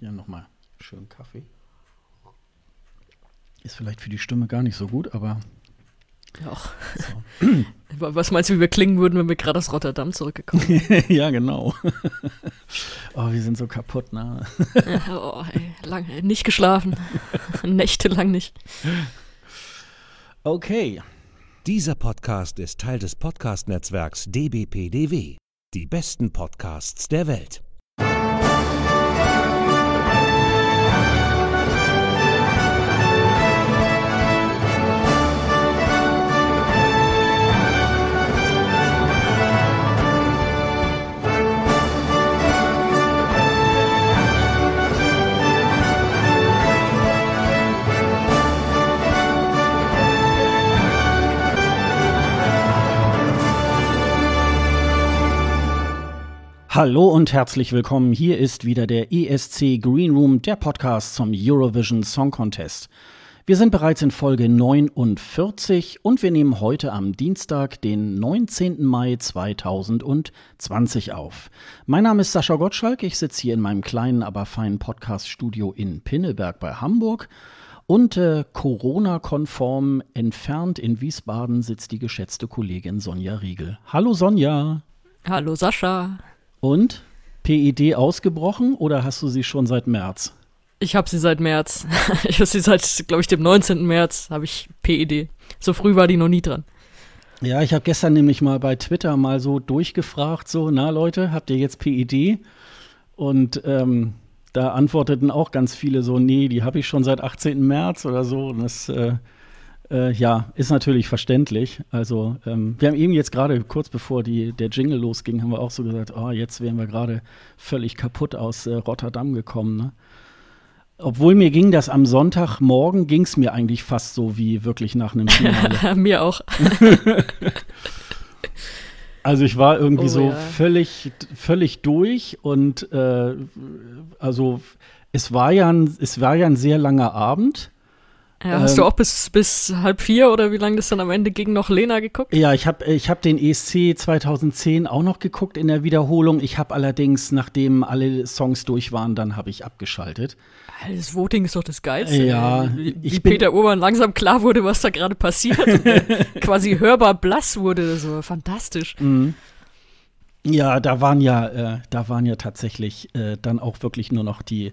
Hier nochmal schön Kaffee. Ist vielleicht für die Stimme gar nicht so gut, aber. Ach. So. Was meinst du, wie wir klingen würden, wenn wir gerade aus Rotterdam zurückgekommen wären? ja, genau. oh, wir sind so kaputt, ne? oh, ey, lang, nicht geschlafen. Nächtelang nicht. Okay. Dieser Podcast ist Teil des Podcast-Netzwerks dbpdw. Die besten Podcasts der Welt. Hallo und herzlich willkommen. Hier ist wieder der ESC Green Room, der Podcast zum Eurovision Song Contest. Wir sind bereits in Folge 49 und wir nehmen heute am Dienstag, den 19. Mai 2020 auf. Mein Name ist Sascha Gottschalk. Ich sitze hier in meinem kleinen, aber feinen Podcast-Studio in Pinneberg bei Hamburg. Und äh, Corona-konform entfernt in Wiesbaden sitzt die geschätzte Kollegin Sonja Riegel. Hallo Sonja. Hallo Sascha. Und? PID ausgebrochen oder hast du sie schon seit März? Ich habe sie seit März. Ich habe sie seit, glaube ich, dem 19. März habe ich PID. So früh war die noch nie dran. Ja, ich habe gestern nämlich mal bei Twitter mal so durchgefragt, so, na Leute, habt ihr jetzt PID? Und ähm, da antworteten auch ganz viele so, nee, die habe ich schon seit 18. März oder so. Und das äh, äh, ja, ist natürlich verständlich. Also, ähm, wir haben eben jetzt gerade, kurz bevor die, der Jingle losging, haben wir auch so gesagt, oh, jetzt wären wir gerade völlig kaputt aus äh, Rotterdam gekommen. Ne? Obwohl mir ging das am Sonntagmorgen, ging es mir eigentlich fast so wie wirklich nach einem Finale. mir auch. also ich war irgendwie oh, so ja. völlig, völlig durch und äh, also es war ja ein, es war ja ein sehr langer Abend. Ja, hast ähm, du auch bis, bis halb vier oder wie lange das dann am Ende ging noch Lena geguckt? Ja, ich habe ich hab den ESC 2010 auch noch geguckt in der Wiederholung. Ich habe allerdings, nachdem alle Songs durch waren, dann habe ich abgeschaltet. Das Voting ist doch das Geilste. Ja, wie, wie Peter Urban langsam klar wurde, was da gerade passiert. quasi hörbar blass wurde, so fantastisch. Mhm. Ja, da waren ja, äh, da waren ja tatsächlich äh, dann auch wirklich nur noch die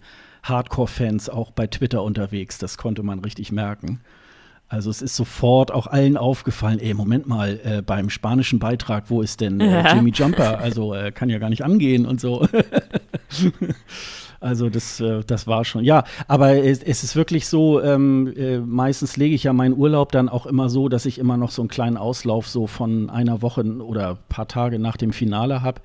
Hardcore-Fans auch bei Twitter unterwegs. Das konnte man richtig merken. Also es ist sofort auch allen aufgefallen, ey, Moment mal, äh, beim spanischen Beitrag, wo ist denn äh, Jimmy Jumper? Also äh, kann ja gar nicht angehen und so. also das, äh, das war schon, ja, aber es, es ist wirklich so, ähm, äh, meistens lege ich ja meinen Urlaub dann auch immer so, dass ich immer noch so einen kleinen Auslauf so von einer Woche oder ein paar Tage nach dem Finale habe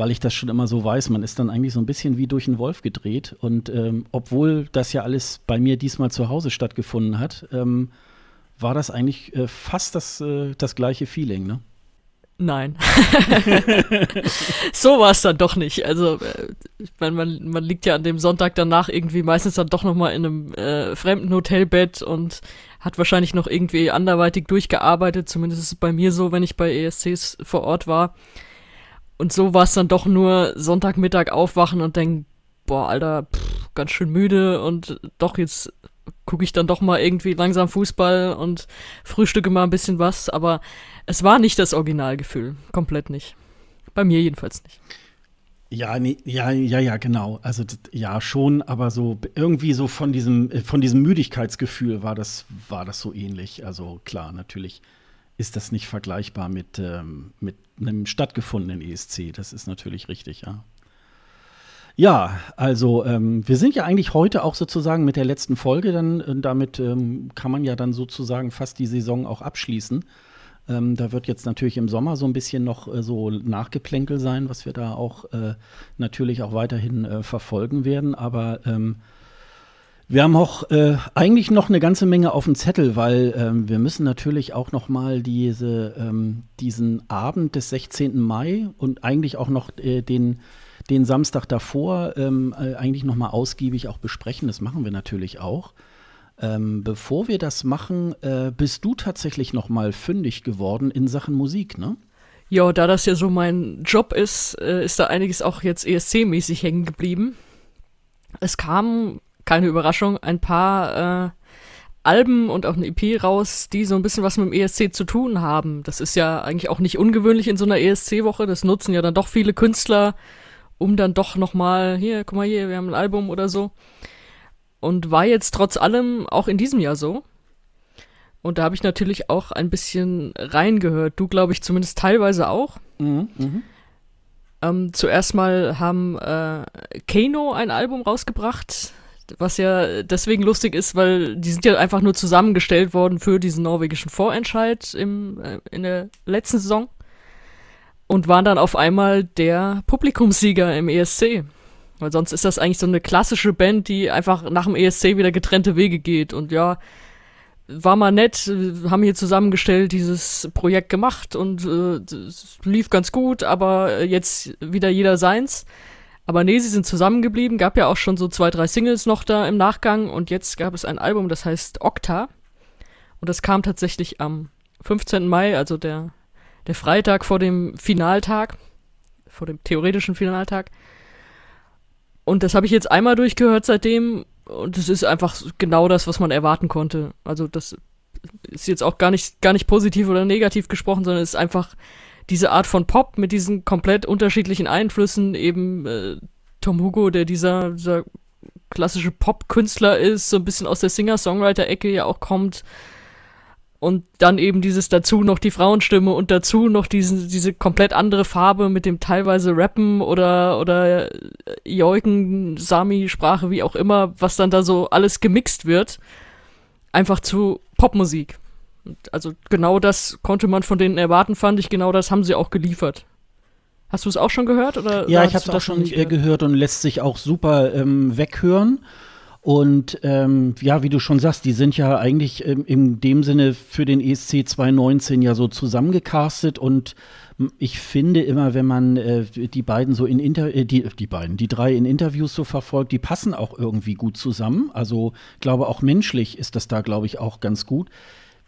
weil ich das schon immer so weiß. Man ist dann eigentlich so ein bisschen wie durch einen Wolf gedreht. Und ähm, obwohl das ja alles bei mir diesmal zu Hause stattgefunden hat, ähm, war das eigentlich äh, fast das, äh, das gleiche Feeling, ne? Nein. so war es dann doch nicht. Also, äh, man, man, man liegt ja an dem Sonntag danach irgendwie meistens dann doch nochmal in einem äh, fremden Hotelbett und hat wahrscheinlich noch irgendwie anderweitig durchgearbeitet. Zumindest ist es bei mir so, wenn ich bei ESCs vor Ort war. Und so war es dann doch nur Sonntagmittag aufwachen und denken, boah, Alter, pff, ganz schön müde und doch jetzt gucke ich dann doch mal irgendwie langsam Fußball und frühstücke mal ein bisschen was, aber es war nicht das Originalgefühl, komplett nicht. Bei mir jedenfalls nicht. Ja, nee, ja, ja, ja, genau. Also ja, schon, aber so irgendwie so von diesem von diesem Müdigkeitsgefühl war das war das so ähnlich. Also klar, natürlich ist das nicht vergleichbar mit ähm, mit einem stattgefundenen ESC. Das ist natürlich richtig, ja. Ja, also ähm, wir sind ja eigentlich heute auch sozusagen mit der letzten Folge, dann äh, damit ähm, kann man ja dann sozusagen fast die Saison auch abschließen. Ähm, da wird jetzt natürlich im Sommer so ein bisschen noch äh, so Nachgeplänkel sein, was wir da auch äh, natürlich auch weiterhin äh, verfolgen werden. Aber ähm, wir haben auch äh, eigentlich noch eine ganze Menge auf dem Zettel, weil ähm, wir müssen natürlich auch noch mal diese, ähm, diesen Abend des 16. Mai und eigentlich auch noch äh, den, den Samstag davor ähm, äh, eigentlich noch mal ausgiebig auch besprechen. Das machen wir natürlich auch. Ähm, bevor wir das machen, äh, bist du tatsächlich noch mal fündig geworden in Sachen Musik, ne? Ja, da das ja so mein Job ist, äh, ist da einiges auch jetzt ESC-mäßig hängen geblieben. es kam, keine Überraschung, ein paar äh, Alben und auch eine EP raus, die so ein bisschen was mit dem ESC zu tun haben. Das ist ja eigentlich auch nicht ungewöhnlich in so einer ESC-Woche. Das nutzen ja dann doch viele Künstler, um dann doch nochmal, hier, guck mal hier, wir haben ein Album oder so. Und war jetzt trotz allem auch in diesem Jahr so. Und da habe ich natürlich auch ein bisschen reingehört. Du, glaube ich, zumindest teilweise auch. Mhm, mh. ähm, zuerst mal haben äh, Kano ein Album rausgebracht, was ja deswegen lustig ist, weil die sind ja einfach nur zusammengestellt worden für diesen norwegischen Vorentscheid im, äh, in der letzten Saison und waren dann auf einmal der Publikumssieger im ESC. Weil sonst ist das eigentlich so eine klassische Band, die einfach nach dem ESC wieder getrennte Wege geht und ja, war mal nett, haben hier zusammengestellt, dieses Projekt gemacht und äh, lief ganz gut, aber jetzt wieder jeder seins. Aber nee, sie sind zusammengeblieben, gab ja auch schon so zwei, drei Singles noch da im Nachgang und jetzt gab es ein Album, das heißt Okta. Und das kam tatsächlich am 15. Mai, also der, der Freitag vor dem Finaltag, vor dem theoretischen Finaltag. Und das habe ich jetzt einmal durchgehört seitdem und es ist einfach genau das, was man erwarten konnte. Also das ist jetzt auch gar nicht, gar nicht positiv oder negativ gesprochen, sondern es ist einfach diese Art von Pop mit diesen komplett unterschiedlichen Einflüssen, eben äh, Tom Hugo, der dieser, dieser klassische Pop-Künstler ist, so ein bisschen aus der Singer-Songwriter-Ecke ja auch kommt. Und dann eben dieses dazu noch die Frauenstimme und dazu noch diesen, diese komplett andere Farbe mit dem teilweise Rappen oder, oder Jeugen, Sami-Sprache, wie auch immer, was dann da so alles gemixt wird. Einfach zu Popmusik. Also genau das konnte man von denen erwarten, fand ich. Genau das haben sie auch geliefert. Hast du es auch schon gehört? Oder ja, ich habe es auch schon gehört? gehört? und lässt sich auch super ähm, weghören. Und ähm, ja, wie du schon sagst, die sind ja eigentlich ähm, in dem Sinne für den ESC 2019 ja so zusammengecastet und ich finde immer, wenn man äh, die beiden so in Inter äh, die, die beiden, die drei in Interviews so verfolgt, die passen auch irgendwie gut zusammen. Also glaube auch menschlich ist das da, glaube ich, auch ganz gut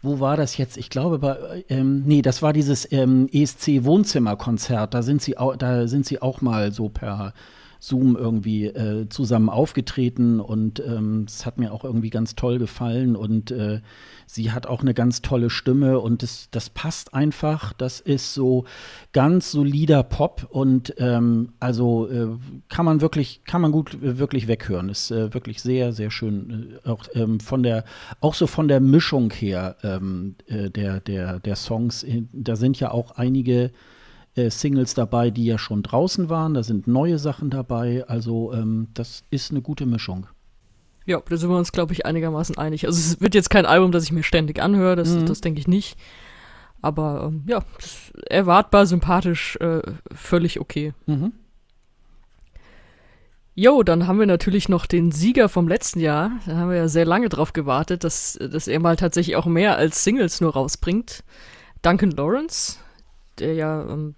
wo war das jetzt? Ich glaube, bei, ähm, nee, das war dieses ähm, ESC Wohnzimmerkonzert. Da sind sie, auch, da sind sie auch mal so per Zoom irgendwie äh, zusammen aufgetreten und ähm, es hat mir auch irgendwie ganz toll gefallen und äh, sie hat auch eine ganz tolle Stimme und das, das passt einfach. Das ist so ganz solider Pop und ähm, also äh, kann man wirklich, kann man gut äh, wirklich weghören. Ist äh, wirklich sehr, sehr schön. Äh, auch ähm, von der, auch so von der Mischung her ähm, der, der, der Songs. Da sind ja auch einige äh, Singles dabei, die ja schon draußen waren. Da sind neue Sachen dabei. Also ähm, das ist eine gute Mischung. Ja, da sind wir uns, glaube ich, einigermaßen einig. Also es wird jetzt kein Album, das ich mir ständig anhöre, das, mhm. das denke ich nicht. Aber ähm, ja, erwartbar, sympathisch, äh, völlig okay. Mhm. Jo, dann haben wir natürlich noch den Sieger vom letzten Jahr. Da haben wir ja sehr lange drauf gewartet, dass, dass er mal tatsächlich auch mehr als Singles nur rausbringt. Duncan Lawrence der ja, ähm,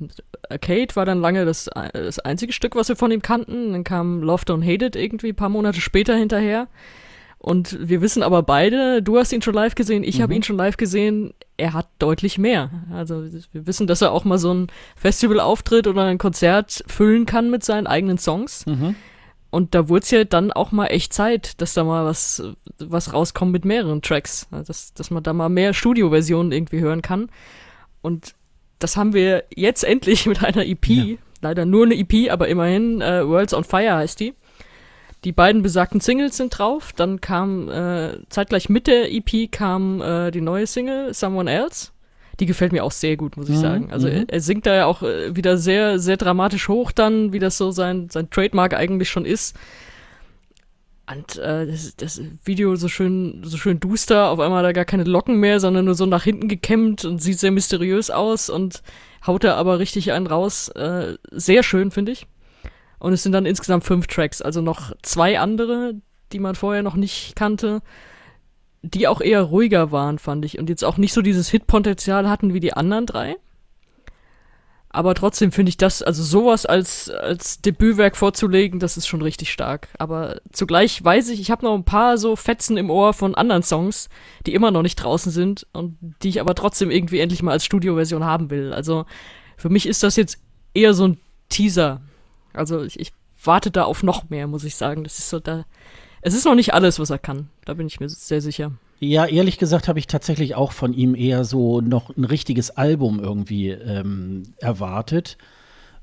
Arcade war dann lange das, das einzige Stück, was wir von ihm kannten. Dann kam Loved and Hated irgendwie ein paar Monate später hinterher. Und wir wissen aber beide, du hast ihn schon live gesehen, ich mhm. habe ihn schon live gesehen, er hat deutlich mehr. Also wir wissen, dass er auch mal so ein Festivalauftritt oder ein Konzert füllen kann mit seinen eigenen Songs. Mhm. Und da wurde es ja dann auch mal echt Zeit, dass da mal was, was rauskommt mit mehreren Tracks. Also dass, dass man da mal mehr Studioversionen irgendwie hören kann. Und das haben wir jetzt endlich mit einer EP. Ja. Leider nur eine EP, aber immerhin äh, Worlds on Fire heißt die. Die beiden besagten Singles sind drauf. Dann kam äh, zeitgleich mit der EP kam äh, die neue Single Someone Else. Die gefällt mir auch sehr gut, muss ich mhm. sagen. Also er, mhm. er, singt da ja auch äh, wieder sehr, sehr dramatisch hoch dann, wie das so sein, sein Trademark eigentlich schon ist. Und äh, das, das Video so schön, so schön duster, auf einmal er gar keine Locken mehr, sondern nur so nach hinten gekämmt und sieht sehr mysteriös aus und haut da aber richtig einen raus. Äh, sehr schön, finde ich. Und es sind dann insgesamt fünf Tracks, also noch zwei andere, die man vorher noch nicht kannte, die auch eher ruhiger waren, fand ich. Und jetzt auch nicht so dieses Hitpotenzial hatten wie die anderen drei. Aber trotzdem finde ich das, also sowas als, als Debütwerk vorzulegen, das ist schon richtig stark. Aber zugleich weiß ich, ich habe noch ein paar so Fetzen im Ohr von anderen Songs, die immer noch nicht draußen sind und die ich aber trotzdem irgendwie endlich mal als Studioversion haben will. Also für mich ist das jetzt eher so ein Teaser. Also ich, ich warte da auf noch mehr, muss ich sagen. Das ist so da. Es ist noch nicht alles, was er kann. Da bin ich mir sehr sicher. Ja, ehrlich gesagt habe ich tatsächlich auch von ihm eher so noch ein richtiges Album irgendwie ähm, erwartet.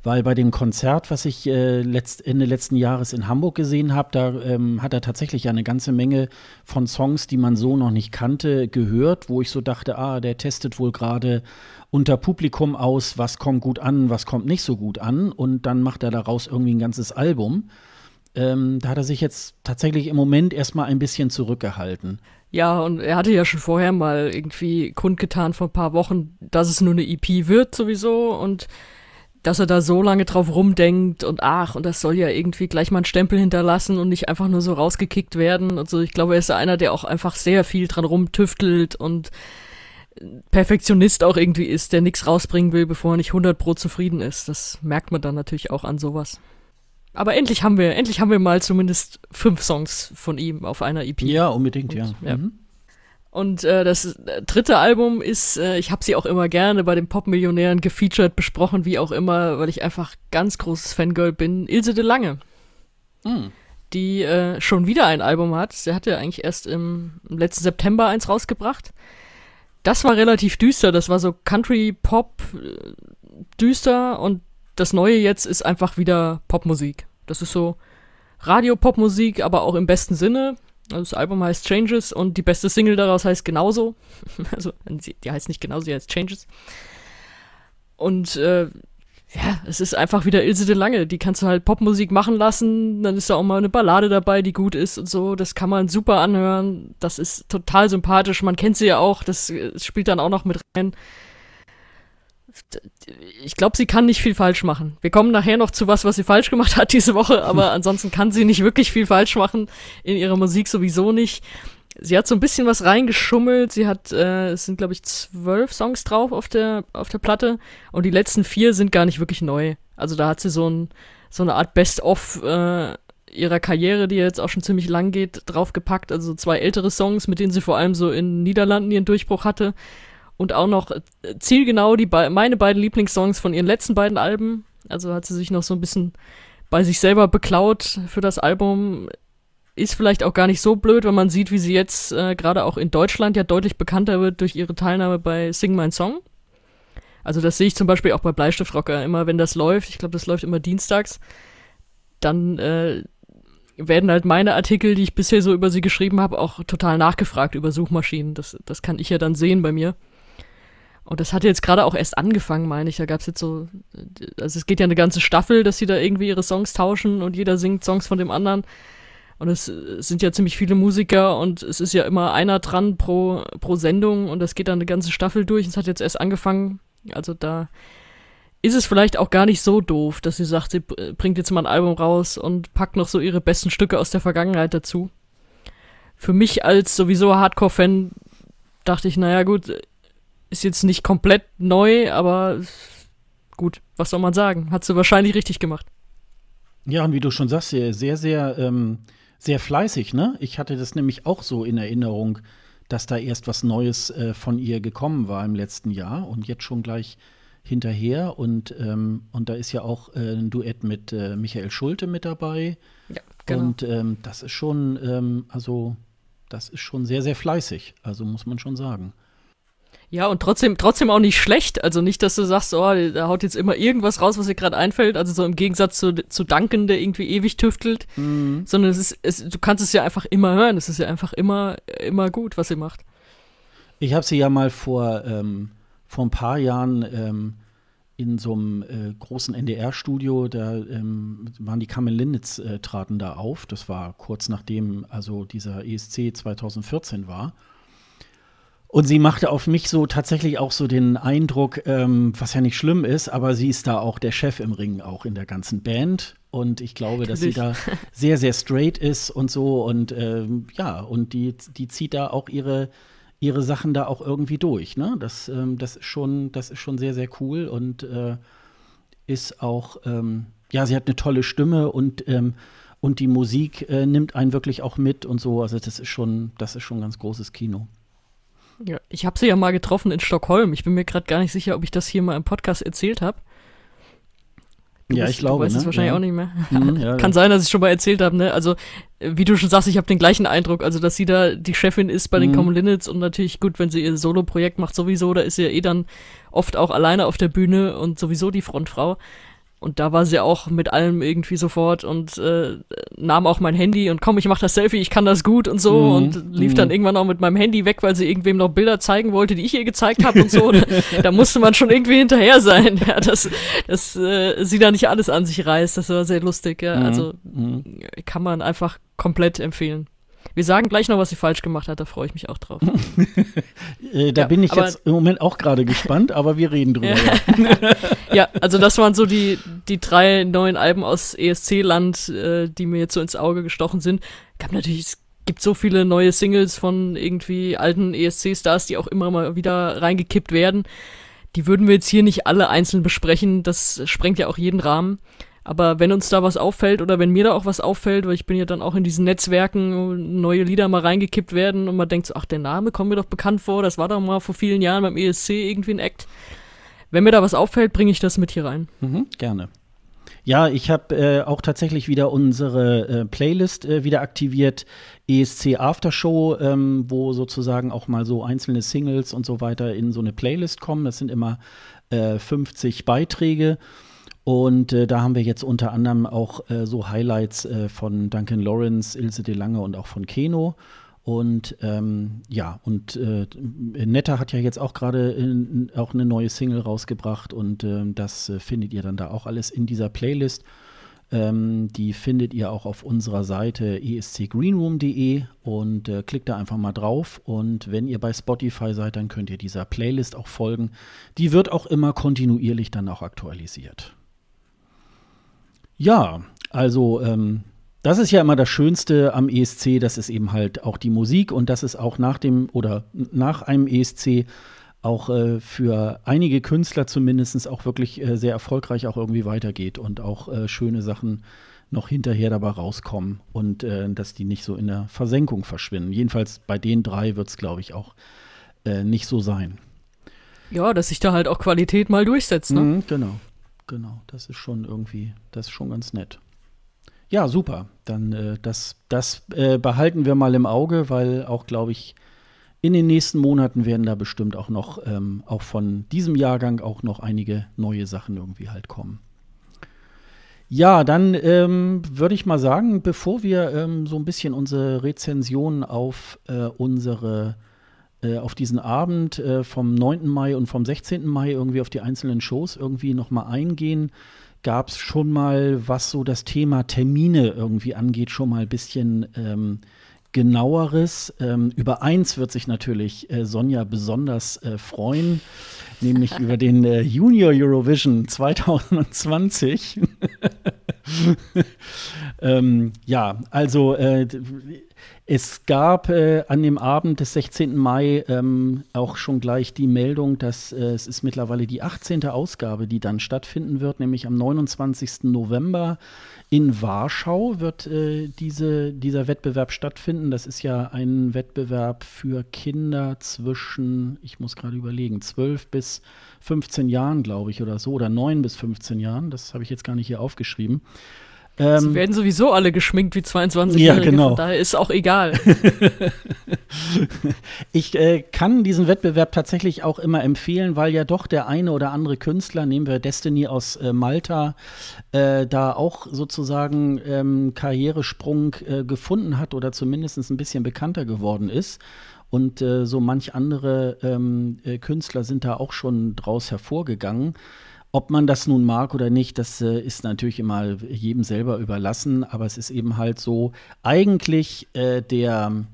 Weil bei dem Konzert, was ich äh, letzt, Ende letzten Jahres in Hamburg gesehen habe, da ähm, hat er tatsächlich eine ganze Menge von Songs, die man so noch nicht kannte, gehört, wo ich so dachte, ah, der testet wohl gerade unter Publikum aus, was kommt gut an, was kommt nicht so gut an. Und dann macht er daraus irgendwie ein ganzes Album. Ähm, da hat er sich jetzt tatsächlich im Moment erstmal ein bisschen zurückgehalten. Ja, und er hatte ja schon vorher mal irgendwie kundgetan vor ein paar Wochen, dass es nur eine EP wird sowieso und dass er da so lange drauf rumdenkt und ach, und das soll ja irgendwie gleich mal einen Stempel hinterlassen und nicht einfach nur so rausgekickt werden und so. Ich glaube, er ist einer, der auch einfach sehr viel dran rumtüftelt und Perfektionist auch irgendwie ist, der nichts rausbringen will, bevor er nicht 100 pro zufrieden ist. Das merkt man dann natürlich auch an sowas. Aber endlich haben wir, endlich haben wir mal zumindest fünf Songs von ihm auf einer EP. Ja, unbedingt, und, ja. ja. Mhm. Und äh, das dritte Album ist, äh, ich habe sie auch immer gerne bei den Popmillionären gefeatured, besprochen, wie auch immer, weil ich einfach ganz großes Fangirl bin. Ilse de Lange. Mhm. Die äh, schon wieder ein Album hat. Sie hatte eigentlich erst im, im letzten September eins rausgebracht. Das war relativ düster. Das war so Country Pop äh, düster und das Neue jetzt ist einfach wieder Popmusik. Das ist so Radio-Popmusik, aber auch im besten Sinne. Also das Album heißt Changes und die beste Single daraus heißt genauso. also die heißt nicht genauso, die heißt Changes. Und äh, ja, es ist einfach wieder Ilse de Lange. Die kannst du halt Popmusik machen lassen, dann ist da auch mal eine Ballade dabei, die gut ist und so. Das kann man super anhören. Das ist total sympathisch. Man kennt sie ja auch. Das, das spielt dann auch noch mit rein ich glaube, sie kann nicht viel falsch machen. Wir kommen nachher noch zu was, was sie falsch gemacht hat diese Woche, aber ansonsten kann sie nicht wirklich viel falsch machen. In ihrer Musik sowieso nicht. Sie hat so ein bisschen was reingeschummelt. Sie hat, äh, es sind glaube ich zwölf Songs drauf auf der auf der Platte und die letzten vier sind gar nicht wirklich neu. Also da hat sie so ein so eine Art Best-of äh, ihrer Karriere, die jetzt auch schon ziemlich lang geht, draufgepackt. Also zwei ältere Songs, mit denen sie vor allem so in Niederlanden ihren Durchbruch hatte und auch noch äh, zielgenau die meine beiden Lieblingssongs von ihren letzten beiden Alben. Also hat sie sich noch so ein bisschen bei sich selber beklaut für das Album. Ist vielleicht auch gar nicht so blöd, wenn man sieht, wie sie jetzt äh, gerade auch in Deutschland ja deutlich bekannter wird durch ihre Teilnahme bei Sing My Song. Also das sehe ich zum Beispiel auch bei Bleistiftrocker immer, wenn das läuft. Ich glaube, das läuft immer dienstags. Dann äh, werden halt meine Artikel, die ich bisher so über sie geschrieben habe, auch total nachgefragt über Suchmaschinen. Das, das kann ich ja dann sehen bei mir. Und das hat jetzt gerade auch erst angefangen, meine ich. Da gab es jetzt so, also es geht ja eine ganze Staffel, dass sie da irgendwie ihre Songs tauschen und jeder singt Songs von dem anderen. Und es, sind ja ziemlich viele Musiker und es ist ja immer einer dran pro, pro Sendung und das geht dann eine ganze Staffel durch. Es hat jetzt erst angefangen. Also da ist es vielleicht auch gar nicht so doof, dass sie sagt, sie bringt jetzt mal ein Album raus und packt noch so ihre besten Stücke aus der Vergangenheit dazu. Für mich als sowieso Hardcore-Fan dachte ich, naja gut, ist jetzt nicht komplett neu, aber gut, was soll man sagen? Hat sie wahrscheinlich richtig gemacht. Ja, und wie du schon sagst, sehr, sehr, sehr, ähm, sehr fleißig, ne? Ich hatte das nämlich auch so in Erinnerung, dass da erst was Neues äh, von ihr gekommen war im letzten Jahr und jetzt schon gleich hinterher. Und, ähm, und da ist ja auch äh, ein Duett mit äh, Michael Schulte mit dabei. Ja, genau. Und ähm, das ist schon, ähm, also, das ist schon sehr, sehr fleißig. Also muss man schon sagen. Ja, und trotzdem, trotzdem auch nicht schlecht. Also nicht, dass du sagst, oh, da haut jetzt immer irgendwas raus, was dir gerade einfällt. Also so im Gegensatz zu, zu Duncan, der irgendwie ewig tüftelt. Mhm. Sondern es ist, es, du kannst es ja einfach immer hören. Es ist ja einfach immer, immer gut, was sie macht. Ich habe sie ja mal vor, ähm, vor ein paar Jahren ähm, in so einem äh, großen NDR-Studio, da ähm, waren die Kamelinitz, äh, traten da auf. Das war kurz nachdem also dieser ESC 2014 war. Und sie machte auf mich so tatsächlich auch so den Eindruck, ähm, was ja nicht schlimm ist, aber sie ist da auch der Chef im Ring, auch in der ganzen Band. Und ich glaube, dass sie da sehr, sehr straight ist und so. Und ähm, ja, und die, die zieht da auch ihre, ihre Sachen da auch irgendwie durch. Ne? Das, ähm, das, ist schon, das ist schon sehr, sehr cool und äh, ist auch, ähm, ja, sie hat eine tolle Stimme und, ähm, und die Musik äh, nimmt einen wirklich auch mit und so. Also das ist schon, das ist schon ganz großes Kino. Ja, ich habe sie ja mal getroffen in Stockholm. Ich bin mir gerade gar nicht sicher, ob ich das hier mal im Podcast erzählt habe. Ja, ich glaube. Du weißt ne? es wahrscheinlich ja. auch nicht mehr. Mhm, ja, Kann sein, dass ich schon mal erzählt habe, ne? Also, wie du schon sagst, ich habe den gleichen Eindruck, also dass sie da die Chefin ist bei den Mhm. Common Linnets und natürlich gut, wenn sie ihr Solo-Projekt macht sowieso, da ist sie ja eh dann oft auch alleine auf der Bühne und sowieso die Frontfrau. Und da war sie auch mit allem irgendwie sofort und äh, nahm auch mein Handy und komm, ich mach das Selfie, ich kann das gut und so Mhm, und lief mhm. dann irgendwann auch mit meinem Handy weg, weil sie irgendwem noch Bilder zeigen wollte, die ich ihr gezeigt habe und so. da, da musste man schon irgendwie hinterher sein, ja, dass, dass äh, sie da nicht alles an sich reißt. Das war sehr lustig, ja. Mhm, Also mhm. kann man einfach komplett empfehlen. Wir sagen gleich noch, was sie falsch gemacht hat, da freue ich mich auch drauf. Äh, da Ja, bin ich jetzt im Moment auch gerade gespannt, aber wir reden drüber. Ja. Ja. ja, also das waren so die, die drei neuen Alben aus ESC-Land, äh, die mir jetzt so ins Auge gestochen sind. Gab natürlich, es gibt so viele neue Singles von irgendwie alten ESC-Stars, die auch immer mal wieder reingekippt werden. Die würden wir jetzt hier nicht alle einzeln besprechen, das sprengt ja auch jeden Rahmen. Aber wenn uns da was auffällt oder wenn mir da auch was auffällt, weil ich bin ja dann auch in diesen Netzwerken, neue Lieder mal reingekippt werden und man denkt so, ach, der Name kommt mir doch bekannt vor, das war doch mal vor vielen Jahren beim ESC irgendwie ein Act. Wenn mir da was auffällt, bringe ich das mit hier rein. Mhm, gerne. Ja, ich habe äh, auch tatsächlich wieder unsere äh, Playlist äh, wieder aktiviert, ESC Aftershow, ähm, wo sozusagen auch mal so einzelne Singles und so weiter in so eine Playlist kommen. Das sind immer äh, 50 Beiträge. Und äh, da haben wir jetzt unter anderem auch äh, so Highlights äh, von Duncan Lawrence, Ilse de Lange und auch von Keno. Und ähm, ja, und äh, Netta hat ja jetzt auch gerade auch eine neue Single rausgebracht und ähm, das äh, findet ihr dann da auch alles in dieser Playlist. Ähm, die findet ihr auch auf unserer Seite escgreenroom.de und äh, klickt da einfach mal drauf. Und wenn ihr bei Spotify seid, dann könnt ihr dieser Playlist auch folgen. Die wird auch immer kontinuierlich dann auch aktualisiert. Ja, also ähm, das ist ja immer das Schönste am ESC, das ist eben halt auch die Musik und das ist auch nach dem oder nach einem ESC auch äh, für einige Künstler zumindest auch wirklich äh, sehr erfolgreich auch irgendwie weitergeht und auch äh, schöne Sachen noch hinterher dabei rauskommen und äh, dass die nicht so in der Versenkung verschwinden. Jedenfalls bei den drei wird es, glaube ich, auch äh, nicht so sein. Ja, dass sich da halt auch Qualität mal durchsetzt, ne? Mhm, genau, genau. Das ist schon irgendwie, das ist schon ganz nett. Ja, super. Dann äh, das, das äh, behalten wir mal im Auge, weil auch, glaube ich, in den nächsten Monaten werden da bestimmt auch noch, ähm, auch von diesem Jahrgang auch noch einige neue Sachen irgendwie halt kommen. Ja, dann ähm, würde ich mal sagen, bevor wir ähm, so ein bisschen unsere Rezension auf äh, unsere äh, auf diesen Abend äh, vom 9. Mai und vom 16. Mai irgendwie auf die einzelnen Shows irgendwie nochmal eingehen, gab es schon mal, was so das Thema Termine irgendwie angeht, schon mal ein bisschen ähm, genaueres. Ähm, über eins wird sich natürlich äh, Sonja besonders äh, freuen, nämlich über den äh, Junior Eurovision 2020. ähm, ja, also äh, es gab äh, an dem Abend des 16. Mai ähm, auch schon gleich die Meldung, dass äh, es ist mittlerweile die 18. Ausgabe, die dann stattfinden wird, nämlich am 29. November in Warschau wird äh, diese, dieser Wettbewerb stattfinden. Das ist ja ein Wettbewerb für Kinder zwischen, ich muss gerade überlegen, 12 bis 15 Jahren, glaube ich, oder so, oder 9 bis 15 Jahren. Das habe ich jetzt gar nicht hier aufgeschrieben. Sie Ähm, werden sowieso alle geschminkt wie 22 Ja, Jährige, genau. von daher ist auch egal. Ich äh, kann diesen Wettbewerb tatsächlich auch immer empfehlen, weil ja doch der eine oder andere Künstler, nehmen wir Destiny aus äh, Malta, äh, da auch sozusagen ähm, Karrieresprung äh, gefunden hat oder zumindest ein bisschen bekannter geworden ist. Und äh, so manch andere ähm, äh, Künstler sind da auch schon draus hervorgegangen. Ob man das nun mag oder nicht, das äh, ist natürlich immer jedem selber überlassen, aber es ist eben halt so, eigentlich äh, der,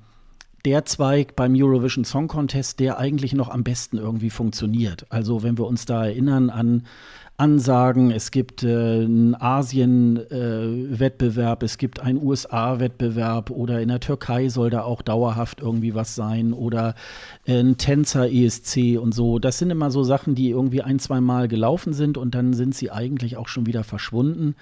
der Zweig beim Eurovision Song Contest, der eigentlich noch am besten irgendwie funktioniert. Also wenn wir uns da erinnern an Ansagen, es gibt äh, einen Asien-Wettbewerb, es gibt einen USA-Wettbewerb oder in der Türkei soll da auch dauerhaft irgendwie was sein oder äh, ein Tänzer-ESC und so. Das sind immer so Sachen, die irgendwie ein, zwei Mal gelaufen sind und dann sind sie eigentlich auch schon wieder verschwunden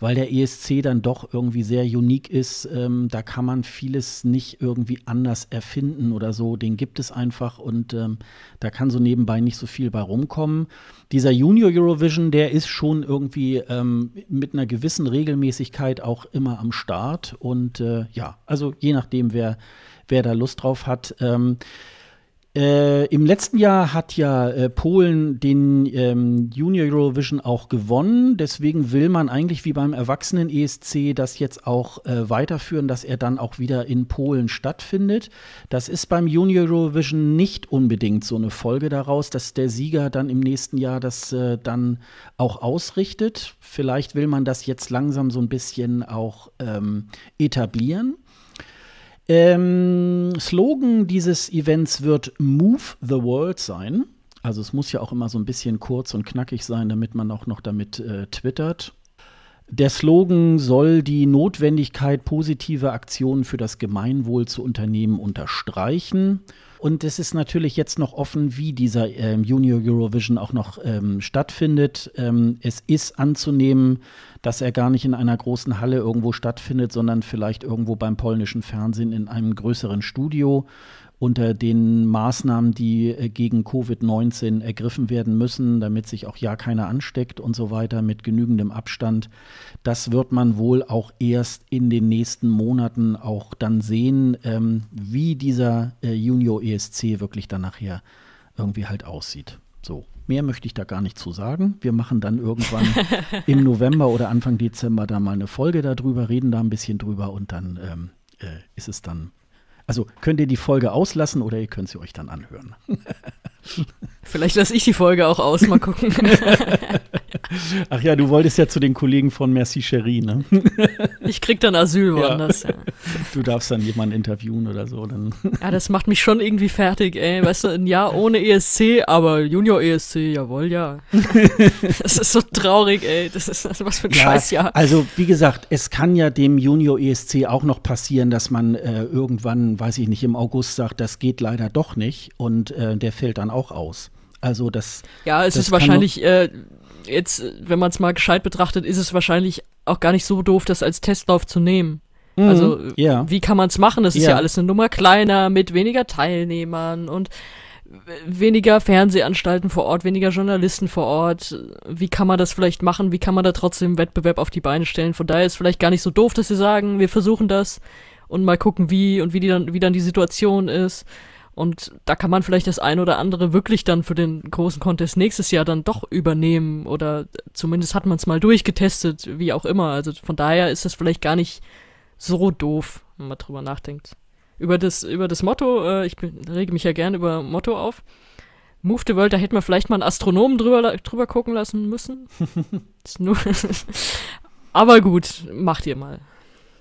weil der ESC dann doch irgendwie sehr unique ist. Ähm, da kann man vieles nicht irgendwie anders erfinden oder so. Den gibt es einfach und ähm, da kann so nebenbei nicht so viel bei rumkommen. Dieser Junior Eurovision, der ist schon irgendwie ähm, mit einer gewissen Regelmäßigkeit auch immer am Start. Und äh, ja, also je nachdem, wer, wer da Lust drauf hat. Äh, Im letzten Jahr hat ja äh, Polen den ähm, Junior Eurovision auch gewonnen. Deswegen will man eigentlich wie beim Erwachsenen ESC das jetzt auch äh, weiterführen, dass er dann auch wieder in Polen stattfindet. Das ist beim Junior Eurovision nicht unbedingt so eine Folge daraus, dass der Sieger dann im nächsten Jahr das äh, dann auch ausrichtet. Vielleicht will man das jetzt langsam so ein bisschen auch ähm, etablieren. Ähm, Slogan dieses Events wird Move the World sein. Also es muss ja auch immer so ein bisschen kurz und knackig sein, damit man auch noch damit äh, twittert. Der Slogan soll die Notwendigkeit positiver Aktionen für das Gemeinwohl zu unternehmen unterstreichen. Und es ist natürlich jetzt noch offen, wie dieser ähm, Junior Eurovision auch noch ähm, stattfindet. Ähm, es ist anzunehmen, dass er gar nicht in einer großen Halle irgendwo stattfindet, sondern vielleicht irgendwo beim polnischen Fernsehen in einem größeren Studio unter den Maßnahmen, die äh, gegen Covid-19 ergriffen werden müssen, damit sich auch ja keiner ansteckt und so weiter mit genügendem Abstand. Das wird man wohl auch erst in den nächsten Monaten auch dann sehen, ähm, wie dieser äh, Junior ESC wirklich dann nachher irgendwie halt aussieht. So, mehr möchte ich da gar nicht zu sagen. Wir machen dann irgendwann im November oder Anfang Dezember da mal eine Folge darüber, reden da ein bisschen drüber und dann ähm, äh, ist es dann also könnt ihr die Folge auslassen oder ihr könnt sie euch dann anhören. Vielleicht lasse ich die Folge auch aus, mal gucken. Ach ja, du wolltest ja zu den Kollegen von Merci Cherie, ne? Ich krieg dann Asyl woanders. Ja. Du darfst dann jemanden interviewen oder so. Dann. Ja, das macht mich schon irgendwie fertig, ey. Weißt du, ein Jahr ohne ESC, aber Junior ESC, jawohl, ja. Das ist so traurig, ey. Das ist was für ein ja, Scheißjahr. Also, wie gesagt, es kann ja dem Junior ESC auch noch passieren, dass man äh, irgendwann, weiß ich nicht, im August sagt, das geht leider doch nicht und äh, der fällt dann auch aus. Also das. Ja, es das ist wahrscheinlich äh, jetzt, wenn man es mal gescheit betrachtet, ist es wahrscheinlich auch gar nicht so doof, das als Testlauf zu nehmen. Mhm, also ja. wie kann man es machen? Das ist ja. ja alles eine Nummer kleiner mit weniger Teilnehmern und weniger Fernsehanstalten vor Ort, weniger Journalisten vor Ort. Wie kann man das vielleicht machen? Wie kann man da trotzdem Wettbewerb auf die Beine stellen? Von daher ist es vielleicht gar nicht so doof, dass sie sagen, wir versuchen das und mal gucken, wie und wie die dann, wie dann die Situation ist. Und da kann man vielleicht das ein oder andere wirklich dann für den großen Contest nächstes Jahr dann doch übernehmen oder zumindest hat man es mal durchgetestet, wie auch immer. Also von daher ist das vielleicht gar nicht so doof, wenn man drüber nachdenkt. Über das, über das Motto, äh, ich rege mich ja gerne über Motto auf. Move the World, da hätte man vielleicht mal einen Astronomen drüber, drüber gucken lassen müssen. nur Aber gut, macht ihr mal.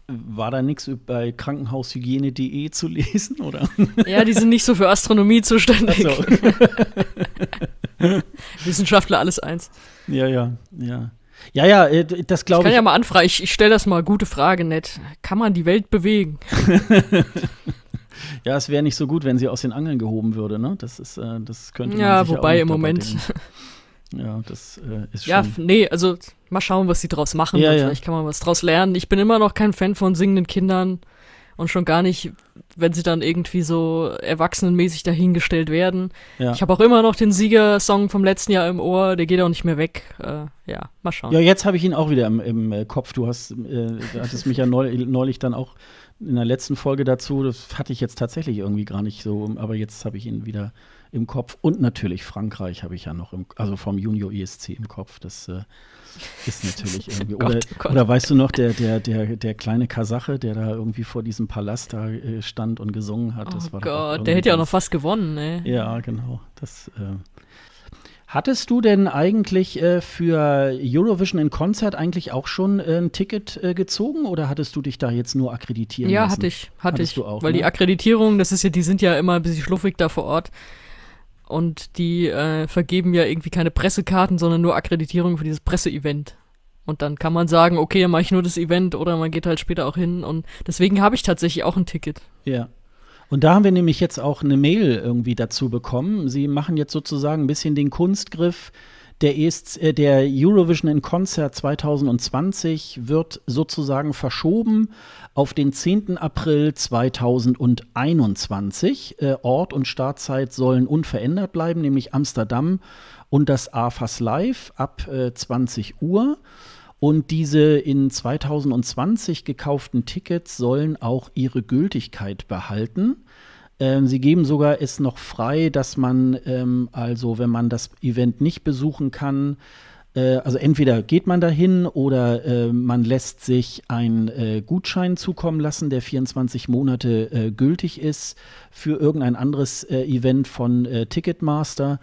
War da nichts bei krankenhaushygiene.de zu lesen, oder? Ja, die sind nicht so für Astronomie zuständig. So. Wissenschaftler alles eins. Ja, ja, ja. Ja, ja, äh, das glaube ich. Ich kann ja mal anfragen, ich, ich stelle das mal, gute Frage, nett. Kann man die Welt bewegen? ja, es wäre nicht so gut, wenn sie aus den Angeln gehoben würde, ne? Das ist, äh, das könnte man Ja, wobei im Moment. Ja, das äh, ist schon. Ja, nee, also mal schauen, was sie draus machen. Ja, ja. Vielleicht kann man was draus lernen. Ich bin immer noch kein Fan von singenden Kindern und schon gar nicht, wenn sie dann irgendwie so erwachsenenmäßig dahingestellt werden. Ja. Ich habe auch immer noch den Siegersong vom letzten Jahr im Ohr, der geht auch nicht mehr weg. Äh, ja, mal schauen. Ja, jetzt habe ich ihn auch wieder im, im äh, Kopf. Du hast, äh, hattest mich ja neulich, neulich dann auch in der letzten Folge dazu. Das hatte ich jetzt tatsächlich irgendwie gar nicht so, aber jetzt habe ich ihn wieder im Kopf. Und natürlich Frankreich habe ich ja noch im, also vom Junior ESC im Kopf. Das äh, ist natürlich irgendwie. Gott, oder, Gott. oder weißt du noch, der, der, der, der kleine Kasache, der da irgendwie vor diesem Palast da äh, stand und gesungen hat. Das oh war Gott, der hätte ja auch noch fast gewonnen, ne? Ja, genau. Das. Äh, Hattest du denn eigentlich äh, für Eurovision in Konzert eigentlich auch schon äh, ein Ticket äh, gezogen oder hattest du dich da jetzt nur akkreditieren ja, lassen? Ja, hatte ich, hatte Hattest ich. Auch, weil ne? die Akkreditierung, das ist ja, die sind ja immer ein bisschen schluffig da vor Ort und die äh, vergeben ja irgendwie keine Pressekarten, sondern nur Akkreditierung für dieses Presseevent. Und dann kann man sagen, okay, dann mache ich nur das Event oder man geht halt später auch hin. Und deswegen habe ich tatsächlich auch ein Ticket. Ja. Und da haben wir nämlich jetzt auch eine Mail irgendwie dazu bekommen. Sie machen jetzt sozusagen ein bisschen den Kunstgriff, Der, ESC, äh, der Eurovision in Concert 2020 wird sozusagen verschoben auf den 10. April 2021. Äh, Ort und Startzeit sollen unverändert bleiben, nämlich Amsterdam und das AFAS Live ab äh, 20 Uhr. Und diese in 2020 gekauften Tickets sollen auch ihre Gültigkeit behalten. Ähm, sie geben sogar es noch frei, dass man ähm, also, wenn man das Event nicht besuchen kann, äh, also entweder geht man dahin oder äh, man lässt sich einen äh, Gutschein zukommen lassen, der 24 Monate äh, gültig ist für irgendein anderes äh, Event von äh, Ticketmaster.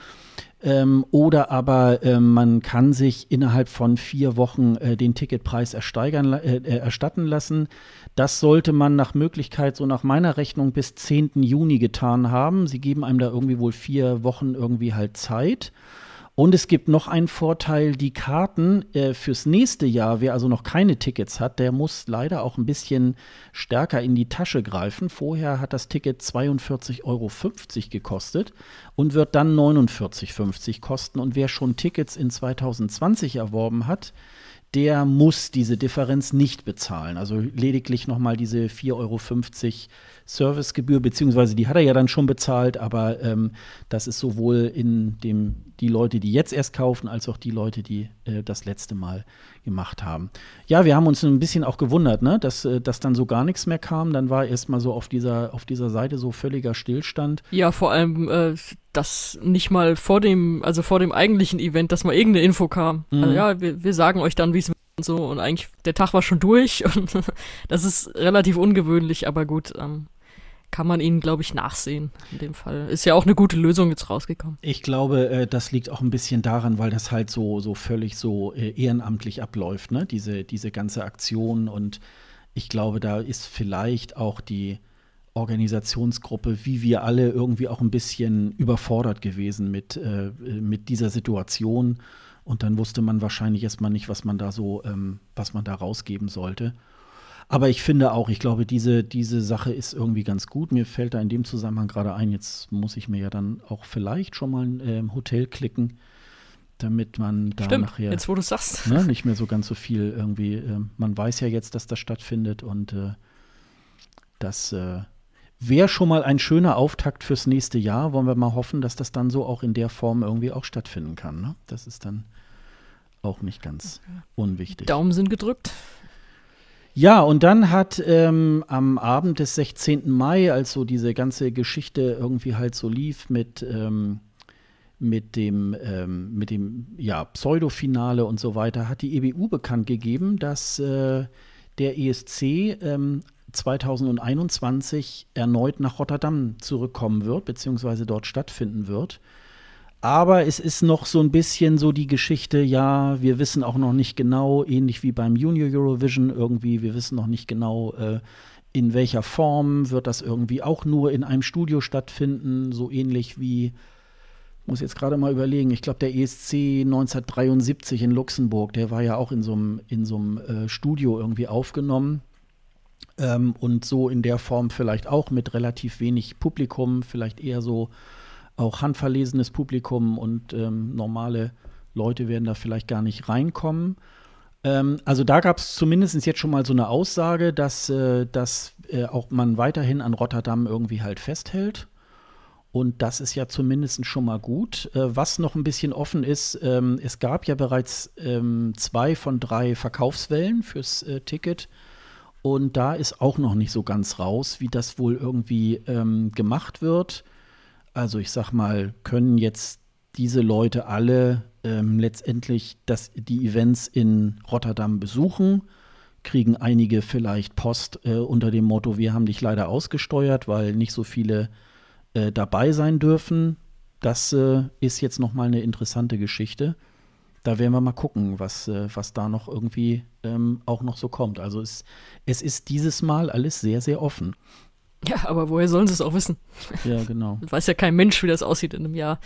Ähm, oder aber äh, man kann sich innerhalb von vier Wochen äh, den Ticketpreis äh, äh, erstatten lassen. Das sollte man nach Möglichkeit, so nach meiner Rechnung, bis 10. Juni getan haben. Sie geben einem da irgendwie wohl vier Wochen irgendwie halt Zeit. Und es gibt noch einen Vorteil, die Karten äh, fürs nächste Jahr, wer also noch keine Tickets hat, der muss leider auch ein bisschen stärker in die Tasche greifen. Vorher hat das Ticket 42,50 Euro gekostet und wird dann 49,50 Euro kosten. Und wer schon Tickets in 2020 erworben hat, der muss diese Differenz nicht bezahlen. Also lediglich nochmal diese 4,50 Euro Servicegebühr, beziehungsweise die hat er ja dann schon bezahlt, aber ähm, das ist sowohl in dem, die Leute, die jetzt erst kaufen, als auch die Leute, die äh, das letzte Mal gemacht haben. Ja, wir haben uns ein bisschen auch gewundert, ne, dass, äh, dass dann so gar nichts mehr kam. Dann war erstmal so auf dieser, auf dieser Seite so völliger Stillstand. Ja, vor allem, äh, dass nicht mal vor dem, also vor dem eigentlichen Event, dass mal irgendeine Info kam. Mhm. Also ja, wir, wir sagen euch dann, wie es und so und eigentlich der Tag war schon durch und das ist relativ ungewöhnlich, aber gut, ähm, kann man ihnen, glaube ich, nachsehen in dem Fall. Ist ja auch eine gute Lösung jetzt rausgekommen. Ich glaube, äh, das liegt auch ein bisschen daran, weil das halt so, so völlig so äh, ehrenamtlich abläuft, ne? Diese, diese ganze Aktion. Und ich glaube, da ist vielleicht auch die Organisationsgruppe, wie wir alle, irgendwie auch ein bisschen überfordert gewesen mit, äh, mit dieser Situation. Und dann wusste man wahrscheinlich erstmal nicht, was man da so, ähm, was man da rausgeben sollte. Aber ich finde auch, ich glaube, diese, diese Sache ist irgendwie ganz gut. Mir fällt da in dem Zusammenhang gerade ein, jetzt muss ich mir ja dann auch vielleicht schon mal ein äh, Hotel klicken, damit man da Stimmt, nachher jetzt wo du sagst. Ne, nicht mehr so ganz so viel irgendwie. Äh, man weiß ja jetzt, dass das stattfindet und äh, das äh, wäre schon mal ein schöner Auftakt fürs nächste Jahr. Wollen wir mal hoffen, dass das dann so auch in der Form irgendwie auch stattfinden kann. Ne? Das ist dann auch nicht ganz unwichtig. Daumen sind gedrückt. Ja, und dann hat ähm, am Abend des 16. Mai, als so diese ganze Geschichte irgendwie halt so lief mit, ähm, mit dem, ähm, mit dem ja, Pseudofinale und so weiter, hat die EBU bekannt gegeben, dass äh, der ESC 2021 ähm, erneut nach Rotterdam zurückkommen wird, beziehungsweise dort stattfinden wird. Aber es ist noch so ein bisschen so die Geschichte, ja, wir wissen auch noch nicht genau, ähnlich wie beim Junior Eurovision irgendwie, wir wissen noch nicht genau, äh, in welcher Form wird das irgendwie auch nur in einem Studio stattfinden, so ähnlich wie, muss jetzt gerade mal überlegen, ich glaube, der ESC 1973 in Luxemburg, der war ja auch in so einem äh, Studio irgendwie aufgenommen. Ähm, und so in der Form vielleicht auch mit relativ wenig Publikum, vielleicht eher so auch handverlesenes Publikum und ähm, normale Leute werden da vielleicht gar nicht reinkommen. Ähm, also da gab es zumindest jetzt schon mal so eine Aussage, dass, äh, dass äh, auch man weiterhin an Rotterdam irgendwie halt festhält. Und das ist ja zumindest schon mal gut. Äh, was noch ein bisschen offen ist, ähm, es gab ja bereits ähm, zwei von drei Verkaufswellen fürs äh, Ticket. Und da ist auch noch nicht so ganz raus, wie das wohl irgendwie ähm, gemacht wird. Also ich sag mal, können jetzt diese Leute alle ähm, letztendlich das, die Events in Rotterdam besuchen, kriegen einige vielleicht Post äh, unter dem Motto, wir haben dich leider ausgesteuert, weil nicht so viele äh, dabei sein dürfen. Das äh, ist jetzt noch mal eine interessante Geschichte. Da werden wir mal gucken, was, äh, was da noch irgendwie ähm, auch noch so kommt. Also es, es ist dieses Mal alles sehr, sehr offen. Ja, aber woher sollen sie es auch wissen? Ja, genau. Weiß ja kein Mensch, wie das aussieht in einem Jahr.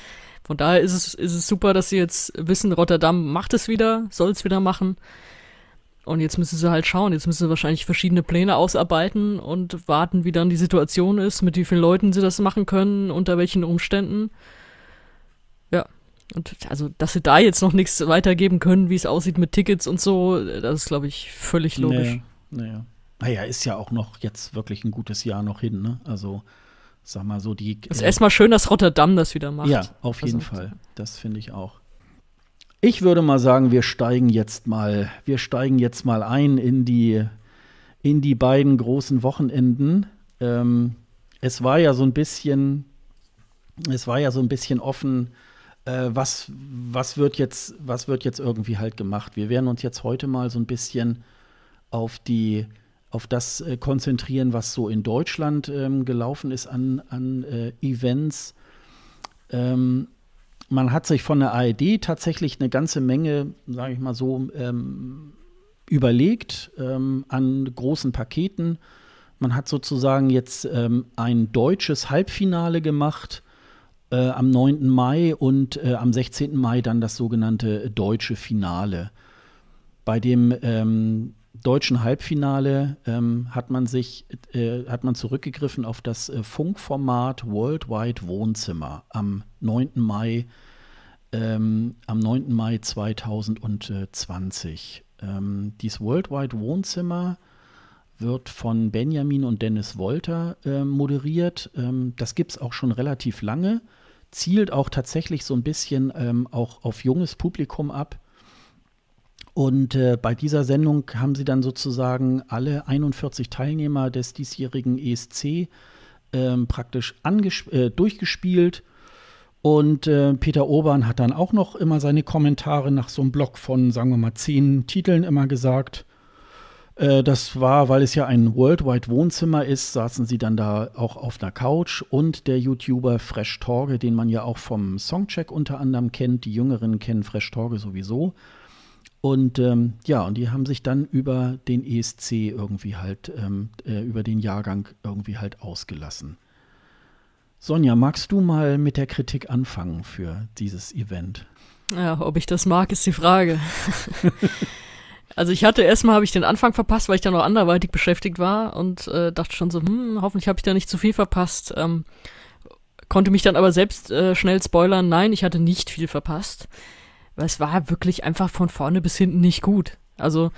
Von daher ist es, ist es super, dass sie jetzt wissen, Rotterdam macht es wieder, soll es wieder machen. Und jetzt müssen sie halt schauen. Jetzt müssen sie wahrscheinlich verschiedene Pläne ausarbeiten und warten, wie dann die Situation ist, mit wie vielen Leuten sie das machen können, unter welchen Umständen. Und also, dass sie da jetzt noch nichts weitergeben können, wie es aussieht mit Tickets und so, das ist, glaube ich, völlig logisch. Naja, naja. Naja, ist ja auch noch jetzt wirklich ein gutes Jahr noch hin, ne? Also, sag mal so, die. Es ist äh, erstmal schön, dass Rotterdam das wieder macht. Ja, auf jeden also, Fall. Das finde ich auch. Ich würde mal sagen, wir steigen jetzt mal, wir steigen jetzt mal ein in die, in die beiden großen Wochenenden. Ähm, es war ja so ein bisschen, es war ja so ein bisschen offen, was, was wird jetzt, was wird jetzt irgendwie halt gemacht. Wir werden uns jetzt heute mal so ein bisschen auf die auf das äh, konzentrieren, was so in Deutschland ähm, gelaufen ist an, an äh, Events. Ähm, man hat sich von der ARD tatsächlich eine ganze Menge, sage ich mal so, ähm, überlegt ähm, an großen Paketen. Man hat sozusagen jetzt ähm, ein deutsches Halbfinale gemacht äh, am 9. Mai und äh, am 16. Mai dann das sogenannte deutsche Finale. Bei dem ähm, deutschen Halbfinale ähm, hat man sich, äh, hat man zurückgegriffen auf das äh, Funkformat Worldwide Wohnzimmer am 9. Mai, ähm, am 9. Mai 2020. Ähm, dieses Worldwide Wohnzimmer wird von Benjamin und Dennis Wolter äh, moderiert. Ähm, das gibt es auch schon relativ lange, zielt auch tatsächlich so ein bisschen ähm, auch auf junges Publikum ab und äh, bei dieser Sendung haben sie dann sozusagen alle 41 Teilnehmer des diesjährigen ESC ähm, praktisch äh, durchgespielt. Und äh, Peter Urban hat dann auch noch immer seine Kommentare nach so einem Block von, sagen wir mal, zehn Titeln immer gesagt. Äh, das war, weil es ja ein Worldwide Wohnzimmer ist, saßen sie dann da auch auf einer Couch und der YouTuber Fresh Torge, den man ja auch vom Songcheck unter anderem kennt, die Jüngeren kennen Fresh Torge sowieso, und ähm, ja, und die haben sich dann über den ESC irgendwie halt, ähm, äh, über den Jahrgang irgendwie halt ausgelassen. Sonja, magst du mal mit der Kritik anfangen für dieses Event? Ja, ob ich das mag, ist die Frage. also ich hatte erstmal habe ich den Anfang verpasst, weil ich da noch anderweitig beschäftigt war und äh, dachte schon so, hm, hoffentlich habe ich da nicht zu viel verpasst. Ähm, konnte mich dann aber selbst äh, schnell spoilern. Nein, ich hatte nicht viel verpasst. Weil es war wirklich einfach von vorne bis hinten nicht gut. Also,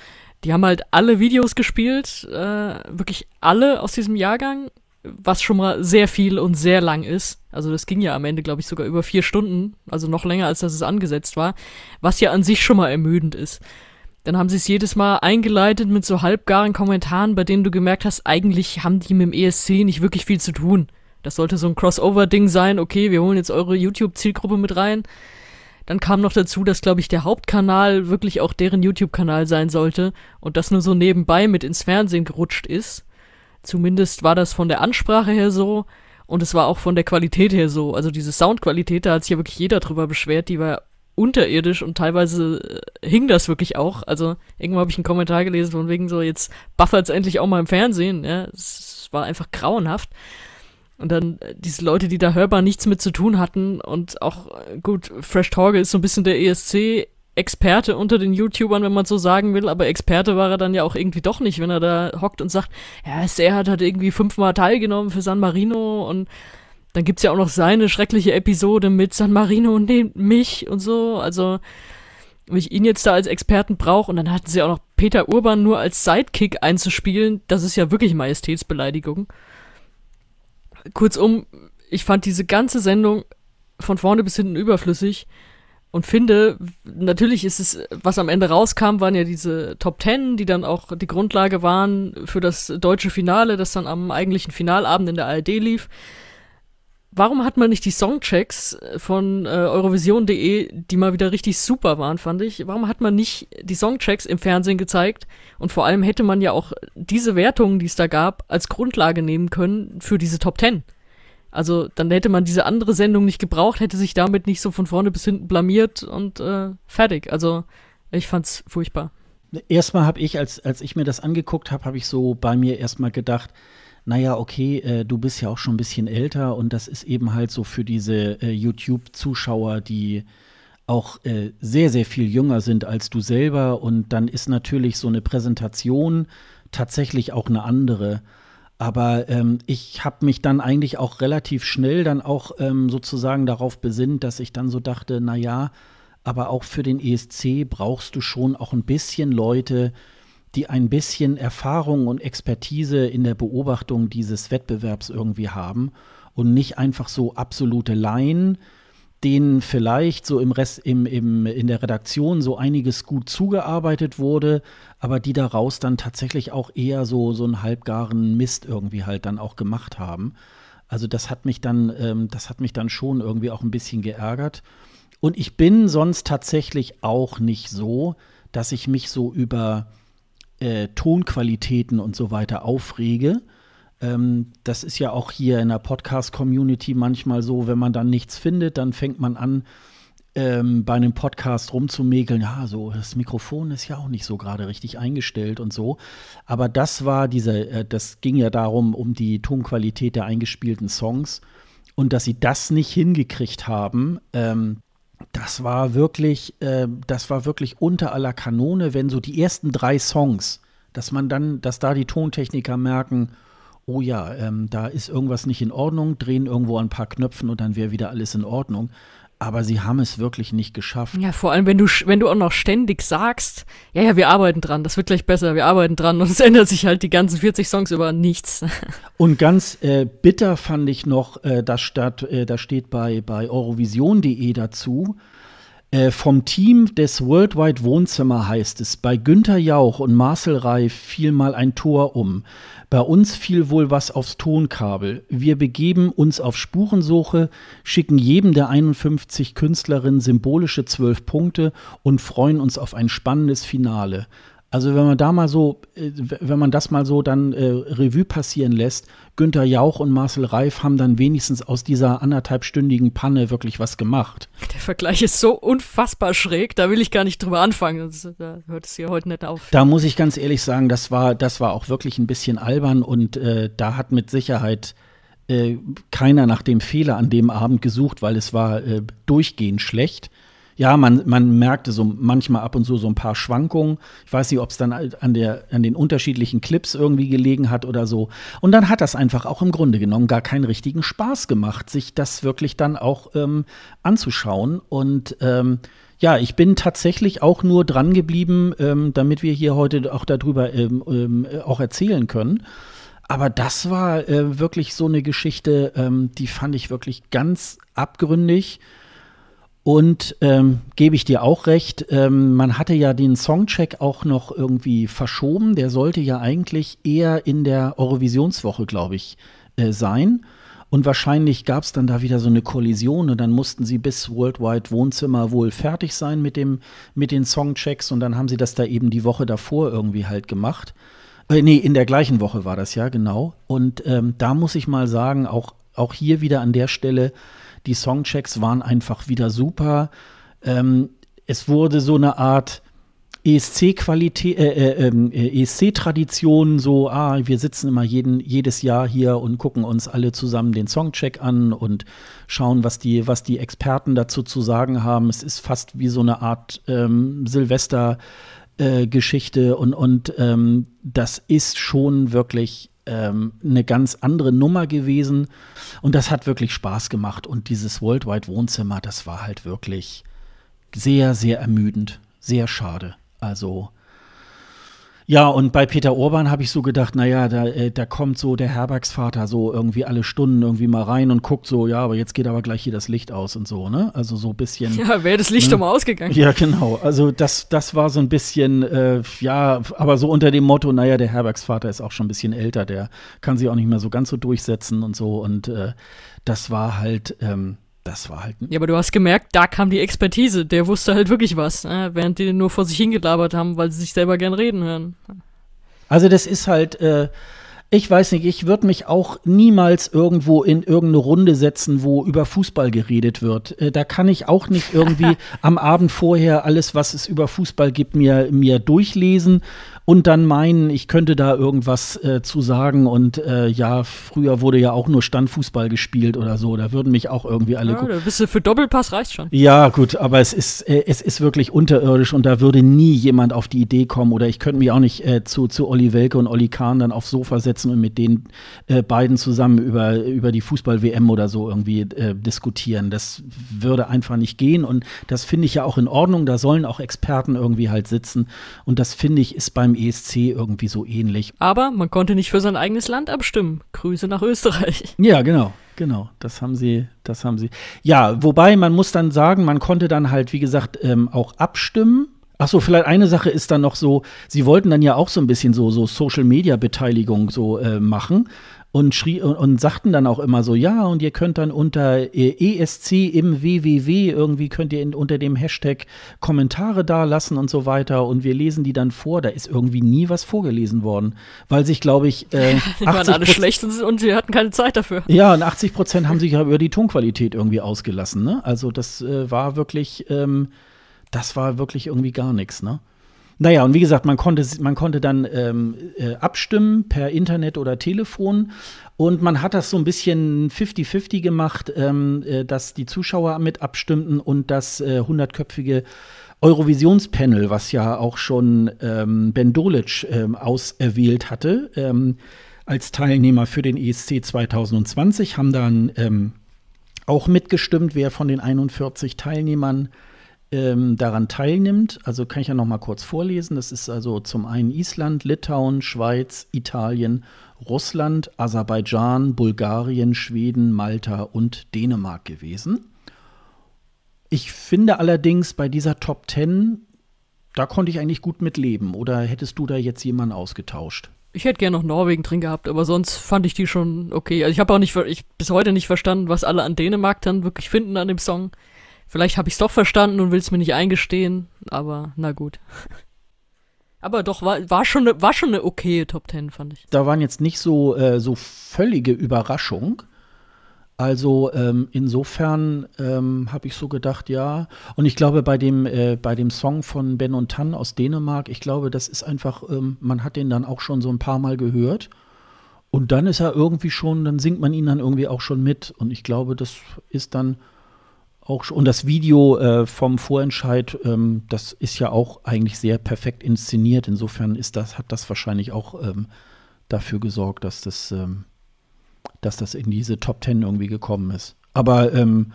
die haben halt alle Videos gespielt, äh, wirklich alle aus diesem Jahrgang, was schon mal sehr viel und sehr lang ist. Also das ging ja am Ende, glaube ich, sogar über vier Stunden, also noch länger, als das es angesetzt war, was ja an sich schon mal ermüdend ist. Dann haben sie es jedes Mal eingeleitet mit so halbgaren Kommentaren, bei denen du gemerkt hast, eigentlich haben die mit dem ESC nicht wirklich viel zu tun. Das sollte so ein Crossover-Ding sein, okay, wir holen jetzt eure YouTube-Zielgruppe mit rein. Dann kam noch dazu, dass, glaube ich, der Hauptkanal wirklich auch deren YouTube-Kanal sein sollte und das nur so nebenbei mit ins Fernsehen gerutscht ist. Zumindest war das von der Ansprache her so und es war auch von der Qualität her so. Also diese Soundqualität, da hat sich ja wirklich jeder drüber beschwert, die war unterirdisch und teilweise äh, hing das wirklich auch. Also irgendwann habe ich einen Kommentar gelesen von wegen so, jetzt buffert's endlich auch mal im Fernsehen. Ja, es war einfach grauenhaft. Und dann äh, diese Leute, die da hörbar nichts mit zu tun hatten und auch, äh, gut, Fresh Torge ist so ein bisschen der ESC Experte unter den YouTubern, wenn man so sagen will, aber Experte war er dann ja auch irgendwie doch nicht, wenn er da hockt und sagt, ja, SR hat halt irgendwie fünfmal teilgenommen für San Marino und dann gibt's ja auch noch seine schreckliche Episode mit San Marino und mich und so, also wenn ich ihn jetzt da als Experten brauche und dann hatten sie auch noch Peter Urban nur als Sidekick einzuspielen, das ist ja wirklich Majestätsbeleidigung. Kurzum, ich fand diese ganze Sendung von vorne bis hinten überflüssig und finde, natürlich ist es, was am Ende rauskam, waren ja diese Top Ten, die dann auch die Grundlage waren für das deutsche Finale, das dann am eigentlichen Finalabend in der ARD lief. Warum hat man nicht die Songchecks von äh, Eurovision.de, die mal wieder richtig super waren, fand ich, warum hat man nicht die Songchecks im Fernsehen gezeigt? Und vor allem hätte man ja auch diese Wertungen, die es da gab, als Grundlage nehmen können für diese Top Ten. Also dann hätte man diese andere Sendung nicht gebraucht, hätte sich damit nicht so von vorne bis hinten blamiert und äh, fertig. Also ich fand's furchtbar. Erstmal habe ich, als, als ich mir das angeguckt habe, habe ich so bei mir erstmal gedacht, naja, okay, äh, du bist ja auch schon ein bisschen älter und das ist eben halt so für diese äh, YouTube-Zuschauer, die auch äh, sehr, sehr viel jünger sind als du selber und dann ist natürlich so eine Präsentation tatsächlich auch eine andere. Aber ähm, ich habe mich dann eigentlich auch relativ schnell dann auch ähm, sozusagen darauf besinnt, dass ich dann so dachte, na ja, aber auch für den ESC brauchst du schon auch ein bisschen Leute, die ein bisschen Erfahrung und Expertise in der Beobachtung dieses Wettbewerbs irgendwie haben und nicht einfach so absolute Laien, denen vielleicht so im Rest, im, im, in der Redaktion so einiges gut zugearbeitet wurde, aber die daraus dann tatsächlich auch eher so, so einen halbgaren Mist irgendwie halt dann auch gemacht haben. Also das hat mich dann, ähm, das hat mich dann schon irgendwie auch ein bisschen geärgert. Und ich bin sonst tatsächlich auch nicht so, dass ich mich so über äh, Tonqualitäten und so weiter aufrege. Ähm, das ist ja auch hier in der Podcast-Community manchmal so, wenn man dann nichts findet, dann fängt man an, ähm, bei einem Podcast rumzumäkeln, ja, so das Mikrofon ist ja auch nicht so gerade richtig eingestellt und so. Aber das war diese, äh, das ging ja darum, um die Tonqualität der eingespielten Songs. Und dass sie das nicht hingekriegt haben, ähm, das war wirklich, äh, das war wirklich unter aller Kanone, wenn so die ersten drei Songs, dass man dann, dass da die Tontechniker merken, oh ja, ähm, da ist irgendwas nicht in Ordnung, drehen irgendwo ein paar Knöpfen und dann wäre wieder alles in Ordnung. Aber sie haben es wirklich nicht geschafft. Ja, vor allem, wenn du, wenn du auch noch ständig sagst, ja, ja, wir arbeiten dran, das wird gleich besser, wir arbeiten dran und es ändert sich halt die ganzen 40 Songs über nichts. Und ganz äh, bitter fand ich noch, äh, das, statt, äh, das steht bei, bei eurovision.de dazu, äh, vom Team des Worldwide Wohnzimmer heißt es, bei Günther Jauch und Marcel Reif fiel mal ein Tor um. Bei uns fiel wohl was aufs Tonkabel. Wir begeben uns auf Spurensuche, schicken jedem der 51 Künstlerinnen symbolische zwölf Punkte und freuen uns auf ein spannendes Finale. Also wenn man da mal so, äh, wenn man das mal so dann äh, Revue passieren lässt, Günther Jauch und Marcel Reif haben dann wenigstens aus dieser anderthalbstündigen Panne wirklich was gemacht. Der Vergleich ist so unfassbar schräg, da will ich gar nicht drüber anfangen. Das, da hört es hier heute nicht auf. Da muss ich ganz ehrlich sagen, das war, das war auch wirklich ein bisschen albern und äh, da hat mit Sicherheit äh, keiner nach dem Fehler an dem Abend gesucht, weil es war äh, durchgehend schlecht. Ja, man, man merkte so manchmal ab und zu so ein paar Schwankungen. Ich weiß nicht, ob es dann an, der, an den unterschiedlichen Clips irgendwie gelegen hat oder so. Und dann hat das einfach auch im Grunde genommen gar keinen richtigen Spaß gemacht, sich das wirklich dann auch ähm, anzuschauen. Und ähm, ja, ich bin tatsächlich auch nur dran geblieben, ähm, damit wir hier heute auch darüber ähm, ähm, auch erzählen können. Aber das war äh, wirklich so eine Geschichte, ähm, die fand ich wirklich ganz abgründig. Und ähm, gebe ich dir auch recht, ähm, man hatte ja den Songcheck auch noch irgendwie verschoben. Der sollte ja eigentlich eher in der Eurovisionswoche, glaube ich, äh, sein. Und wahrscheinlich gab es dann da wieder so eine Kollision und dann mussten sie bis Worldwide Wohnzimmer wohl fertig sein mit, dem, mit den Songchecks und dann haben sie das da eben die Woche davor irgendwie halt gemacht. Äh, nee, in der gleichen Woche war das ja, genau. Und ähm, da muss ich mal sagen, auch, auch hier wieder an der Stelle, die Songchecks waren einfach wieder super. Ähm, es wurde so eine Art ESC-Qualität, äh, äh, äh, ESC-Tradition, so, ah, wir sitzen immer jeden, jedes Jahr hier und gucken uns alle zusammen den Songcheck an und schauen, was die, was die Experten dazu zu sagen haben. Es ist fast wie so eine Art ähm, Silvester- äh, und, und ähm, das ist schon wirklich ähm, eine ganz andere Nummer gewesen. Und das hat wirklich Spaß gemacht. Und dieses Worldwide Wohnzimmer, das war halt wirklich sehr, sehr ermüdend. Sehr schade. Also ja, und bei Peter Orban habe ich so gedacht, naja, da, äh, da kommt so der Herbergsvater so irgendwie alle Stunden irgendwie mal rein und guckt so, ja, aber jetzt geht aber gleich hier das Licht aus und so, ne? Also so ein bisschen. Ja, wäre das Licht ne? mal ausgegangen. Ja, genau. Also das, das war so ein bisschen, äh, ja, aber so unter dem Motto, naja, der Herbergsvater ist auch schon ein bisschen älter, der kann sich auch nicht mehr so ganz so durchsetzen und so. Und äh, das war halt, ähm, das war halt. Ja, aber du hast gemerkt, da kam die Expertise. Der wusste halt wirklich was, äh, während die nur vor sich hingelabert haben, weil sie sich selber gern reden hören. Also das ist halt, äh, ich weiß nicht, ich würde mich auch niemals irgendwo in irgendeine Runde setzen, wo über Fußball geredet wird. Äh, da kann ich auch nicht irgendwie am Abend vorher alles, was es über Fußball gibt, mir, mir durchlesen und dann meinen, ich könnte da irgendwas äh, zu sagen und äh, ja, früher wurde ja auch nur Standfußball gespielt oder so, da würden mich auch irgendwie alle ja, bist du für Doppelpass reicht schon. Ja, gut, aber es ist äh, es ist wirklich unterirdisch und da würde nie jemand auf die Idee kommen oder ich könnte mich auch nicht äh, zu zu Olli Welke und Olli Kahn dann aufs Sofa setzen und mit den äh, beiden zusammen über, über die Fußball-WM oder so irgendwie äh, diskutieren. Das würde einfach nicht gehen und das finde ich ja auch in Ordnung. Da sollen auch Experten irgendwie halt sitzen und das finde ich ist beim ESC irgendwie so ähnlich. Aber man konnte nicht für sein eigenes Land abstimmen. Grüße nach Österreich. Ja, genau. Genau, das haben sie, das haben sie. Ja, wobei man muss dann sagen, man konnte dann halt, wie gesagt, ähm, auch abstimmen. Ach so, vielleicht eine Sache ist dann noch so, sie wollten dann ja auch so ein bisschen so, so Social Media Beteiligung so äh, machen und schrie und, sagten dann auch immer so, ja, und ihr könnt dann unter äh, ESC im WWW irgendwie könnt ihr in, unter dem Hashtag Kommentare da lassen und so weiter und wir lesen die dann vor. Da ist irgendwie nie was vorgelesen worden, weil sich, glaube ich, äh, die waren alle schlecht und, und wir hatten keine Zeit dafür. Ja, und 80 Prozent haben sich ja über die Tonqualität irgendwie ausgelassen. Ne? Also das äh, war wirklich, ähm, das war wirklich irgendwie gar nichts. Ne? Naja, und wie gesagt, man konnte, man konnte dann ähm, äh, abstimmen per Internet oder Telefon. Und man hat das so ein bisschen 50-50 gemacht, ähm, äh, dass die Zuschauer mit abstimmten und das äh, 100-köpfige Eurovisionspanel, was ja auch schon ähm, Ben Dolic ähm, auserwählt hatte, ähm, als Teilnehmer für den ESC 2020, haben dann ähm, auch mitgestimmt, wer von den 41 Teilnehmern ähm, daran teilnimmt. Also kann ich ja noch mal kurz vorlesen. Das ist also zum einen Island, Litauen, Schweiz, Italien, Russland, Aserbaidschan, Bulgarien, Schweden, Malta und Dänemark gewesen. Ich finde allerdings bei dieser Top 10, da konnte ich eigentlich gut mitleben. Oder hättest du da jetzt jemanden ausgetauscht? Ich hätte gerne noch Norwegen drin gehabt, aber sonst fand ich die schon okay. Also ich habe auch nicht, ich bis heute nicht verstanden, was alle an Dänemark dann wirklich finden an dem Song. Vielleicht habe ich es doch verstanden und will es mir nicht eingestehen, aber na gut. Aber doch, war, war, schon, ne, war schon eine okaye Top Ten, fand ich. Da waren jetzt nicht so, äh, so völlige Überraschung. Also ähm, insofern ähm, habe ich so gedacht, ja. Und ich glaube, bei dem, äh, bei dem Song von Ben und Tan aus Dänemark, ich glaube, das ist einfach, ähm, man hat den dann auch schon so ein paar Mal gehört. Und dann ist er irgendwie schon, dann singt man ihn dann irgendwie auch schon mit. Und ich glaube, das ist dann auch und das Video äh, vom Vorentscheid, ähm, das ist ja auch eigentlich sehr perfekt inszeniert. Insofern ist das, hat das wahrscheinlich auch ähm, dafür gesorgt, dass das, ähm, dass das in diese Top Ten irgendwie gekommen ist. Aber ähm,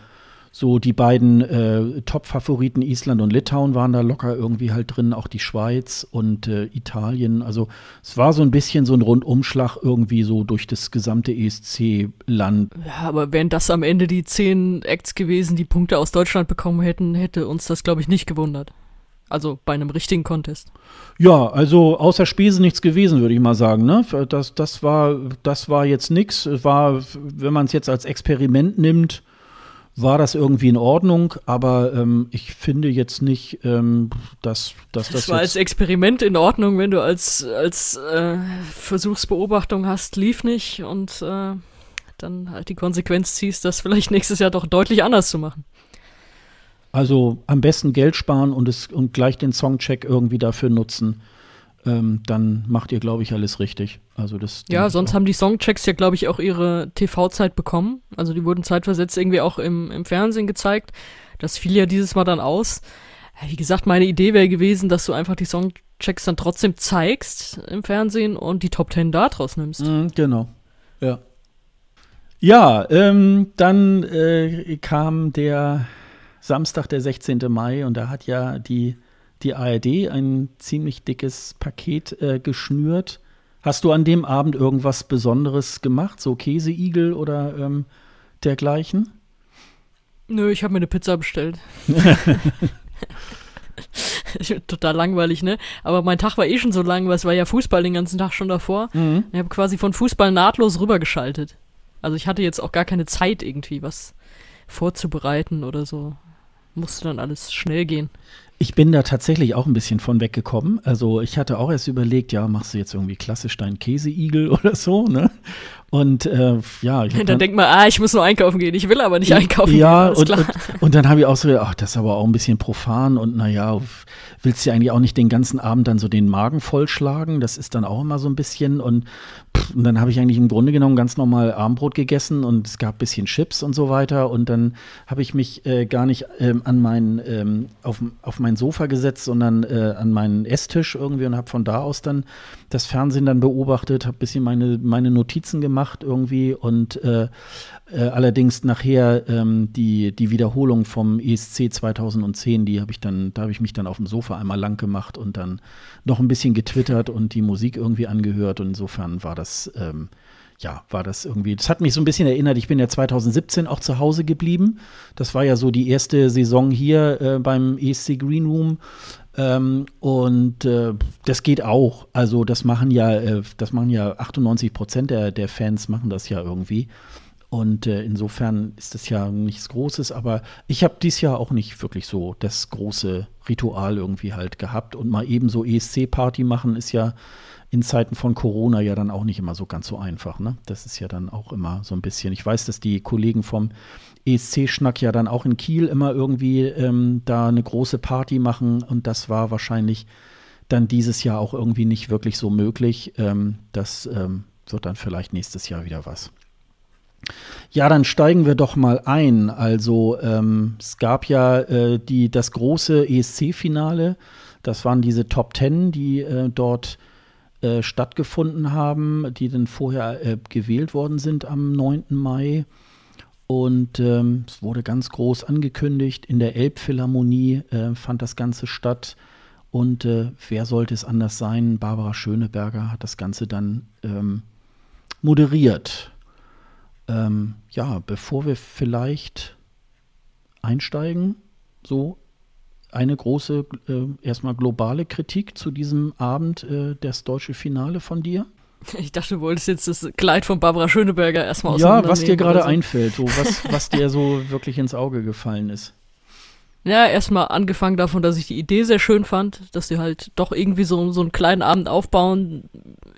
so die beiden äh, Top-Favoriten Island und Litauen waren da locker irgendwie halt drin, auch die Schweiz und äh, Italien. Also es war so ein bisschen so ein Rundumschlag irgendwie so durch das gesamte ESC-Land. Ja, aber wären das am Ende die zehn Acts gewesen, die Punkte aus Deutschland bekommen hätten, hätte uns das, glaube ich, nicht gewundert. Also bei einem richtigen Contest. Ja, also außer Spesen nichts gewesen, würde ich mal sagen. Ne? Das, das, war, das war jetzt nichts. War, wenn man es jetzt als Experiment nimmt, war das irgendwie in Ordnung, aber ähm, ich finde jetzt nicht, ähm, dass, dass das. Das war als Experiment in Ordnung, wenn du als, als äh, Versuchsbeobachtung hast, lief nicht und äh, dann halt die Konsequenz ziehst, das vielleicht nächstes Jahr doch deutlich anders zu machen. Also am besten Geld sparen und, es, und gleich den Songcheck irgendwie dafür nutzen ähm, dann macht ihr, glaube ich, alles richtig. Also das. Ja, sonst haben die Songchecks ja, glaube ich, auch ihre TV-Zeit bekommen. Also die wurden zeitversetzt irgendwie auch im, im Fernsehen gezeigt. Das fiel ja dieses Mal dann aus. Wie gesagt, meine Idee wäre gewesen, dass du einfach die Songchecks dann trotzdem zeigst im Fernsehen und die Top Ten da draus nimmst. Mhm, genau. Ja. Ja, ähm, dann äh, kam der Samstag, der 16. Mai, und da hat ja die die ARD ein ziemlich dickes Paket äh, geschnürt. Hast du an dem Abend irgendwas Besonderes gemacht, so Käseigel oder ähm, dergleichen? Nö, ich habe mir eine Pizza bestellt. Total langweilig, ne? Aber mein Tag war eh schon so lang, weil es war ja Fußball den ganzen Tag schon davor. Mhm. Ich habe quasi von Fußball nahtlos rübergeschaltet. Also ich hatte jetzt auch gar keine Zeit irgendwie was vorzubereiten oder so. Musste dann alles schnell gehen. Ich bin da tatsächlich auch ein bisschen von weggekommen. Also ich hatte auch erst überlegt, ja, machst du jetzt irgendwie klassisch deinen Käseigel oder so, ne? Und äh, ja. Ich dann, dann denkt man, ah, ich muss nur einkaufen gehen. Ich will aber nicht einkaufen ja, gehen. Ja, und, und, und, dann habe ich auch so, ach, das ist aber auch ein bisschen profan und naja, willst du eigentlich auch nicht den ganzen Abend dann so den Magen vollschlagen. Das ist dann auch immer so ein bisschen. Und, pff, und dann habe ich eigentlich im Grunde genommen ganz normal Armbrot gegessen und es gab ein bisschen Chips und so weiter. Und dann habe ich mich äh, gar nicht ähm, an meinen, ähm, auf, auf meinen mein Sofa gesetzt, sondern äh, an meinen Esstisch irgendwie und habe von da aus dann das Fernsehen dann beobachtet, habe ein bisschen meine, meine Notizen gemacht irgendwie und äh, äh, allerdings nachher ähm, die, die Wiederholung vom ESC 2010, die habe ich dann, da habe ich mich dann auf dem Sofa einmal lang gemacht und dann noch ein bisschen getwittert und die Musik irgendwie angehört. Und insofern war das ähm, ja, war das irgendwie, das hat mich so ein bisschen erinnert, ich bin ja 2017 auch zu Hause geblieben. Das war ja so die erste Saison hier äh, beim ESC Green Room. Ähm, und äh, das geht auch. Also das machen ja, äh, das machen ja 98 Prozent der, der Fans machen das ja irgendwie. Und äh, insofern ist das ja nichts Großes, aber ich habe dieses Jahr auch nicht wirklich so das große Ritual irgendwie halt gehabt. Und mal eben so ESC-Party machen ist ja in Zeiten von Corona ja dann auch nicht immer so ganz so einfach. Ne? Das ist ja dann auch immer so ein bisschen. Ich weiß, dass die Kollegen vom ESC-Schnack ja dann auch in Kiel immer irgendwie ähm, da eine große Party machen und das war wahrscheinlich dann dieses Jahr auch irgendwie nicht wirklich so möglich. Ähm, das ähm, wird dann vielleicht nächstes Jahr wieder was. Ja, dann steigen wir doch mal ein. Also ähm, es gab ja äh, die, das große ESC-Finale. Das waren diese Top Ten, die äh, dort äh, stattgefunden haben, die dann vorher äh, gewählt worden sind am 9. Mai. Und ähm, es wurde ganz groß angekündigt. In der Elbphilharmonie äh, fand das Ganze statt. Und äh, wer sollte es anders sein? Barbara Schöneberger hat das Ganze dann ähm, moderiert. Ähm, ja, bevor wir vielleicht einsteigen, so eine große, äh, erstmal globale Kritik zu diesem Abend, äh, das deutsche Finale von dir? Ich dachte, du wolltest jetzt das Kleid von Barbara Schöneberger erstmal aus Ja, was dir gerade so. einfällt, so was, was dir so wirklich ins Auge gefallen ist. Ja, erstmal angefangen davon, dass ich die Idee sehr schön fand, dass sie halt doch irgendwie so, so einen kleinen Abend aufbauen,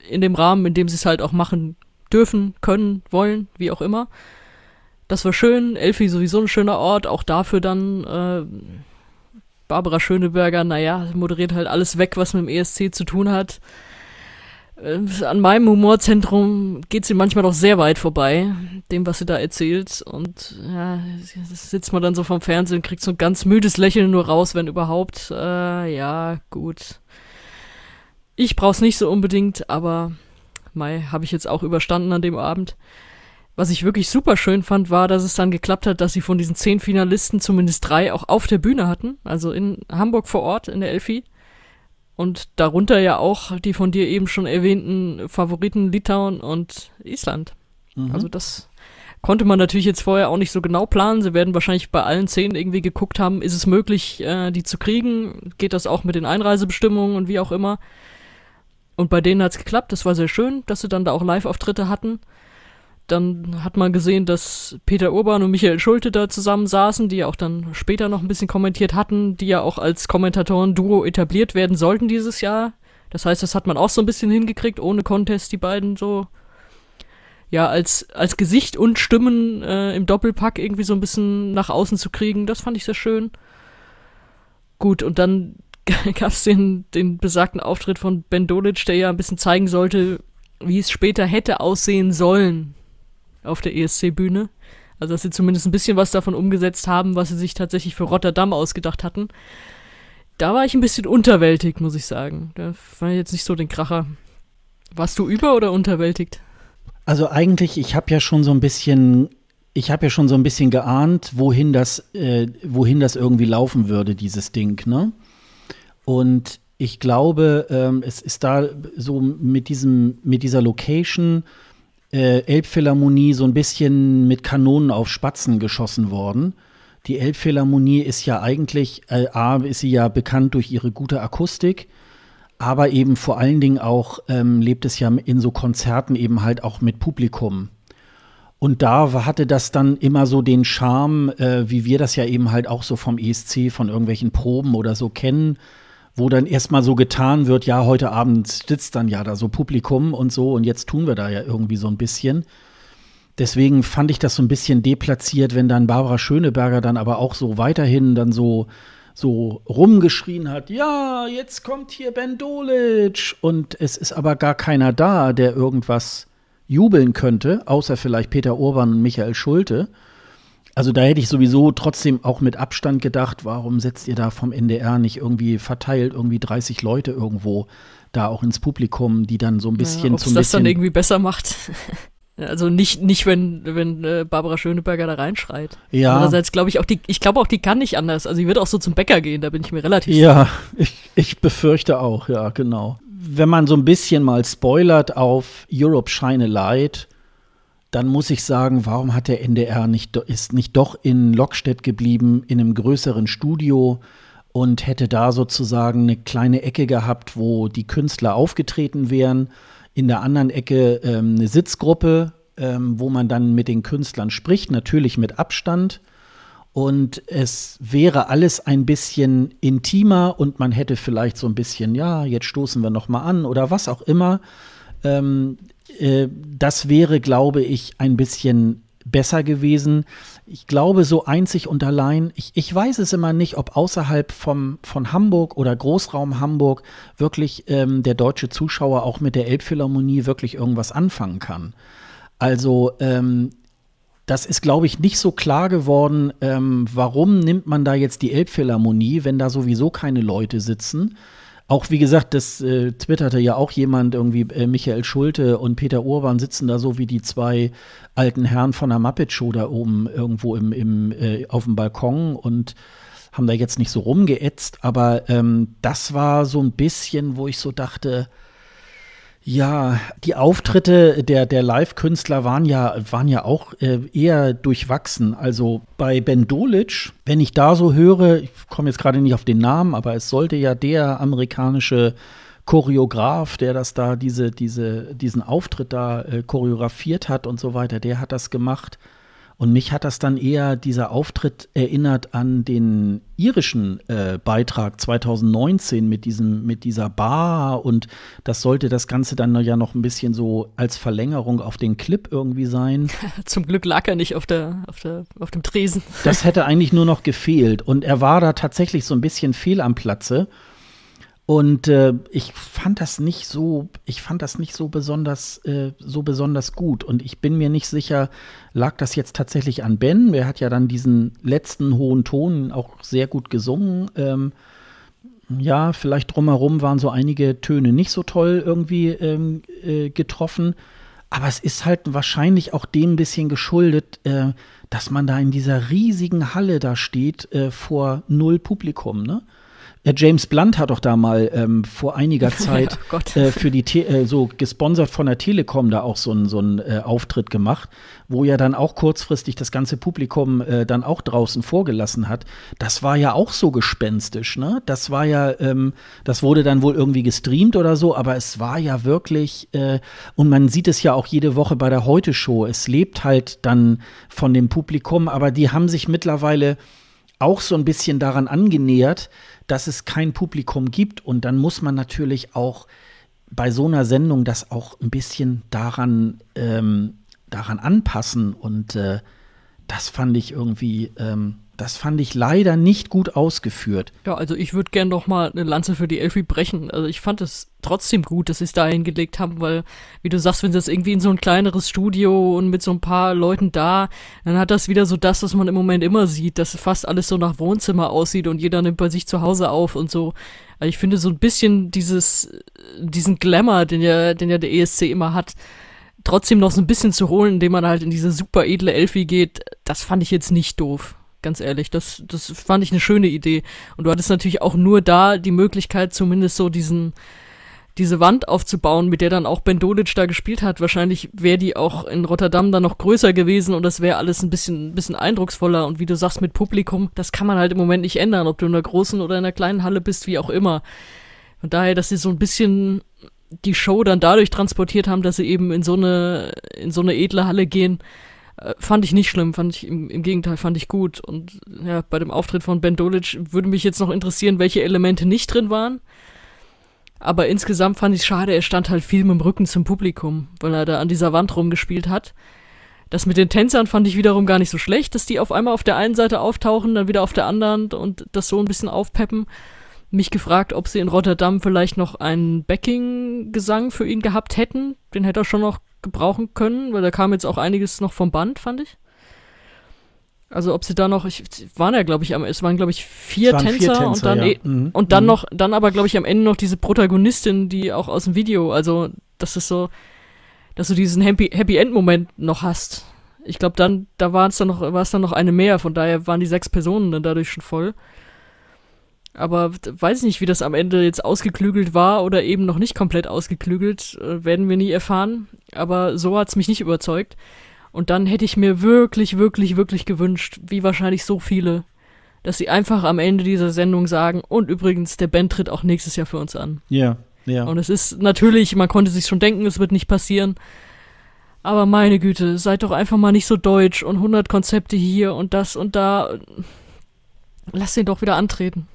in dem Rahmen, in dem sie es halt auch machen dürfen, können, wollen, wie auch immer. Das war schön, Elfi sowieso ein schöner Ort, auch dafür dann äh, Barbara Schöneberger, naja, moderiert halt alles weg, was mit dem ESC zu tun hat. Äh, an meinem Humorzentrum geht sie manchmal doch sehr weit vorbei, dem, was sie da erzählt. Und ja, sitzt man dann so vom Fernsehen und kriegt so ein ganz müdes Lächeln nur raus, wenn überhaupt. Äh, ja, gut. Ich brauch's nicht so unbedingt, aber Mai habe ich jetzt auch überstanden an dem Abend. Was ich wirklich super schön fand, war, dass es dann geklappt hat, dass sie von diesen zehn Finalisten zumindest drei auch auf der Bühne hatten, also in Hamburg vor Ort in der Elfi. Und darunter ja auch die von dir eben schon erwähnten Favoriten Litauen und Island. Mhm. Also das konnte man natürlich jetzt vorher auch nicht so genau planen. Sie werden wahrscheinlich bei allen zehn irgendwie geguckt haben, ist es möglich, äh, die zu kriegen? Geht das auch mit den Einreisebestimmungen und wie auch immer? Und bei denen hat es geklappt. Das war sehr schön, dass sie dann da auch Live-Auftritte hatten. Dann hat man gesehen, dass Peter Urban und Michael Schulte da zusammen saßen, die ja auch dann später noch ein bisschen kommentiert hatten, die ja auch als Kommentatoren-Duo etabliert werden sollten dieses Jahr. Das heißt, das hat man auch so ein bisschen hingekriegt, ohne Contest die beiden so ja als als Gesicht und Stimmen äh, im Doppelpack irgendwie so ein bisschen nach außen zu kriegen. Das fand ich sehr schön. Gut, und dann gab es den, den besagten Auftritt von Ben Dolic, der ja ein bisschen zeigen sollte, wie es später hätte aussehen sollen, auf der ESC-Bühne. Also, dass sie zumindest ein bisschen was davon umgesetzt haben, was sie sich tatsächlich für Rotterdam ausgedacht hatten. Da war ich ein bisschen unterwältigt, muss ich sagen. Da war jetzt nicht so den Kracher. Warst du über- oder unterwältigt? Also eigentlich, ich habe ja schon so ein bisschen, ich habe ja schon so ein bisschen geahnt, wohin das, äh, wohin das irgendwie laufen würde, dieses Ding, ne? Und ich glaube, ähm, es ist da so mit diesem, mit dieser Location äh, Elbphilharmonie so ein bisschen mit Kanonen auf Spatzen geschossen worden. Die Elbphilharmonie ist ja eigentlich, äh, A, ist sie ja bekannt durch ihre gute Akustik, aber eben vor allen Dingen auch ähm, lebt es ja in so Konzerten eben halt auch mit Publikum. Und da hatte das dann immer so den Charme, äh, wie wir das ja eben halt auch so vom ESC, von irgendwelchen Proben oder so kennen, wo dann erstmal so getan wird, ja, heute Abend sitzt dann ja da so Publikum und so und jetzt tun wir da ja irgendwie so ein bisschen. Deswegen fand ich das so ein bisschen deplatziert, wenn dann Barbara Schöneberger dann aber auch so weiterhin dann so so rumgeschrien hat, ja, jetzt kommt hier Ben Dolic und es ist aber gar keiner da, der irgendwas jubeln könnte, außer vielleicht Peter Urban und Michael Schulte. Also da hätte ich sowieso trotzdem auch mit Abstand gedacht, warum setzt ihr da vom NDR nicht irgendwie verteilt irgendwie 30 Leute irgendwo da auch ins Publikum, die dann so ein bisschen ja, zum das dann irgendwie besser macht. Also nicht, nicht wenn, wenn äh, Barbara Schöneberger da reinschreit. Ja. Andererseits glaube ich auch, die, ich glaube auch, die kann nicht anders. Also die wird auch so zum Bäcker gehen, da bin ich mir relativ Ja, ich, ich befürchte auch, ja, genau. Wenn man so ein bisschen mal spoilert auf Europe Shine a Light, dann muss ich sagen, warum hat der NDR nicht, ist nicht doch in Lockstedt geblieben, in einem größeren Studio und hätte da sozusagen eine kleine Ecke gehabt, wo die Künstler aufgetreten wären in der anderen Ecke ähm, eine Sitzgruppe, ähm, wo man dann mit den Künstlern spricht, natürlich mit Abstand. Und es wäre alles ein bisschen intimer und man hätte vielleicht so ein bisschen, ja, jetzt stoßen wir noch mal an oder was auch immer. Ähm, äh, das wäre, glaube ich, ein bisschen besser gewesen. Ich glaube, so einzig und allein, ich, ich weiß es immer nicht, ob außerhalb vom, von Hamburg oder Großraum Hamburg wirklich ähm, der deutsche Zuschauer auch mit der Elbphilharmonie wirklich irgendwas anfangen kann. Also ähm, das ist, glaube ich, nicht so klar geworden, ähm, warum nimmt man da jetzt die Elbphilharmonie, wenn da sowieso keine Leute sitzen. Auch wie gesagt, das äh, twitterte ja auch jemand, irgendwie äh, Michael Schulte und Peter Urban sitzen da so wie die zwei alten Herren von der Muppet Show da oben irgendwo im, im, äh, auf dem Balkon und haben da jetzt nicht so rumgeätzt, aber ähm, das war so ein bisschen, wo ich so dachte, ja, die Auftritte der, der Live-Künstler waren ja, waren ja auch äh, eher durchwachsen. Also bei Ben Dolic, wenn ich da so höre, ich komme jetzt gerade nicht auf den Namen, aber es sollte ja der amerikanische Choreograf, der das da, diese, diese, diesen Auftritt da äh, choreografiert hat und so weiter, der hat das gemacht. Und mich hat das dann eher dieser Auftritt erinnert an den irischen äh, Beitrag 2019 mit diesem, mit dieser Bar und das sollte das Ganze dann ja noch ein bisschen so als Verlängerung auf den Clip irgendwie sein. Zum Glück lag er nicht auf der, auf der, auf dem Tresen. Das hätte eigentlich nur noch gefehlt. Und er war da tatsächlich so ein bisschen fehl am Platze. Und äh, ich fand das nicht so, ich fand das nicht so besonders, äh, so besonders gut. Und ich bin mir nicht sicher, lag das jetzt tatsächlich an Ben? Der hat ja dann diesen letzten hohen Ton auch sehr gut gesungen. Ähm, ja, vielleicht drumherum waren so einige Töne nicht so toll irgendwie ähm, äh, getroffen. Aber es ist halt wahrscheinlich auch dem ein bisschen geschuldet, äh, dass man da in dieser riesigen Halle da steht äh, vor null Publikum, ne? Ja, James Blunt hat doch da mal ähm, vor einiger Zeit ja, äh, für die Te äh, so gesponsert von der Telekom da auch so einen so äh, Auftritt gemacht, wo ja dann auch kurzfristig das ganze Publikum äh, dann auch draußen vorgelassen hat. Das war ja auch so gespenstisch, ne? Das war ja, ähm, das wurde dann wohl irgendwie gestreamt oder so, aber es war ja wirklich äh, und man sieht es ja auch jede Woche bei der Heute Show. Es lebt halt dann von dem Publikum, aber die haben sich mittlerweile auch so ein bisschen daran angenähert, dass es kein Publikum gibt. Und dann muss man natürlich auch bei so einer Sendung das auch ein bisschen daran, ähm, daran anpassen. Und äh, das fand ich irgendwie, ähm, das fand ich leider nicht gut ausgeführt. Ja, also ich würde gern noch mal eine Lanze für die Elfi brechen. Also ich fand es trotzdem gut, dass sie es da hingelegt haben, weil, wie du sagst, wenn sie das irgendwie in so ein kleineres Studio und mit so ein paar Leuten da, dann hat das wieder so das, was man im Moment immer sieht, dass fast alles so nach Wohnzimmer aussieht und jeder nimmt bei sich zu Hause auf und so. Also ich finde so ein bisschen dieses, diesen Glamour, den ja, den ja der ESC immer hat, trotzdem noch so ein bisschen zu holen, indem man halt in diese super edle Elfi geht, das fand ich jetzt nicht doof ganz ehrlich. Das, das fand ich eine schöne Idee. Und du hattest natürlich auch nur da die Möglichkeit, zumindest so diesen, diese Wand aufzubauen, mit der dann auch Ben Dolic da gespielt hat. Wahrscheinlich wäre die auch in Rotterdam dann noch größer gewesen und das wäre alles ein bisschen, ein bisschen eindrucksvoller. Und wie du sagst, mit Publikum, das kann man halt im Moment nicht ändern, ob du in einer großen oder in einer kleinen Halle bist, wie auch immer. Und daher, dass sie so ein bisschen die Show dann dadurch transportiert haben, dass sie eben in so eine, in so eine edle Halle gehen, äh, fand ich nicht schlimm, fand ich im, im, Gegenteil, fand ich gut. Und ja, bei dem Auftritt von Ben Dolic würde mich jetzt noch interessieren, welche Elemente nicht drin waren. Aber insgesamt fand ich es schade, er stand halt viel mit dem Rücken zum Publikum, weil er da an dieser Wand rumgespielt hat. Das mit den Tänzern fand ich wiederum gar nicht so schlecht, dass die auf einmal auf der einen Seite auftauchen, dann wieder auf der anderen und das so ein bisschen aufpeppen. Mich gefragt, ob sie in Rotterdam vielleicht noch einen Backing-Gesang für ihn gehabt hätten. Den hätte er schon noch gebrauchen können, weil da kam jetzt auch einiges noch vom Band, fand ich. Also ob sie da noch, ich waren ja, glaube ich, am, es waren, glaube ich, vier, waren Tänzer, vier Tänzer, und dann ja. eh- Mhm. und dann Mhm. noch, dann aber, glaube ich, am Ende noch diese Protagonistin, die auch aus dem Video, also das ist so, dass du diesen Happy, Happy End Moment noch hast. Ich glaube, dann, da war es dann noch, war es dann noch eine mehr, von daher waren die sechs Personen dann dadurch schon voll. Aber weiß ich nicht, wie das am Ende jetzt ausgeklügelt war oder eben noch nicht komplett ausgeklügelt, äh, werden wir nie erfahren. Aber so hat's mich nicht überzeugt. Und dann hätte ich mir wirklich, wirklich, wirklich gewünscht, wie wahrscheinlich so viele, dass sie einfach am Ende dieser Sendung sagen, und übrigens, der Band tritt auch nächstes Jahr für uns an. Ja, ja. Und es ist natürlich, man konnte sich schon denken, es wird nicht passieren. Aber meine Güte, seid doch einfach mal nicht so deutsch und 100 Konzepte hier und das und da. Lass den doch wieder antreten.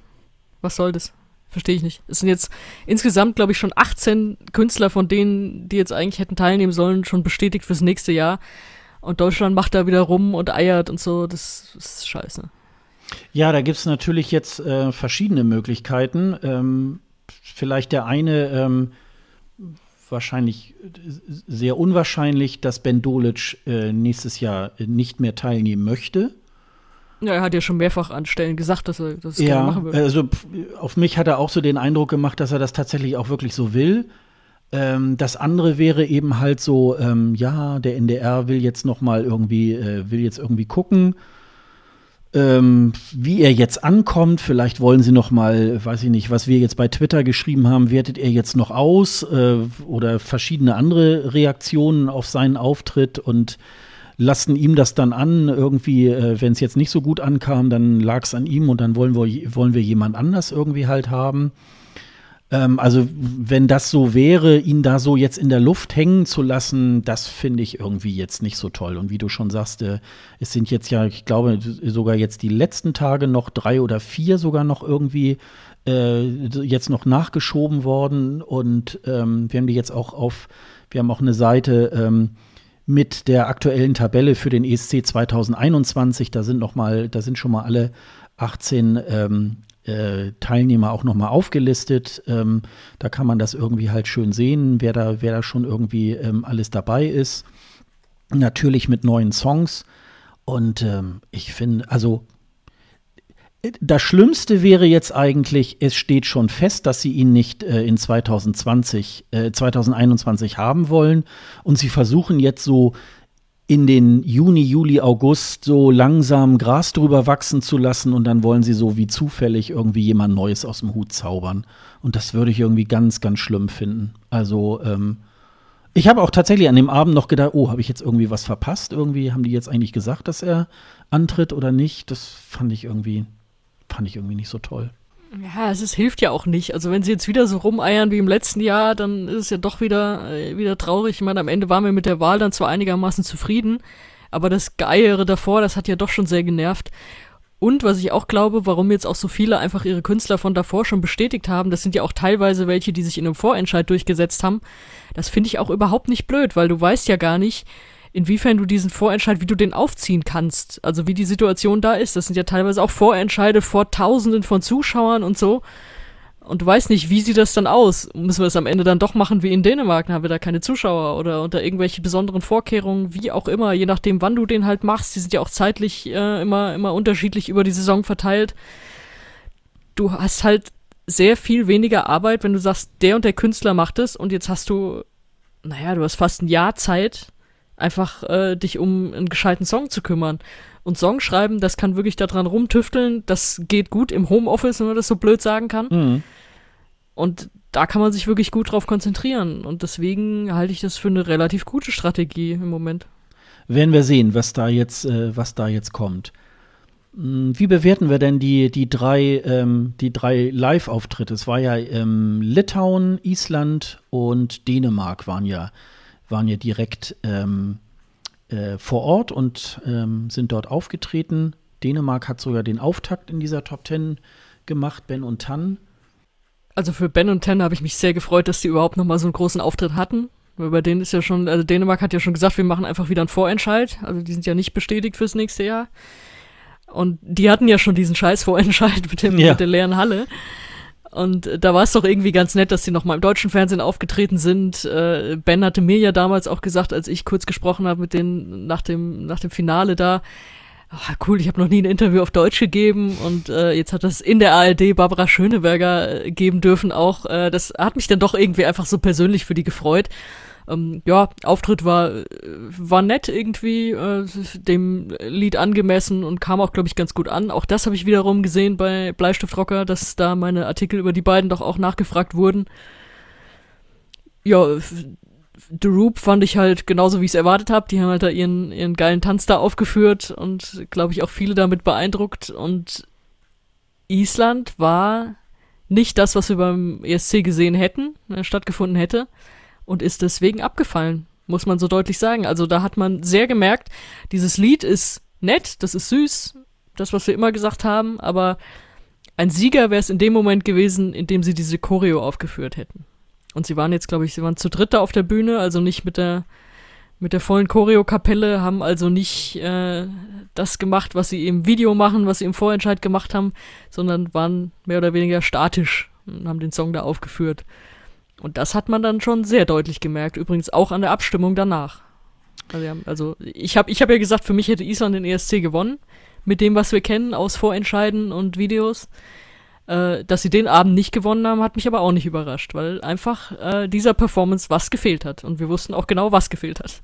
Was soll das? Verstehe ich nicht. Es sind jetzt insgesamt, glaube ich, schon 18 Künstler von denen, die jetzt eigentlich hätten teilnehmen sollen, schon bestätigt fürs nächste Jahr. Und Deutschland macht da wieder rum und eiert und so. Das, ist scheiße. Ja, da gibt's natürlich jetzt äh, verschiedene Möglichkeiten. Ähm, vielleicht der eine, ähm, wahrscheinlich äh, sehr unwahrscheinlich, dass Ben Dolic äh, nächstes Jahr nicht mehr teilnehmen möchte. Ja, er hat ja schon mehrfach an Stellen gesagt, dass er das gerne machen würde. also auf mich hat er auch so den Eindruck gemacht, dass er das tatsächlich auch wirklich so will. Ähm, das andere wäre eben halt so, ähm, ja, der NDR will jetzt noch mal irgendwie, äh, will jetzt irgendwie gucken, ähm, wie er jetzt ankommt. Vielleicht wollen sie noch mal, weiß ich nicht, was wir jetzt bei Twitter geschrieben haben, wertet er jetzt noch aus äh, oder verschiedene andere Reaktionen auf seinen Auftritt und lassen ihm das dann an. Irgendwie, äh, wenn es jetzt nicht so gut ankam, dann lag es an ihm und dann wollen wir, wollen wir jemand anders irgendwie halt haben. Ähm, also, wenn das so wäre, ihn da so jetzt in der Luft hängen zu lassen, das finde ich irgendwie jetzt nicht so toll. Und wie du schon sagst, äh, es sind jetzt ja, ich glaube, sogar jetzt die letzten Tage noch drei oder vier sogar noch irgendwie äh, jetzt noch nachgeschoben worden. Und ähm, wir haben die jetzt auch auf, wir haben auch eine Seite, ähm, mit der aktuellen Tabelle für den ESC 2021. Da sind noch mal, da sind schon mal alle 18 ähm, äh, Teilnehmer auch noch mal aufgelistet. Ähm, da kann man das irgendwie halt schön sehen, wer da, wer da schon irgendwie ähm, alles dabei ist. Natürlich mit neuen Songs. Und ähm, ich finde, also das Schlimmste wäre jetzt eigentlich, es steht schon fest, dass sie ihn nicht äh, in 2020, äh, 2021 haben wollen. Und sie versuchen jetzt so in den Juni, Juli, August so langsam Gras drüber wachsen zu lassen und dann wollen sie so wie zufällig irgendwie jemand Neues aus dem Hut zaubern. Und das würde ich irgendwie ganz, ganz schlimm finden. Also, ähm, ich habe auch tatsächlich an dem Abend noch gedacht, oh, habe ich jetzt irgendwie was verpasst? Irgendwie haben die jetzt eigentlich gesagt, dass er antritt oder nicht? Das fand ich irgendwie, fand ich irgendwie nicht so toll. Ja, es ist, hilft ja auch nicht. Also wenn sie jetzt wieder so rumeiern wie im letzten Jahr, dann ist es ja doch wieder, äh, wieder traurig. Ich meine, am Ende waren wir mit der Wahl dann zwar einigermaßen zufrieden, aber das Geeiere davor, das hat ja doch schon sehr genervt. Und was ich auch glaube, warum jetzt auch so viele einfach ihre Künstler von davor schon bestätigt haben, das sind ja auch teilweise welche, die sich in einem Vorentscheid durchgesetzt haben. Das finde ich auch überhaupt nicht blöd, weil du weißt ja gar nicht, inwiefern du diesen Vorentscheid, wie du den aufziehen kannst. Also wie die Situation da ist. Das sind ja teilweise auch Vorentscheide vor Tausenden von Zuschauern und so. Und du weißt nicht, wie sieht das dann aus? Müssen wir es am Ende dann doch machen wie in Dänemark? Dann haben wir da keine Zuschauer oder unter irgendwelche besonderen Vorkehrungen, wie auch immer, je nachdem, wann du den halt machst. Die sind ja auch zeitlich äh, immer, immer unterschiedlich über die Saison verteilt. Du hast halt sehr viel weniger Arbeit, wenn du sagst, der und der Künstler macht es und jetzt hast du, naja, du hast fast ein Jahr Zeit, einfach äh, dich um einen gescheiten Song zu kümmern. Und Song schreiben, das kann wirklich daran rumtüfteln, das geht gut im Homeoffice, wenn man das so blöd sagen kann. Mhm. Und da kann man sich wirklich gut drauf konzentrieren. Und deswegen halte ich das für eine relativ gute Strategie im Moment. Werden wir sehen, was da jetzt, äh, was da jetzt kommt. Hm, Wie bewerten wir denn die, die drei, ähm, die drei Live-Auftritte? Es war ja ähm, Litauen, Island und Dänemark waren ja, waren ja direkt ähm, äh, vor Ort und ähm, sind dort aufgetreten. Dänemark hat sogar den Auftakt in dieser Top Ten gemacht, Ben und Tan. Also für Ben und Ten habe ich mich sehr gefreut, dass die überhaupt noch mal so einen großen Auftritt hatten. Weil bei denen ist ja schon, also Dänemark hat ja schon gesagt, wir machen einfach wieder einen Vorentscheid. Also die sind ja nicht bestätigt fürs nächste Jahr. Und die hatten ja schon diesen scheiß Vorentscheid mit, dem, Ja. mit der leeren Halle. Und äh, da war es doch irgendwie ganz nett, dass sie noch mal im deutschen Fernsehen aufgetreten sind. Äh, ben hatte mir ja damals auch gesagt, als ich kurz gesprochen habe mit denen nach dem, nach dem Finale da, ach, cool, ich habe noch nie ein Interview auf Deutsch gegeben und äh, jetzt hat das in der ARD Barbara Schöneberger äh, geben dürfen auch. Äh, das hat mich dann doch irgendwie einfach so persönlich für die gefreut. Ähm, ja, Auftritt war, äh, war nett irgendwie, äh, dem Lied angemessen und kam auch, glaube ich, ganz gut an. Auch das habe ich wiederum gesehen bei Bleistiftrocker, dass da meine Artikel über die beiden doch auch nachgefragt wurden. Ja, The Roop fand ich halt genauso, wie ich es erwartet habe. Die haben halt da ihren, ihren geilen Tanz da aufgeführt und, glaube ich, auch viele damit beeindruckt. Und Island war nicht das, was wir beim ESC gesehen hätten, äh, stattgefunden hätte und ist deswegen abgefallen, muss man so deutlich sagen. Also da hat man sehr gemerkt, dieses Lied ist nett, das ist süß, das, was wir immer gesagt haben, aber ein Sieger wäre es in dem Moment gewesen, in dem sie diese Choreo aufgeführt hätten. Und sie waren jetzt, glaube ich, sie waren zu dritter auf der Bühne, also nicht mit der mit der vollen Choreo-Kapelle, haben also nicht äh, das gemacht, was sie im Video machen, was sie im Vorentscheid gemacht haben, sondern waren mehr oder weniger statisch und haben den Song da aufgeführt. Und das hat man dann schon sehr deutlich gemerkt, übrigens auch an der Abstimmung danach. Also, also ich habe ich hab ja gesagt, für mich hätte Island den ESC gewonnen, mit dem, was wir kennen aus Vorentscheiden und Videos. Äh, dass sie den Abend nicht gewonnen haben, hat mich aber auch nicht überrascht, weil einfach äh, dieser Performance was gefehlt hat. Und wir wussten auch genau, was gefehlt hat.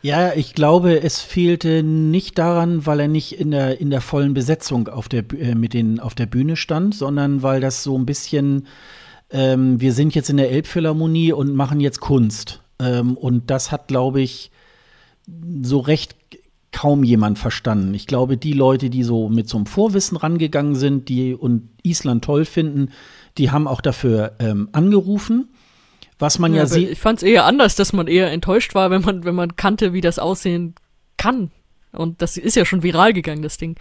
Ja, ich glaube, es fehlte nicht daran, weil er nicht in der, in der vollen Besetzung auf der, äh, mit den, auf der Bühne stand, sondern weil das so ein bisschen, ähm, wir sind jetzt in der Elbphilharmonie und machen jetzt Kunst. Ähm, und das hat, glaube ich, so recht kaum jemand verstanden. Ich glaube, die Leute, die so mit so einem Vorwissen rangegangen sind, die und Island toll finden, die haben auch dafür ähm, angerufen. Was man ja, ja sieht. Ich fand es eher anders, dass man eher enttäuscht war, wenn man, wenn man kannte, wie das aussehen kann. Und das ist ja schon viral gegangen, das Ding.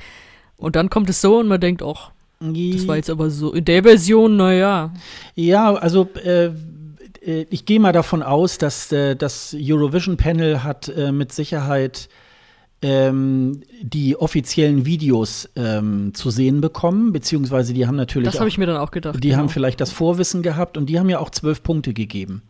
Und dann kommt es so und man denkt, ach, das war jetzt aber so in der Version, naja. Ja, also äh, äh, ich gehe mal davon aus, dass äh, das Eurovision Panel hat äh, mit Sicherheit ähm, die offiziellen Videos ähm, zu sehen bekommen, beziehungsweise die haben natürlich. Das habe ich mir dann auch gedacht. Die genau. haben vielleicht das Vorwissen gehabt und die haben ja auch zwölf Punkte gegeben.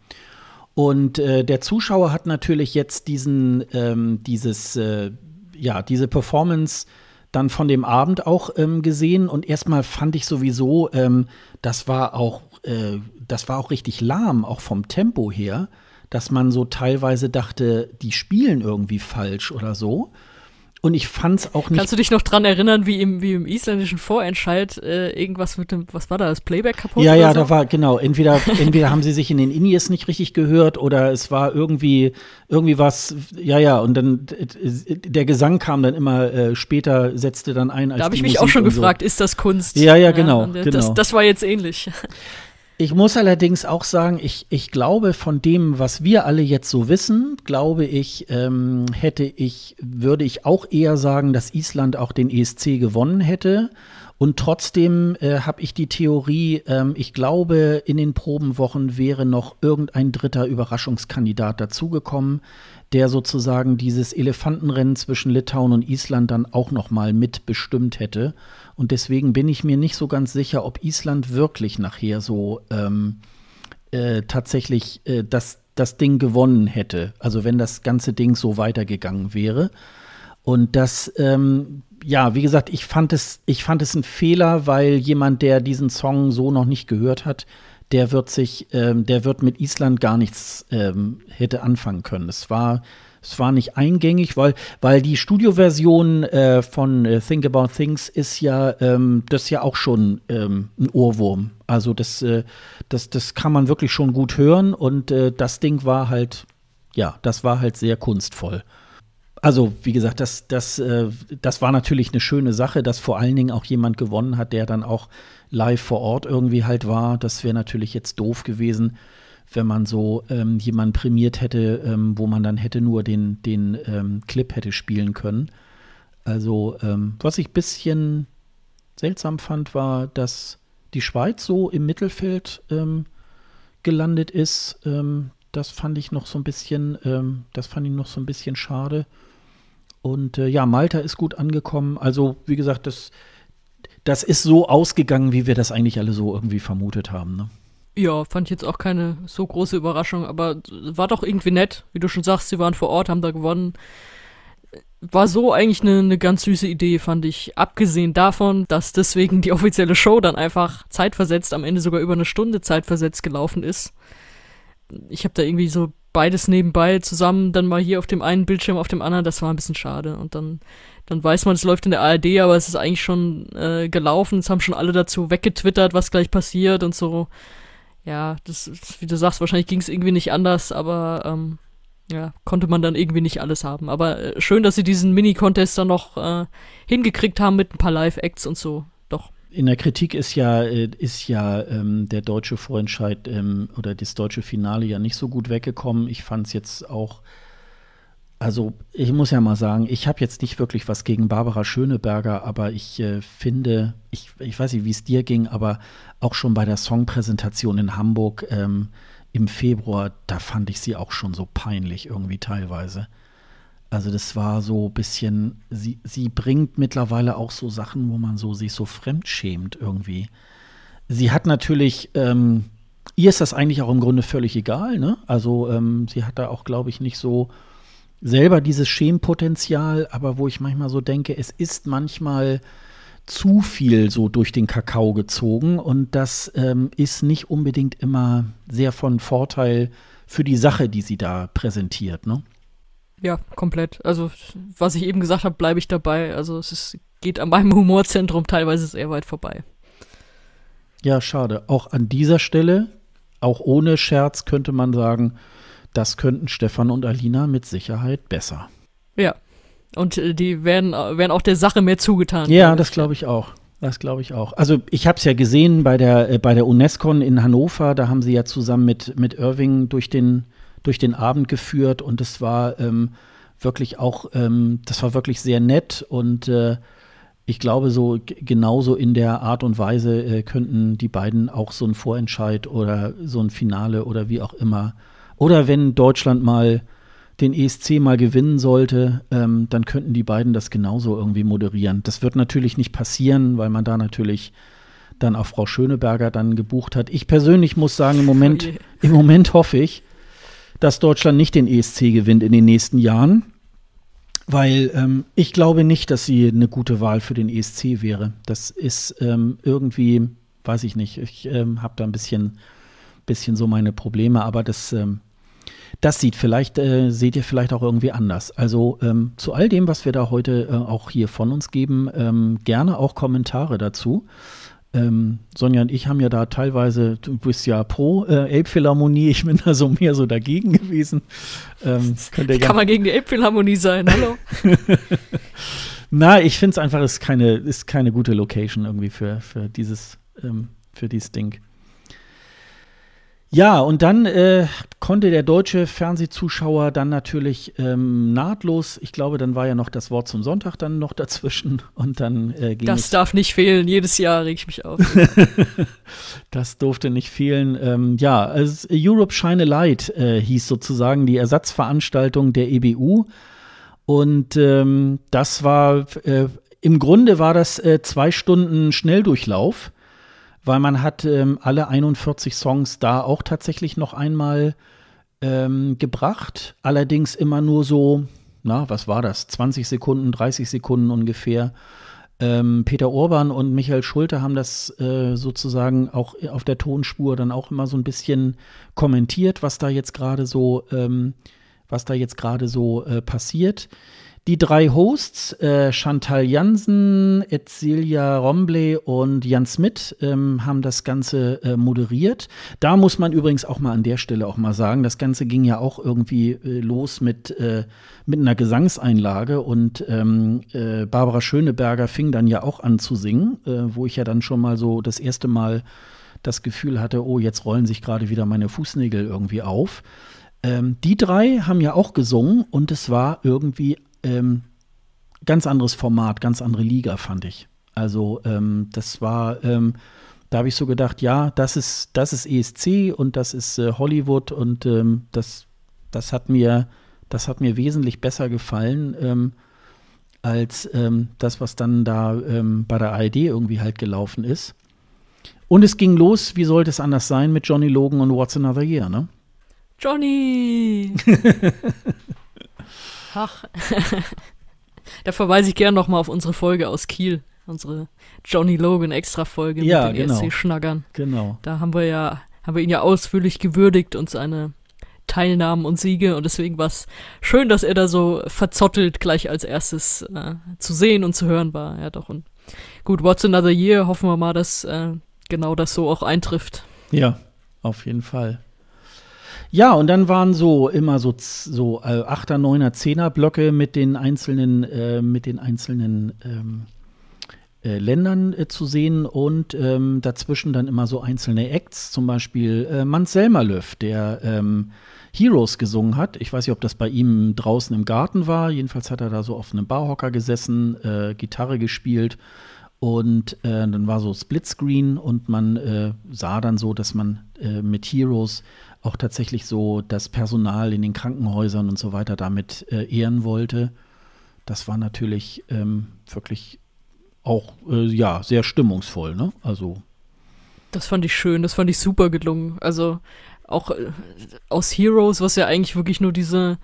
Und äh, der Zuschauer hat natürlich jetzt diesen, ähm, dieses, äh, ja, diese Performance dann von dem Abend auch ähm, gesehen und erstmal fand ich sowieso, ähm, das war auch, äh, das war auch richtig lahm, auch vom Tempo her dass man so teilweise dachte, die spielen irgendwie falsch oder so. Und ich fand's auch nicht. Kannst du dich noch dran erinnern, wie im, wie im isländischen Vorentscheid äh, irgendwas mit dem, was war da, das Playback kaputt? Ja, ja, so? da war, genau. Entweder, entweder haben sie sich in den Indies nicht richtig gehört oder es war irgendwie, irgendwie was, ja, ja, und dann der Gesang kam dann immer äh, später, setzte dann ein. Als da habe ich mich Musik auch schon gefragt, so. ist das Kunst? Ja, ja, genau. Ja, genau. Das, das war jetzt ähnlich. Ich muss allerdings auch sagen, ich, ich glaube, von dem, was wir alle jetzt so wissen, glaube ich, ähm, hätte ich, würde ich auch eher sagen, dass Island auch den ESC gewonnen hätte. Und trotzdem äh, habe ich die Theorie, ähm, ich glaube, in den Probenwochen wäre noch irgendein dritter Überraschungskandidat dazugekommen, der sozusagen dieses Elefantenrennen zwischen Litauen und Island dann auch noch mal mitbestimmt hätte. Und deswegen bin ich mir nicht so ganz sicher, ob Island wirklich nachher so ähm, äh, tatsächlich äh, das, das Ding gewonnen hätte. Also wenn das ganze Ding so weitergegangen wäre. Und das, ähm, ja, wie gesagt, ich fand es, ich fand es ein Fehler, weil jemand, der diesen Song so noch nicht gehört hat, der wird sich, ähm, der wird mit Island gar nichts ähm, hätte anfangen können. Es war, es war nicht eingängig, weil, weil die Studioversion äh, von äh, Think About Things ist ja, ähm, das ist ja auch schon ähm, ein Ohrwurm. Also das, äh, das, das kann man wirklich schon gut hören und äh, das Ding war halt, ja, das war halt sehr kunstvoll. Also, wie gesagt, das, das, äh, das war natürlich eine schöne Sache, dass vor allen Dingen auch jemand gewonnen hat, der dann auch live vor Ort irgendwie halt war. Das wäre natürlich jetzt doof gewesen, wenn man so ähm, jemanden prämiert hätte, ähm, wo man dann hätte nur den, den ähm, Clip hätte spielen können. Also, ähm, was ich ein bisschen seltsam fand, war, dass die Schweiz so im Mittelfeld ähm, gelandet ist. Ähm, das fand ich noch so ein bisschen, das fand ich noch so ein bisschen schade. Und äh, ja, Malta ist gut angekommen. Also, wie gesagt, das, das ist so ausgegangen, wie wir das eigentlich alle so irgendwie vermutet haben. Ne? Ja, fand ich jetzt auch keine so große Überraschung, aber war doch irgendwie nett. Wie du schon sagst, sie waren vor Ort, haben da gewonnen. war so eigentlich eine, eine ganz süße Idee, fand ich. Abgesehen davon, dass deswegen die offizielle Show dann einfach zeitversetzt, am Ende sogar über eine Stunde zeitversetzt gelaufen ist. Ich habe da irgendwie so beides nebenbei zusammen, dann mal hier auf dem einen Bildschirm, auf dem anderen, das war ein bisschen schade. Und dann, dann weiß man, es läuft in der ARD, aber es ist eigentlich schon äh, gelaufen. Es haben schon alle dazu weggetwittert, was gleich passiert und so. Ja, das, wie du sagst, wahrscheinlich ging es irgendwie nicht anders, aber ähm, ja, konnte man dann irgendwie nicht alles haben. Aber äh, schön, dass sie diesen Mini-Contest dann noch äh, hingekriegt haben mit ein paar Live-Acts und so. In der Kritik ist ja, äh, ist ja ähm, der deutsche Vorentscheid ähm, oder das deutsche Finale ja nicht so gut weggekommen. Ich fand es jetzt auch, also ich muss ja mal sagen, ich habe jetzt nicht wirklich was gegen Barbara Schöneberger, aber ich äh, finde, ich, ich weiß nicht, wie es dir ging, aber auch schon bei der Songpräsentation in Hamburg, ähm, im Februar, da fand ich sie auch schon so peinlich irgendwie teilweise. Also das war so ein bisschen, sie, sie bringt mittlerweile auch so Sachen, wo man so sich so fremdschämt irgendwie. Sie hat natürlich, ähm, ihr ist das eigentlich auch im Grunde völlig egal, ne? Also ähm, sie hat da auch, glaube ich, nicht so selber dieses Schämpotenzial, aber wo ich manchmal so denke, es ist manchmal zu viel so durch den Kakao gezogen und das ähm, ist nicht unbedingt immer sehr von Vorteil für die Sache, die sie da präsentiert, ne? Ja, komplett. Also, was ich eben gesagt habe, bleibe ich dabei. Also, es ist, geht an meinem Humorzentrum teilweise sehr weit vorbei. Ja, schade. Auch an dieser Stelle, auch ohne Scherz, könnte man sagen, das könnten Stefan und Alina mit Sicherheit besser. Ja, und äh, die werden, werden auch der Sache mehr zugetan. Ja, das glaube ich auch. Das glaube ich auch. Also ich habe es ja gesehen bei der, äh, bei der UNESCO in Hannover, da haben sie ja zusammen mit, mit Irving durch den, durch den Abend geführt und es war ähm, wirklich auch, ähm, das war wirklich sehr nett und äh, ich glaube, so genauso in der Art und Weise äh, könnten die beiden auch so ein Vorentscheid oder so ein Finale oder wie auch immer. Oder wenn Deutschland mal den ESC mal gewinnen sollte, ähm, dann könnten die beiden das genauso irgendwie moderieren. Das wird natürlich nicht passieren, weil man da natürlich dann auch Frau Schöneberger dann gebucht hat. Ich persönlich muss sagen, im Moment, oh im Moment hoffe ich, dass Deutschland nicht den ESC gewinnt in den nächsten Jahren, weil ähm, ich glaube nicht, dass sie eine gute Wahl für den ESC wäre. Das ist ähm, irgendwie, weiß ich nicht, ich ähm, habe da ein bisschen, bisschen so meine Probleme, aber das ähm, das sieht vielleicht, äh, seht ihr vielleicht auch irgendwie anders. Also ähm, zu all dem, was wir da heute äh, auch hier von uns geben, ähm, gerne auch Kommentare dazu. Ähm, Sonja und ich haben ja da teilweise, du bist ja pro äh, Elbphilharmonie, ich bin da so mehr so dagegen gewesen. Ähm, Kann man gegen die Elbphilharmonie sein, hallo? Na, ich finde es einfach, ist keine, ist keine gute Location irgendwie für, für dieses, ähm, für dieses Ding. Ja, und dann äh, konnte der deutsche Fernsehzuschauer dann natürlich ähm, nahtlos, ich glaube, dann war ja noch das Wort zum Sonntag dann noch dazwischen und dann äh, ging Das darf nicht fehlen, jedes Jahr reg ich mich auf. das durfte nicht fehlen. Ähm, ja, also Europe Shine a Light äh, hieß sozusagen die Ersatzveranstaltung der EBU. Und ähm, das war, äh, im Grunde war das äh, zwei Stunden Schnelldurchlauf weil man hat ähm, alle 41 Songs da auch tatsächlich noch einmal ähm, gebracht. Allerdings immer nur so, na, was war das? 20 Sekunden, 30 Sekunden ungefähr. Ähm, Peter Urban und Michael Schulte haben das äh, sozusagen auch auf der Tonspur dann auch immer so ein bisschen kommentiert, was da jetzt gerade so, ähm, was da jetzt gerade so äh, passiert. Die drei Hosts, äh, Chantal Jansen, Etzilia Rombley und Jan Smith, ähm, haben das Ganze äh, moderiert. Da muss man übrigens auch mal an der Stelle auch mal sagen, das Ganze ging ja auch irgendwie äh, los mit, äh, mit einer Gesangseinlage und ähm, äh, Barbara Schöneberger fing dann ja auch an zu singen, äh, wo ich ja dann schon mal so das erste Mal das Gefühl hatte, oh, jetzt rollen sich gerade wieder meine Fußnägel irgendwie auf. Ähm, die drei haben ja auch gesungen und es war irgendwie ähm, ganz anderes Format, ganz andere Liga, fand ich. Also ähm, das war, ähm, da habe ich so gedacht, ja, das ist, das ist ESC und das ist äh, Hollywood und ähm, das, das hat mir, das hat mir wesentlich besser gefallen ähm, als ähm, das, was dann da ähm, bei der ARD irgendwie halt gelaufen ist. Und es ging los, wie sollte es anders sein, mit Johnny Logan und What's Another Year, ne? Johnny! Ach. Da verweise ich gerne nochmal auf unsere Folge aus Kiel, unsere Johnny Logan Extra-Folge Ja, mit den genau. ESC-Schnaggern. Genau. Da haben wir ja, haben wir ihn ja ausführlich gewürdigt und seine Teilnahmen und Siege und deswegen war es schön, dass er da so verzottelt gleich als erstes äh, zu sehen und zu hören war. Ja, doch. Und gut, What's Another Year, hoffen wir mal, dass äh, genau das so auch eintrifft. Ja, auf jeden Fall. Ja, und dann waren so immer so, so äh, 8er, 9er, 10er Blöcke mit den einzelnen, äh, mit den einzelnen ähm, äh, Ländern äh, zu sehen und ähm, dazwischen dann immer so einzelne Acts, zum Beispiel äh, Mans Selmerlöw, der ähm, Heroes gesungen hat. Ich weiß nicht, ob das bei ihm draußen im Garten war. Jedenfalls hat er da so auf einem Barhocker gesessen, äh, Gitarre gespielt und äh, dann war so Splitscreen und man äh, sah dann so, dass man äh, mit Heroes auch tatsächlich so das Personal in den Krankenhäusern und so weiter damit äh, ehren wollte. Das war natürlich ähm, wirklich auch äh, ja sehr stimmungsvoll, ne? Also Das fand ich schön, das fand ich super gelungen. Also auch äh, aus Heroes, was ja eigentlich wirklich nur diese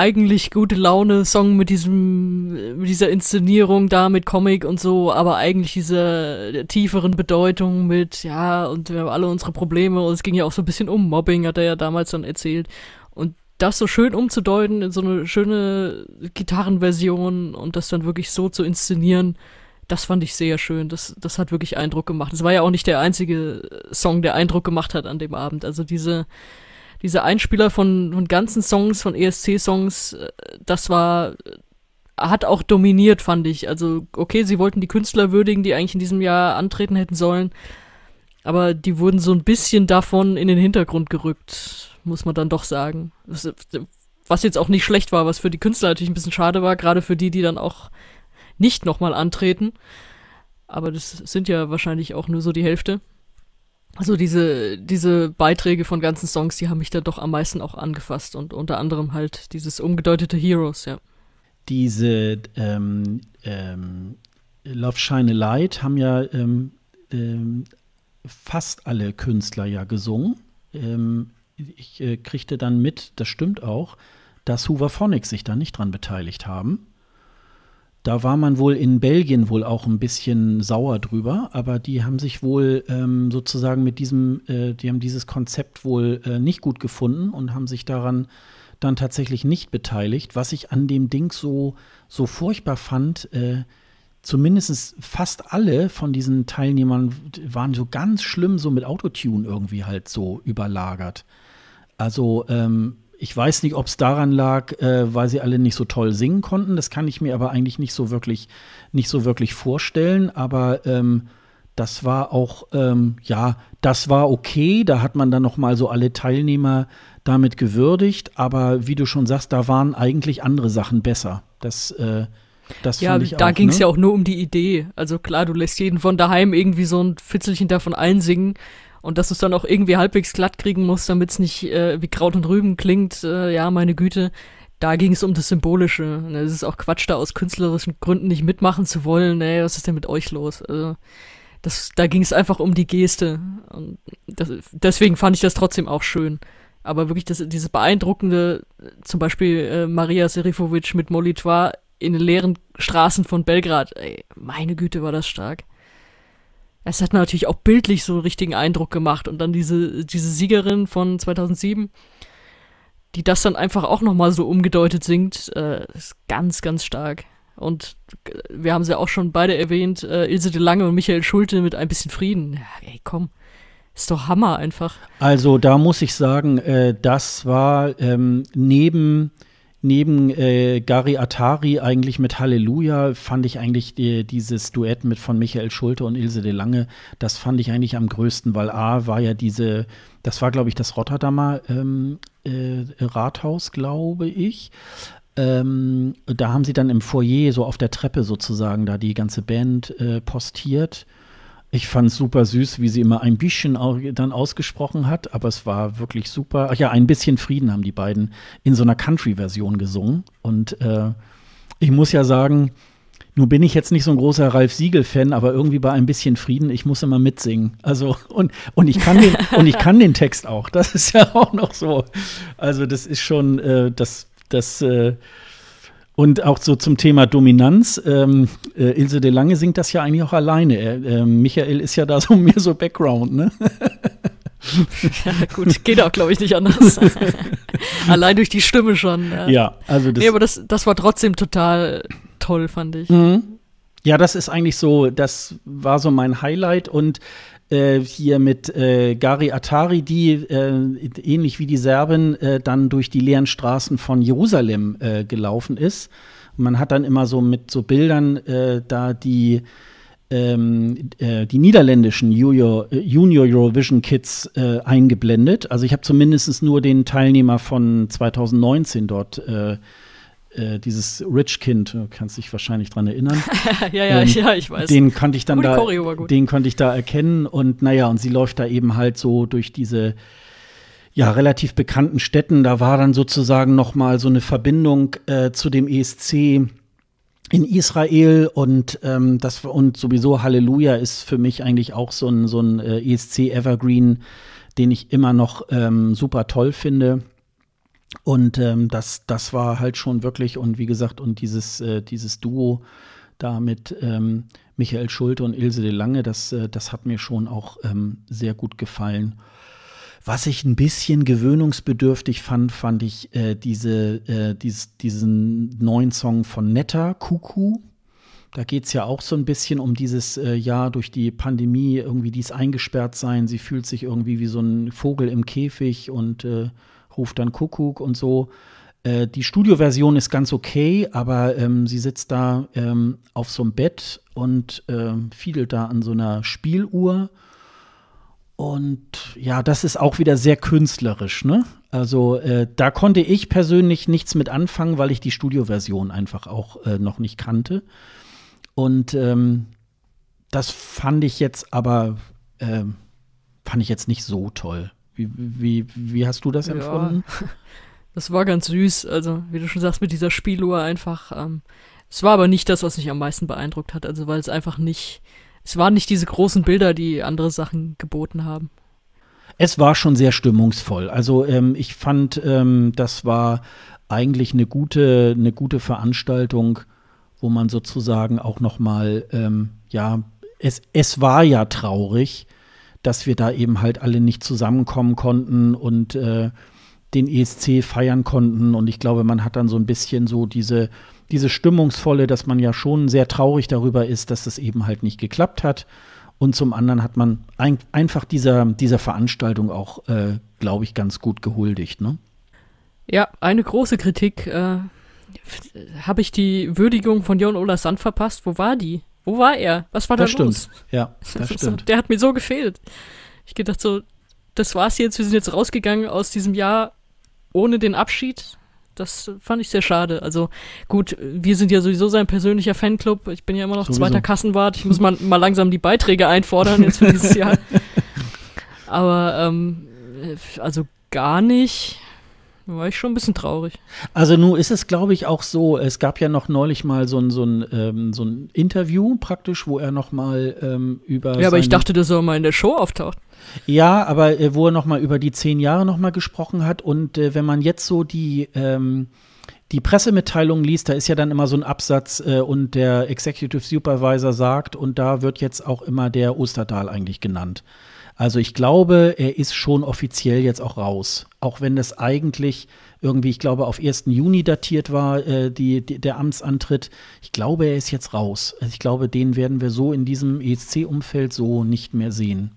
eigentlich gute Laune Song mit diesem mit dieser Inszenierung da mit Comic und so, aber eigentlich diese tieferen Bedeutung mit ja und wir haben alle unsere Probleme und es ging ja auch so ein bisschen um Mobbing, hat er ja damals dann erzählt und das so schön umzudeuten in so eine schöne Gitarrenversion und das dann wirklich so zu inszenieren, das fand ich sehr schön. Das, das hat wirklich Eindruck gemacht. Es war ja auch nicht der einzige Song, der Eindruck gemacht hat an dem Abend. Also diese, diese Einspieler von, von ganzen Songs, von ESC-Songs, äh, das war, äh, hat auch dominiert, fand ich. Also, okay, sie wollten die Künstler würdigen, die eigentlich in diesem Jahr antreten hätten sollen. Aber die wurden so ein bisschen davon in den Hintergrund gerückt, muss man dann doch sagen. Was, was jetzt auch nicht schlecht war, was für die Künstler natürlich ein bisschen schade war, gerade für die, die dann auch nicht nochmal antreten. Aber das sind ja wahrscheinlich auch nur so die Hälfte. Also diese, diese Beiträge von ganzen Songs, die haben mich dann doch am meisten auch angefasst und unter anderem halt dieses umgedeutete Heroes, ja. diese ähm, ähm, Love Shine a Light haben ja ähm, ähm, fast alle Künstler ja gesungen. Ähm, ich äh, kriegte dann mit, das stimmt auch, dass Hoover Phonics sich da nicht dran beteiligt haben. Da war man wohl in Belgien wohl auch ein bisschen sauer drüber, aber die haben sich wohl ähm, sozusagen mit diesem, äh, die haben dieses Konzept wohl äh, nicht gut gefunden und haben sich daran dann tatsächlich nicht beteiligt. Was ich an dem Ding so, so furchtbar fand, äh, zumindest fast alle von diesen Teilnehmern waren so ganz schlimm so mit Autotune irgendwie halt so überlagert. Also ähm, ich weiß nicht, ob es daran lag, äh, weil sie alle nicht so toll singen konnten. Das kann ich mir aber eigentlich nicht so wirklich, nicht so wirklich vorstellen. Aber ähm, das war auch, ähm, ja, das war okay. Da hat man dann noch mal so alle Teilnehmer damit gewürdigt. Aber wie du schon sagst, da waren eigentlich andere Sachen besser. Das, äh, das Ja, da ging es ne? ja auch nur um die Idee. Also klar, du lässt jeden von daheim irgendwie so ein Fitzelchen davon einsingen. Und dass du es dann auch irgendwie halbwegs glatt kriegen musst, damit es nicht äh, wie Kraut und Rüben klingt, äh, ja, meine Güte. Da ging es um das Symbolische. Und Es ist auch Quatsch, da aus künstlerischen Gründen nicht mitmachen zu wollen. Ey, was ist denn mit euch los? Also, das, da ging es einfach um die Geste. Und das, deswegen fand ich das trotzdem auch schön. Aber wirklich das, dieses beeindruckende, zum Beispiel äh, Maria Serifovic mit Molitva in den leeren Straßen von Belgrad. Ey, meine Güte, war das stark. Es hat natürlich auch bildlich so einen richtigen Eindruck gemacht. Und dann diese, diese Siegerin von 2007, die das dann einfach auch nochmal so umgedeutet singt, äh, ist ganz, ganz stark. Und äh, wir haben sie auch schon beide erwähnt, äh, Ilse de Lange und Michael Schulte mit ein bisschen Frieden. Ja, ey, komm. Ist doch Hammer einfach. Also da muss ich sagen, äh, das war ähm, neben neben äh, Gary Atari eigentlich mit Halleluja fand ich eigentlich die, dieses Duett mit von Michael Schulte und Ilse de Lange, das fand ich eigentlich am größten, weil A war ja diese, das war glaube ich das Rotterdamer ähm, äh, Rathaus, glaube ich. Ähm, da haben sie dann im Foyer so auf der Treppe sozusagen da die ganze Band äh, postiert. Ich fand es super süß, wie sie immer ein bisschen au dann ausgesprochen hat, aber es war wirklich super. Ach ja, ein bisschen Frieden haben die beiden in so einer Country-Version gesungen. Und äh, ich muss ja sagen, nun bin ich jetzt nicht so ein großer Ralf Siegel-Fan, aber irgendwie bei ein bisschen Frieden, ich muss immer mitsingen. Also, und, und, ich, kann den, und ich kann den Text auch. Das ist ja auch noch so. Also, das ist schon, äh, das, das, äh, Und auch so zum Thema Dominanz. Ähm, äh, Ilse de Lange singt das ja eigentlich auch alleine. Äh, Michael ist ja da so mehr so Background, ne? ja, gut, geht auch, glaube ich, nicht anders. Allein durch die Stimme schon. Ja, ja also das. Nee, aber das, das war trotzdem total toll, fand ich. Mhm. Ja, das ist eigentlich so, das war so mein Highlight und äh, hier mit äh, Gari Atari, die äh, ähnlich wie die Serben äh, dann durch die leeren Straßen von Jerusalem äh, gelaufen ist. man hat dann immer so mit so Bildern äh, da die ähm, äh, die niederländischen Junior, Junior Eurovision Kids äh, eingeblendet. Also ich habe zumindest nur den Teilnehmer von 2019 dort äh, äh, dieses Rich Kind, du kannst dich wahrscheinlich dran erinnern. ja, ja, ähm, ja, ich weiß. Den konnte ich dann da, den konnte ich da erkennen und naja, und sie läuft da eben halt so durch diese ja relativ bekannten Städten. Da war dann sozusagen noch mal so eine Verbindung äh, zu dem ESC in Israel und ähm, das und sowieso Halleluja ist für mich eigentlich auch so ein so ein äh, ESC Evergreen, den ich immer noch ähm, super toll finde. Und ähm, das, das war halt schon wirklich, und wie gesagt, und dieses, äh, dieses Duo da mit ähm, Michael Schulte und Ilse de Lange, das, äh, das hat mir schon auch ähm, sehr gut gefallen. Was ich ein bisschen gewöhnungsbedürftig fand, fand ich äh, diese, äh, dies, diesen neuen Song von Netta, Kuku. Da geht es ja auch so ein bisschen um dieses äh, Jahr durch die Pandemie, irgendwie dies eingesperrt sein. Sie fühlt sich irgendwie wie so ein Vogel im Käfig und äh, ruft dann Kuckuck und so. Äh, die Studioversion ist ganz okay, aber ähm, sie sitzt da ähm, auf so einem Bett und äh, fiedelt da an so einer Spieluhr. Und ja, das ist auch wieder sehr künstlerisch, ne? Also äh, da konnte ich persönlich nichts mit anfangen, weil ich die Studioversion einfach auch äh, noch nicht kannte. Und ähm, das fand ich jetzt aber, äh, fand ich jetzt nicht so toll. Wie, wie, wie hast du das ja, empfunden? Das war ganz süß. Also, wie du schon sagst, mit dieser Spieluhr einfach. Ähm, es war aber nicht das, was mich am meisten beeindruckt hat. Also, weil es einfach nicht. Es waren nicht diese großen Bilder, die andere Sachen geboten haben. Es war schon sehr stimmungsvoll. Also, ähm, ich fand, ähm, das war eigentlich eine gute, eine gute Veranstaltung, wo man sozusagen auch noch mal, ähm, ja, es, es war ja traurig, dass wir da eben halt alle nicht zusammenkommen konnten und äh, den ESC feiern konnten. Und ich glaube, man hat dann so ein bisschen so diese, diese stimmungsvolle, dass man ja schon sehr traurig darüber ist, dass das eben halt nicht geklappt hat. Und zum anderen hat man ein, einfach dieser, dieser Veranstaltung auch, äh, glaube ich, ganz gut gehuldigt. Ne? Ja, eine große Kritik. Äh, Habe ich die Würdigung von Jon Ola Sand verpasst? Wo war die? Wo war er? Was war da das los? Stimmt. Ja, das stimmt. Der hat mir so gefehlt. Ich gedacht so, das war's jetzt. Wir sind jetzt rausgegangen aus diesem Jahr ohne den Abschied. Das fand ich sehr schade. Also gut, wir sind ja sowieso sein persönlicher Fanclub. Ich bin ja immer noch sowieso. zweiter Kassenwart. Ich muss mal, mal langsam die Beiträge einfordern jetzt für dieses Jahr. Aber ähm, also gar nicht war ich schon ein bisschen traurig. Also nun ist es, glaube ich, auch so, es gab ja noch neulich mal so ein, so ein, ähm, so ein Interview praktisch, wo er noch mal ähm, über Ja, aber ich dachte, dass er mal in der Show auftaucht. Ja, aber äh, wo er noch mal über die zehn Jahre noch mal gesprochen hat und äh, wenn man jetzt so die ähm, die Pressemitteilung liest, da ist ja dann immer so ein Absatz äh, und der Executive Supervisor sagt und da wird jetzt auch immer der Osterdahl eigentlich genannt. Also ich glaube, er ist schon offiziell jetzt auch raus. Auch wenn das eigentlich irgendwie, ich glaube, auf 1. Juni datiert war, äh, die, die, der Amtsantritt. Ich glaube, er ist jetzt raus. Also ich glaube, den werden wir so in diesem ESC-Umfeld so nicht mehr sehen.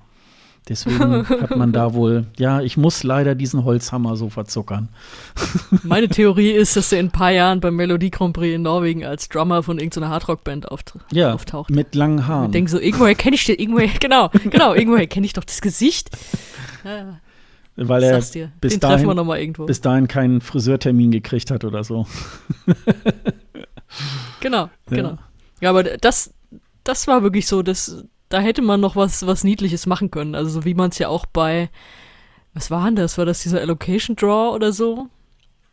Deswegen hat man da wohl, ja, ich muss leider diesen Holzhammer so verzuckern. Meine Theorie ist, dass er in ein paar Jahren beim Melodie Grand Prix in Norwegen als Drummer von irgendeiner Hardrock-Band auft ja, auftaucht. mit langen Haaren. Ich denke so, irgendwoher kenne ich den, irgendwoher, genau, genau, irgendwoher kenne ich doch das Gesicht. Ja, Weil er bis dahin, bis dahin keinen Friseurtermin gekriegt hat oder so. genau, genau. Ja, ja aber das, das war wirklich so, das, da hätte man noch was, was Niedliches machen können. Also so wie man es ja auch bei, was war denn das? War das dieser Allocation Draw oder so?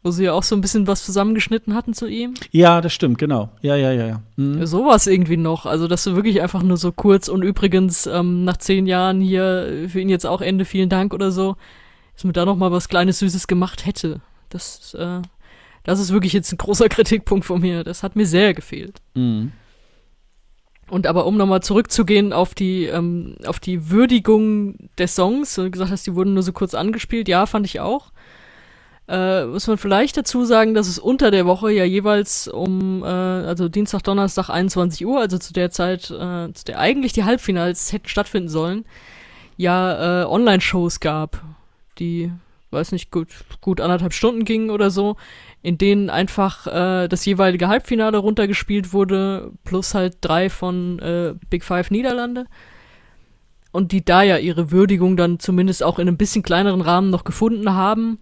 Wo sie ja auch so ein bisschen was zusammengeschnitten hatten zu ihm. Ja, das stimmt, genau. Ja, ja, ja, ja. Mhm. Sowas irgendwie noch. Also, dass du wirklich einfach nur so kurz und übrigens ähm, nach zehn Jahren hier für ihn jetzt auch Ende, vielen Dank oder so, dass man da noch mal was Kleines Süßes gemacht hätte. Das äh, Das ist wirklich jetzt ein großer Kritikpunkt von mir. Das hat mir sehr gefehlt. Mhm. Und aber um nochmal zurückzugehen auf die, ähm, auf die Würdigung der Songs, du gesagt hast, die wurden nur so kurz angespielt, ja, fand ich auch. Äh, muss man vielleicht dazu sagen, dass es unter der Woche ja jeweils um, äh, also Dienstag, Donnerstag, 21 Uhr, also zu der Zeit, äh, zu der eigentlich die Halbfinals hätten stattfinden sollen, ja äh, Online-Shows gab, die, weiß nicht, gut, gut anderthalb Stunden gingen oder so, in denen einfach äh, das jeweilige Halbfinale runtergespielt wurde, plus halt drei von äh, Big Five Niederlande. Und die da ja ihre Würdigung dann zumindest auch in einem bisschen kleineren Rahmen noch gefunden haben.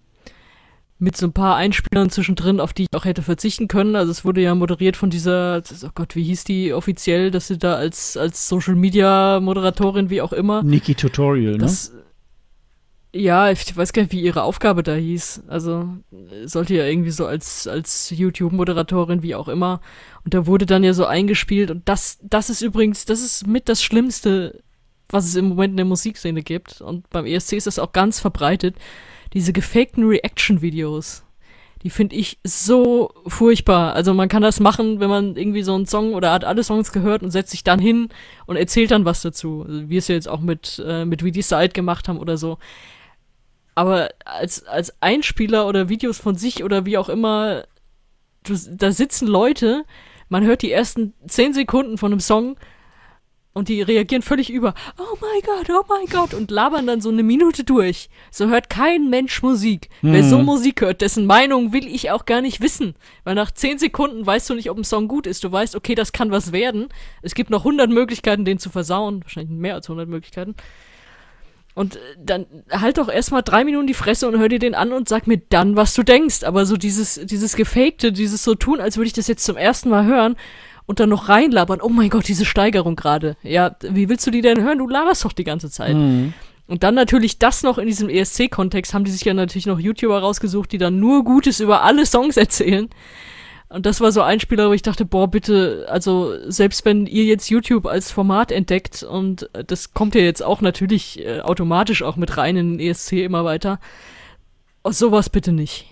Mit so ein paar Einspielern zwischendrin, auf die ich auch hätte verzichten können. Also es wurde ja moderiert von dieser, oh Gott, wie hieß die offiziell, dass sie da als, als Social Media Moderatorin, wie auch immer. Niki Tutorial, ne? Ja, ich weiß gar nicht, wie ihre Aufgabe da hieß. Also sollte ja irgendwie so als, als YouTube-Moderatorin, wie auch immer. Und da wurde dann ja so eingespielt. Und das, das ist übrigens, das ist mit das Schlimmste, was es im Moment in der Musikszene gibt. Und beim ESC ist das auch ganz verbreitet. Diese gefakten Reaction-Videos. Die finde ich so furchtbar. Also man kann das machen, wenn man irgendwie so einen Song oder hat alle Songs gehört und setzt sich dann hin und erzählt dann was dazu. Also wie es ja jetzt auch mit, äh, mit We Decide gemacht haben oder so aber als, als Einspieler oder Videos von sich oder wie auch immer, du, da sitzen Leute, man hört die ersten zehn Sekunden von einem Song und die reagieren völlig über, oh mein Gott, oh mein Gott, und labern dann so eine Minute durch. So hört kein Mensch Musik. Hm. Wer so Musik hört, dessen Meinung will ich auch gar nicht wissen. Weil nach zehn Sekunden weißt du nicht, ob ein Song gut ist. Du weißt, okay, das kann was werden. Es gibt noch hundert Möglichkeiten, den zu versauen. Wahrscheinlich mehr als hundert Möglichkeiten. Und äh, dann halt doch erstmal drei Minuten die Fresse und hör dir den an und sag mir dann, was du denkst. Aber so dieses, dieses Gefakte, dieses so tun, als würde ich das jetzt zum ersten Mal hören und dann noch reinlabern. Oh mein Gott, diese Steigerung gerade. Ja, wie willst du die denn hören? Du laberst doch die ganze Zeit. Mhm. Und dann natürlich das noch in diesem ESC-Kontext haben die sich ja natürlich noch YouTuber rausgesucht, die dann nur Gutes über alle Songs erzählen. Und das war so ein Spieler, wo ich dachte, boah, bitte, also selbst wenn ihr jetzt YouTube als Format entdeckt und das kommt ja jetzt auch natürlich äh, automatisch auch mit rein in den ESC immer weiter, oh, sowas bitte nicht.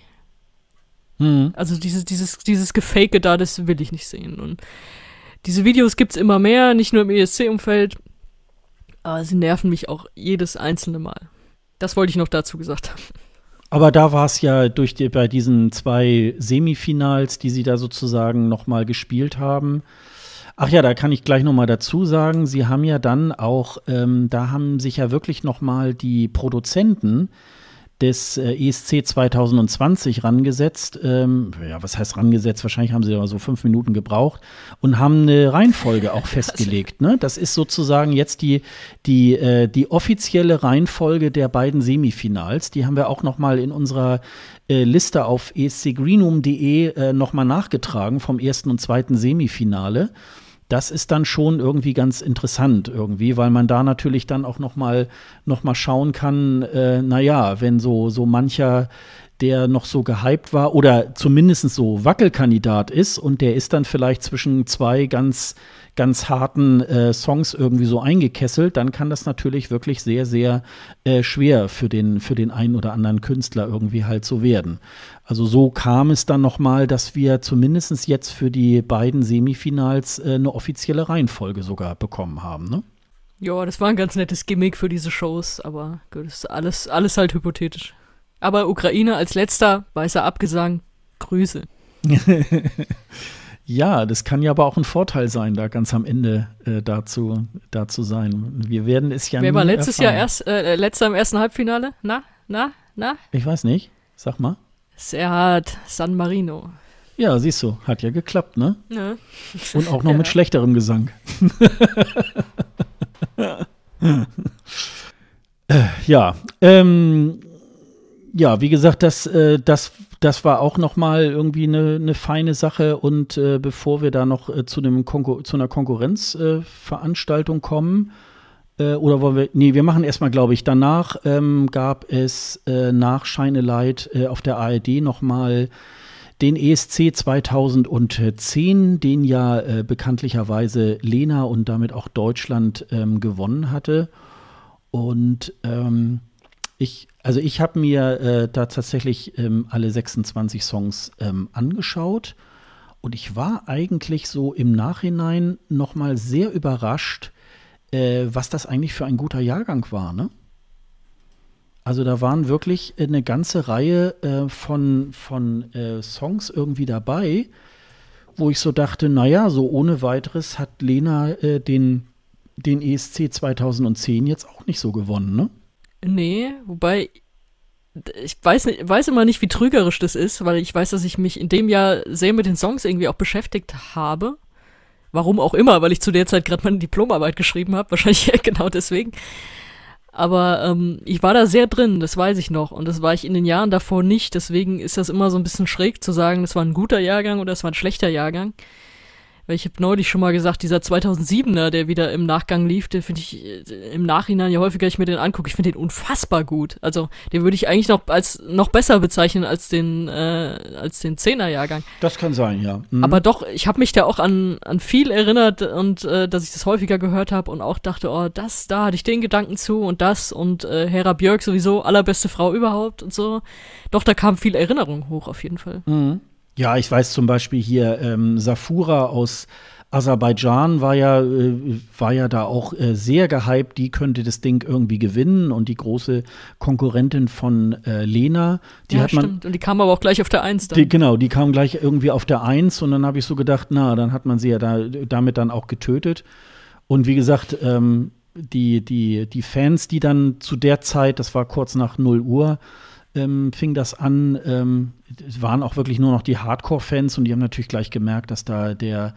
Mhm. Also dieses, dieses, dieses Gefake da, das will ich nicht sehen. Und diese Videos gibt's immer mehr, nicht nur im ESC-Umfeld, aber sie nerven mich auch jedes einzelne Mal. Das wollte ich noch dazu gesagt haben. Aber da war es ja durch die, bei diesen zwei Semifinals, die sie da sozusagen noch mal gespielt haben. Ach ja, da kann ich gleich noch mal dazu sagen, sie haben ja dann auch, ähm, da haben sich ja wirklich noch mal die Produzenten des äh, ESC 2020 rangesetzt. Ähm, ja, was heißt rangesetzt? Wahrscheinlich haben sie aber so fünf Minuten gebraucht und haben eine Reihenfolge auch festgelegt. Ne? Das ist sozusagen jetzt die, die, äh, die offizielle Reihenfolge der beiden Semifinals. Die haben wir auch noch mal in unserer äh, Liste auf escgreenroom.de äh, noch mal nachgetragen vom ersten und zweiten Semifinale das ist dann schon irgendwie ganz interessant irgendwie, weil man da natürlich dann auch noch mal, noch mal schauen kann, äh, naja, wenn so, so mancher der noch so gehypt war oder zumindest so Wackelkandidat ist und der ist dann vielleicht zwischen zwei ganz ganz harten äh, Songs irgendwie so eingekesselt, dann kann das natürlich wirklich sehr, sehr äh, schwer für den, für den einen oder anderen Künstler irgendwie halt so werden. Also so kam es dann nochmal, dass wir zumindest jetzt für die beiden Semifinals äh, eine offizielle Reihenfolge sogar bekommen haben, ne? Ja, das war ein ganz nettes Gimmick für diese Shows, aber gut, das ist alles, alles halt hypothetisch. Aber Ukraine als letzter, weißer Abgesang, Grüße. Ja, das kann ja aber auch ein Vorteil sein, da ganz am Ende äh, dazu, da zu sein. Wir werden es ja Wer war letztes erfahren. Jahr erst, äh, letzter im ersten Halbfinale? Na, na, na? Ich weiß nicht. Sag mal. Serhat San Marino. Ja, siehst du, hat ja geklappt, ne? Ja. Und auch noch ja. mit schlechterem Gesang. ja, ähm, ja, wie gesagt, das, äh, das das war auch noch mal irgendwie eine, eine feine Sache. Und äh, bevor wir da noch äh, zu, einem Konkur zu einer Konkurrenzveranstaltung kommen, äh, oder wollen wir, nee, wir machen erstmal, glaube ich, danach ähm, gab es äh, nach Shine Light äh, auf der ARD noch mal den ESC 2010, den ja bekanntlicherweise Lena und damit auch Deutschland ähm, gewonnen hatte. Und ähm, ich Also ich habe mir äh, da tatsächlich ähm, alle 26 Songs ähm, angeschaut und ich war eigentlich so im Nachhinein noch mal sehr überrascht, äh, was das eigentlich für ein guter Jahrgang war, ne? Also da waren wirklich eine ganze Reihe äh, von, von äh, Songs irgendwie dabei, wo ich so dachte, naja, so ohne weiteres hat Lena äh, den, den ESC 2010 jetzt auch nicht so gewonnen, ne? Nee, wobei ich weiß, weiß immer nicht, wie trügerisch das ist, weil ich weiß, dass ich mich in dem Jahr sehr mit den Songs irgendwie auch beschäftigt habe. Warum auch immer, weil ich zu der Zeit gerade meine Diplomarbeit geschrieben habe, wahrscheinlich genau deswegen. Aber ähm, ich war da sehr drin, das weiß ich noch. Und das war ich in den Jahren davor nicht. Deswegen ist das immer so ein bisschen schräg zu sagen, das war ein guter Jahrgang oder das war ein schlechter Jahrgang. Weil ich habe neulich schon mal gesagt, dieser 2007er, der wieder im Nachgang lief, den finde ich äh, im Nachhinein, je häufiger ich mir den angucke, ich finde den unfassbar gut. Also den würde ich eigentlich noch als noch besser bezeichnen als den äh, als den 10er Jahrgang. Das kann sein, ja. Mhm. Aber doch, ich habe mich da auch an an viel erinnert und äh, dass ich das häufiger gehört habe und auch dachte, oh, das da hatte ich den Gedanken zu und das und äh, Hera Björk sowieso allerbeste Frau überhaupt und so. Doch da kam viel Erinnerung hoch auf jeden Fall. Mhm. Ja, ich weiß zum Beispiel hier ähm, Safura aus Aserbaidschan war ja, äh, war ja da auch äh, sehr gehypt, die könnte das Ding irgendwie gewinnen und die große Konkurrentin von äh, Lena, die ja, hat man. Stimmt. Und die kam aber auch gleich auf der Eins dann. Die, genau, die kam gleich irgendwie auf der Eins und dann habe ich so gedacht, na, dann hat man sie ja da, damit dann auch getötet. Und wie gesagt, ähm, die, die, die Fans, die dann zu der Zeit, das war kurz nach 0 Uhr, ähm, fing das an. Ähm, es waren auch wirklich nur noch die Hardcore-Fans und die haben natürlich gleich gemerkt, dass da der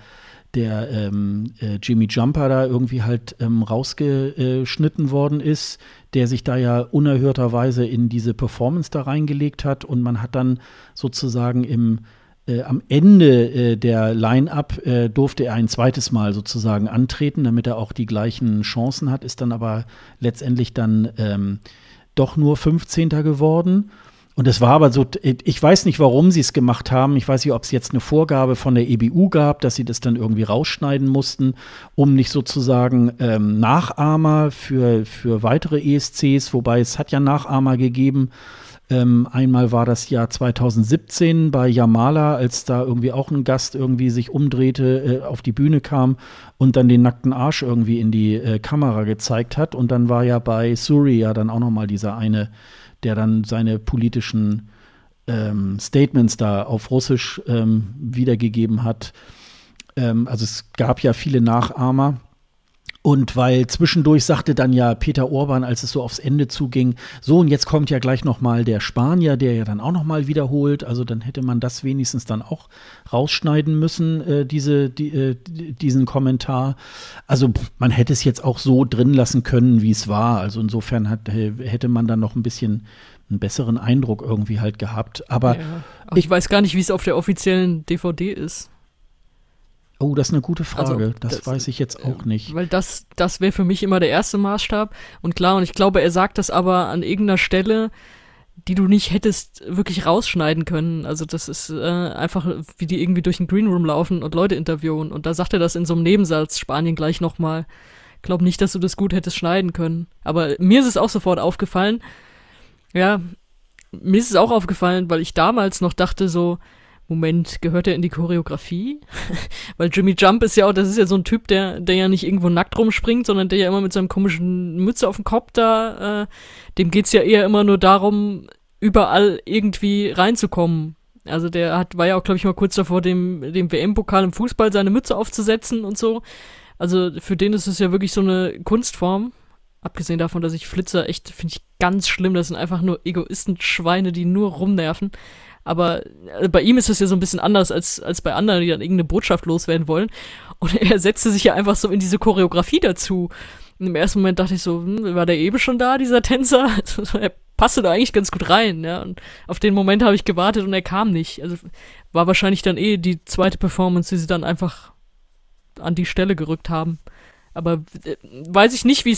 der ähm, äh, Jimmy Jumper da irgendwie halt ähm, rausgeschnitten worden ist, der sich da ja unerhörterweise in diese Performance da reingelegt hat und man hat dann sozusagen im äh, am Ende äh, der Line-up äh, durfte er ein zweites Mal sozusagen antreten, damit er auch die gleichen Chancen hat, ist dann aber letztendlich dann ähm, doch nur 15. geworden. Und es war aber so, ich weiß nicht, warum sie es gemacht haben. Ich weiß nicht, ob es jetzt eine Vorgabe von der EBU gab, dass sie das dann irgendwie rausschneiden mussten, um nicht sozusagen ähm, Nachahmer für, für weitere ESCs, wobei es hat ja Nachahmer gegeben. Ähm, einmal war das Jahr 2017 bei Yamala, als da irgendwie auch ein Gast irgendwie sich umdrehte, äh, auf die Bühne kam und dann den nackten Arsch irgendwie in die äh, Kamera gezeigt hat. Und dann war ja bei Suri ja dann auch noch mal dieser eine, der dann seine politischen ähm, Statements da auf Russisch ähm, wiedergegeben hat. Ähm, also es gab ja viele Nachahmer. Und weil zwischendurch sagte dann ja Peter Orban, als es so aufs Ende zuging, so und jetzt kommt ja gleich noch mal der Spanier, der ja dann auch noch mal wiederholt. Also dann hätte man das wenigstens dann auch rausschneiden müssen, äh, diese, die, äh, diesen Kommentar. Also man hätte es jetzt auch so drin lassen können, wie es war. Also insofern hat, hätte man dann noch ein bisschen einen besseren Eindruck irgendwie halt gehabt. Aber ja. ich, ich weiß gar nicht, wie es auf der offiziellen DVD ist. Oh, das ist eine gute Frage. Also, das, das, weiß ich jetzt auch nicht. Weil das, das wäre für mich immer der erste Maßstab. Und klar, und ich glaube, er sagt das aber an irgendeiner Stelle, die du nicht hättest wirklich rausschneiden können. Also das ist äh, einfach, wie die irgendwie durch den Greenroom laufen und Leute interviewen. Und da sagt er das in so einem Nebensatz, Spanien gleich nochmal. Glaub nicht, dass du das gut hättest schneiden können. Aber mir ist es auch sofort aufgefallen. Ja, mir ist es auch aufgefallen, weil ich damals noch dachte so, Moment, gehört er in die Choreografie? Weil Jimmy Jump ist ja auch, das ist ja so ein Typ, der, der ja nicht irgendwo nackt rumspringt, sondern der ja immer mit seinem komischen Mütze auf dem Kopf da, äh, dem geht's ja eher immer nur darum, überall irgendwie reinzukommen. Also der hat, war ja auch, glaube ich, mal kurz davor, dem, dem WM-Pokal im Fußball seine Mütze aufzusetzen und so. Also für den ist es ja wirklich so eine Kunstform. Abgesehen davon, dass ich Flitzer echt, finde ich ganz schlimm. Das sind einfach nur Egoisten-Schweine, die nur rumnerven. Aber äh, bei ihm ist es ja so ein bisschen anders als, als bei anderen, die dann irgendeine Botschaft loswerden wollen. Und er setzte sich ja einfach so in diese Choreografie dazu. Und im ersten Moment dachte ich so, hm, war der eben schon da, dieser Tänzer? er passte da eigentlich ganz gut rein, ja. Und auf den Moment habe ich gewartet und er kam nicht. Also war wahrscheinlich dann eh die zweite Performance, die sie dann einfach an die Stelle gerückt haben. Aber äh, weiß ich nicht, wie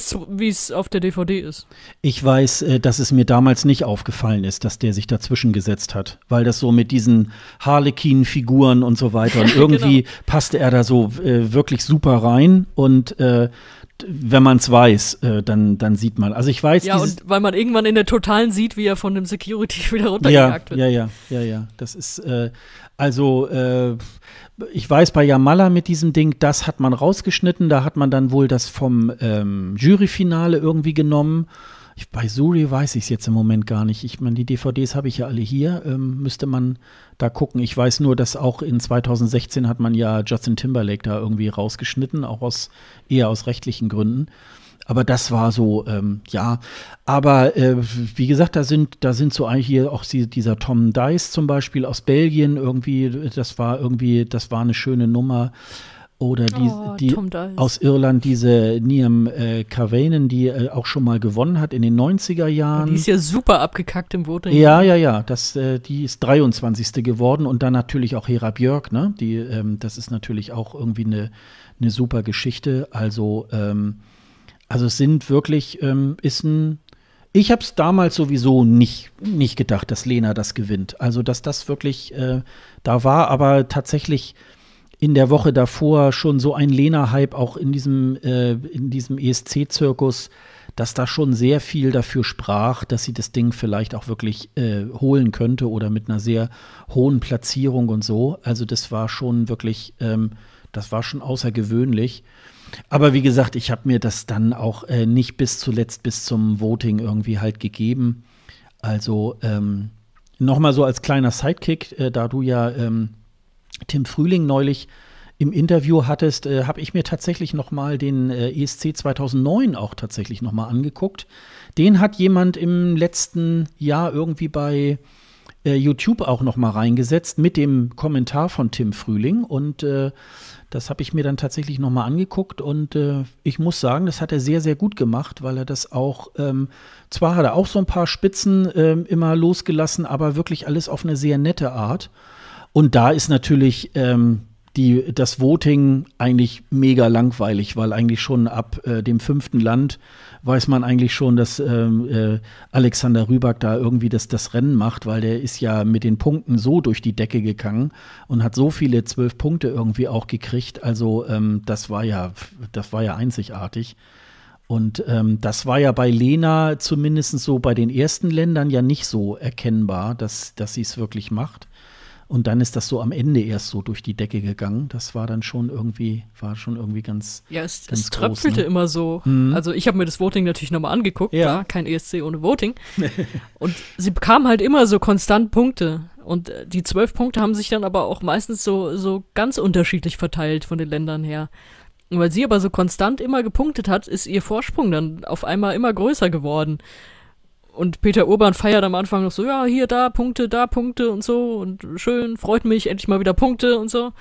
es auf der DVD ist. Ich weiß, äh, dass es mir damals nicht aufgefallen ist, dass der sich dazwischen gesetzt hat, weil das so mit diesen Harlequin-Figuren und so weiter und irgendwie genau. passte er da so äh, wirklich super rein und äh, wenn man es weiß, äh, dann, dann sieht man. Also ich weiß. Ja, und weil man irgendwann in der Totalen sieht, wie er von dem Security wieder runtergejagt ja, wird. Ja, ja, ja, ja. Das ist, äh, also, äh, ich weiß bei Yamala mit diesem Ding, das hat man rausgeschnitten. Da hat man dann wohl das vom ähm, Juryfinale irgendwie genommen. Ich, bei Suri weiß ich es jetzt im Moment gar nicht. Ich meine, die DVDs habe ich ja alle hier. Ähm, müsste man da gucken. Ich weiß nur, dass auch in 2016 hat man ja Justin Timberlake da irgendwie rausgeschnitten, auch aus eher aus rechtlichen Gründen. Aber das war so, ähm, ja. Aber äh, wie gesagt, da sind, da sind so eigentlich hier auch dieser Tom Dice zum Beispiel aus Belgien irgendwie, das war irgendwie, das war eine schöne Nummer. Oder die, oh, die aus Irland, diese Niam äh, Carvanen, die äh, auch schon mal gewonnen hat in den 90er Jahren. Die ist ja super abgekackt im Voting. Ja, ja, ja. Das, äh, die ist 23. geworden und dann natürlich auch Hera Björk, ne? Die, ähm, das ist natürlich auch irgendwie eine, eine super Geschichte. Also, ähm, also es sind wirklich, ähm, ist ein ich habe es damals sowieso nicht, nicht gedacht, dass Lena das gewinnt. Also, dass das wirklich äh, da war, aber tatsächlich in der Woche davor schon so ein Lena-Hype auch in diesem, äh, diesem ESC-Zirkus, dass da schon sehr viel dafür sprach, dass sie das Ding vielleicht auch wirklich äh, holen könnte oder mit einer sehr hohen Platzierung und so. Also das war schon wirklich, ähm, das war schon außergewöhnlich. Aber wie gesagt, ich habe mir das dann auch äh, nicht bis zuletzt, bis zum Voting irgendwie halt gegeben. Also ähm, nochmal so als kleiner Sidekick, äh, da du ja ähm, Tim Frühling neulich im Interview hattest, äh, habe ich mir tatsächlich noch mal den äh, ESC 2009 auch tatsächlich noch mal angeguckt. Den hat jemand im letzten Jahr irgendwie bei äh, YouTube auch noch mal reingesetzt mit dem Kommentar von Tim Frühling und äh, das habe ich mir dann tatsächlich noch mal angeguckt und äh, ich muss sagen, das hat er sehr sehr gut gemacht, weil er das auch ähm, zwar hat er auch so ein paar Spitzen ähm, immer losgelassen, aber wirklich alles auf eine sehr nette Art. Und da ist natürlich ähm, die, das Voting eigentlich mega langweilig, weil eigentlich schon ab äh, dem fünften Land weiß man eigentlich schon, dass ähm, äh, Alexander Rüback da irgendwie das, das Rennen macht, weil der ist ja mit den Punkten so durch die Decke gegangen und hat so viele zwölf Punkte irgendwie auch gekriegt. Also ähm, das war ja, das war ja einzigartig. Und ähm, das war ja bei Lena zumindest so bei den ersten Ländern ja nicht so erkennbar, dass, dass sie es wirklich macht. Und dann ist das so am Ende erst so durch die Decke gegangen. Das war dann schon irgendwie, war schon irgendwie ganz. Ja, es, ganz es tröpfelte ne? immer so. Mhm. Also ich habe mir das Voting natürlich nochmal angeguckt, ja. Klar, kein ESC ohne Voting. und sie bekam halt immer so konstant Punkte. Und äh, die zwölf Punkte haben sich dann aber auch meistens so, so ganz unterschiedlich verteilt von den Ländern her. Und weil sie aber so konstant immer gepunktet hat, ist ihr Vorsprung dann auf einmal immer größer geworden und Peter Urban feiert am Anfang noch so, ja, hier, da Punkte, da Punkte und so und schön, freut mich, endlich mal wieder Punkte und so.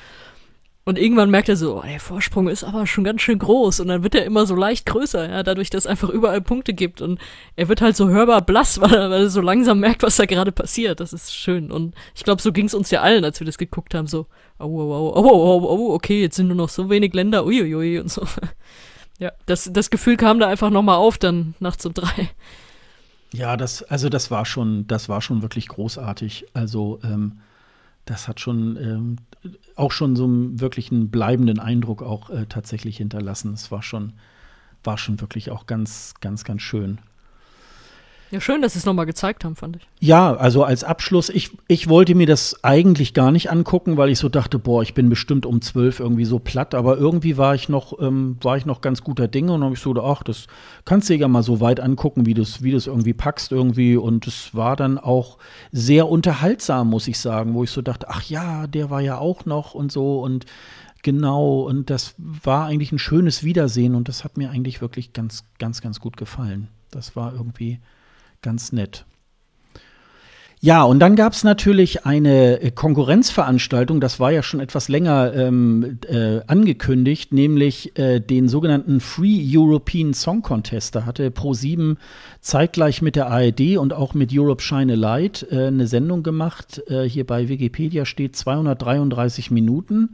Und irgendwann merkt er so, oh, der Vorsprung ist aber schon ganz schön groß und dann wird er immer so leicht größer, ja, dadurch, dass es einfach überall Punkte gibt und er wird halt so hörbar blass, weil er, weil er so langsam merkt, was da gerade passiert. Das ist schön und ich glaube, so ging es uns ja allen, als wir das geguckt haben, so, oh, oh, oh, oh, oh, oh, okay, jetzt sind nur noch so wenig Länder, uiuiui und so. Ja, das, das Gefühl kam da einfach nochmal auf dann nachts um drei. Ja, das, also das war schon, das war schon wirklich großartig. Also ähm, das hat schon ähm, auch schon so einen wirklichen bleibenden Eindruck auch äh, tatsächlich hinterlassen. Es war schon, war schon wirklich auch ganz, ganz, ganz schön. Ja, schön, dass sie es nochmal gezeigt haben, fand ich. Ja, also als Abschluss, ich, ich wollte mir das eigentlich gar nicht angucken, weil ich so dachte, boah, ich bin bestimmt um zwölf irgendwie so platt, aber irgendwie war ich noch, ähm, war ich noch ganz guter Dinge und habe ich so gedacht, ach, das kannst du ja mal so weit angucken, wie du es wie irgendwie packst irgendwie. Und es war dann auch sehr unterhaltsam, muss ich sagen, wo ich so dachte, ach ja, der war ja auch noch und so und genau, und das war eigentlich ein schönes Wiedersehen und das hat mir eigentlich wirklich ganz, ganz, ganz gut gefallen. Das war irgendwie ganz nett. Ja, und dann gab es natürlich eine äh, Konkurrenzveranstaltung, das war ja schon etwas länger ähm, äh, angekündigt, nämlich äh, den sogenannten Free European Song Contest. Da hatte Pro7 zeitgleich mit der ARD und auch mit Europe Shine a Light äh, eine Sendung gemacht. Äh, hier bei Wikipedia steht 233 Minuten.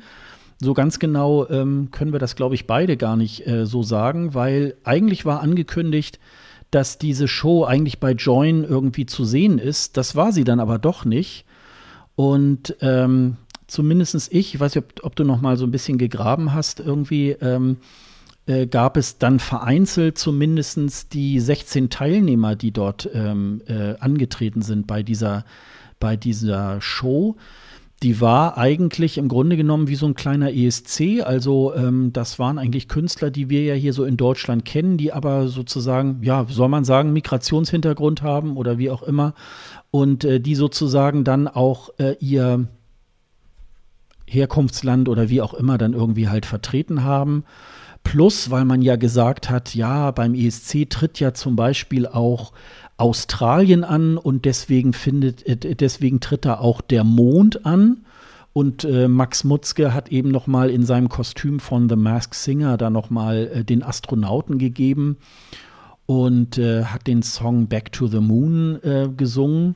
So ganz genau ähm, können wir das, glaube ich, beide gar nicht äh, so sagen, weil eigentlich war angekündigt, dass diese Show eigentlich bei Join irgendwie zu sehen ist. Das war sie dann aber doch nicht. Und ähm, zumindest ich, ich weiß nicht, ob, ob, du noch mal so ein bisschen gegraben hast, irgendwie, ähm, äh, gab es dann vereinzelt zumindest die 16 Teilnehmer, die dort ähm, äh, angetreten sind bei dieser, bei dieser Show. Die war eigentlich im Grunde genommen wie so ein kleiner ESC. Also ähm, das waren eigentlich Künstler, die wir ja hier so in Deutschland kennen, die aber sozusagen, ja, soll man sagen, Migrationshintergrund haben oder wie auch immer. Und äh, die sozusagen dann auch äh, ihr Herkunftsland oder wie auch immer dann irgendwie halt vertreten haben. Plus, weil man ja gesagt hat, ja, beim ESC tritt ja zum Beispiel auch Australien an und deswegen findet, äh, deswegen tritt da auch der Mond an. Und äh, Max Mutzke hat eben noch mal in seinem Kostüm von The Masked Singer da noch mal äh, den Astronauten gegeben und äh, hat den Song Back to the Moon äh, gesungen.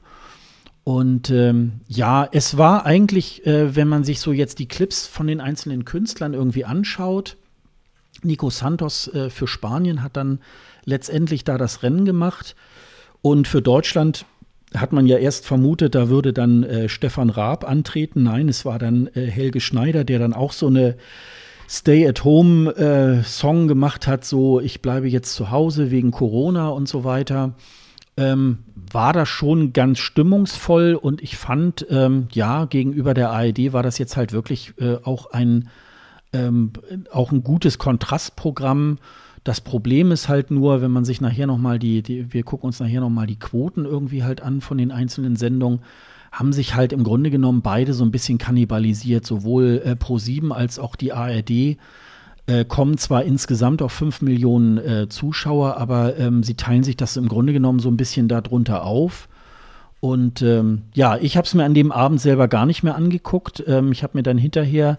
Und ähm, ja, es war eigentlich, äh, wenn man sich so jetzt die Clips von den einzelnen Künstlern irgendwie anschaut, Nico Santos äh, für Spanien hat dann letztendlich da das Rennen gemacht. Und für Deutschland hat man ja erst vermutet, da würde dann äh, Stefan Raab antreten. Nein, es war dann äh, Helge Schneider, der dann auch so eine Stay-at-Home-Song äh, gemacht hat, so ich bleibe jetzt zu Hause wegen Corona und so weiter. Ähm, war das schon ganz stimmungsvoll und ich fand, ähm, ja, gegenüber der ARD war das jetzt halt wirklich äh, auch ein ähm, auch ein gutes Kontrastprogramm. Das Problem ist halt nur, wenn man sich nachher noch mal die, die wir gucken uns nachher noch mal die Quoten irgendwie halt an von den einzelnen Sendungen, haben sich halt im Grunde genommen beide so ein bisschen kannibalisiert, sowohl äh, Pro7 als auch die ARD. Äh, kommen zwar insgesamt auf 5 Millionen äh, Zuschauer, aber ähm, sie teilen sich das im Grunde genommen so ein bisschen darunter auf. Und ähm, ja, ich habe es mir an dem Abend selber gar nicht mehr angeguckt. Ähm, ich habe mir dann hinterher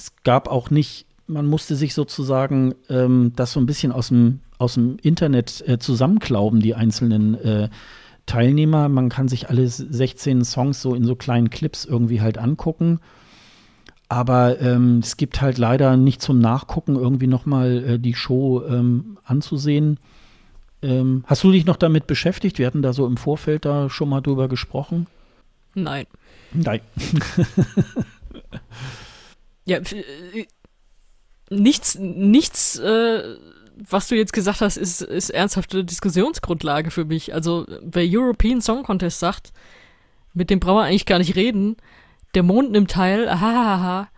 es gab auch nicht, man musste sich sozusagen ähm, das so ein bisschen aus dem, aus dem Internet äh, zusammenklauben, die einzelnen äh, Teilnehmer. Man kann sich alle 16 Songs so in so kleinen Clips irgendwie halt angucken. Aber ähm, es gibt halt leider nicht zum Nachgucken irgendwie nochmal äh, die Show ähm, anzusehen. Ähm, hast du dich noch damit beschäftigt? Wir hatten da so im Vorfeld da schon mal drüber gesprochen. Nein. Nein. Ja, äh, nichts, nichts, äh, was du jetzt gesagt hast, ist, ist ernsthafte Diskussionsgrundlage für mich. Also, wer European Song Contest sagt, mit dem brauchen wir eigentlich gar nicht reden. Der Mond nimmt teil, ahahaha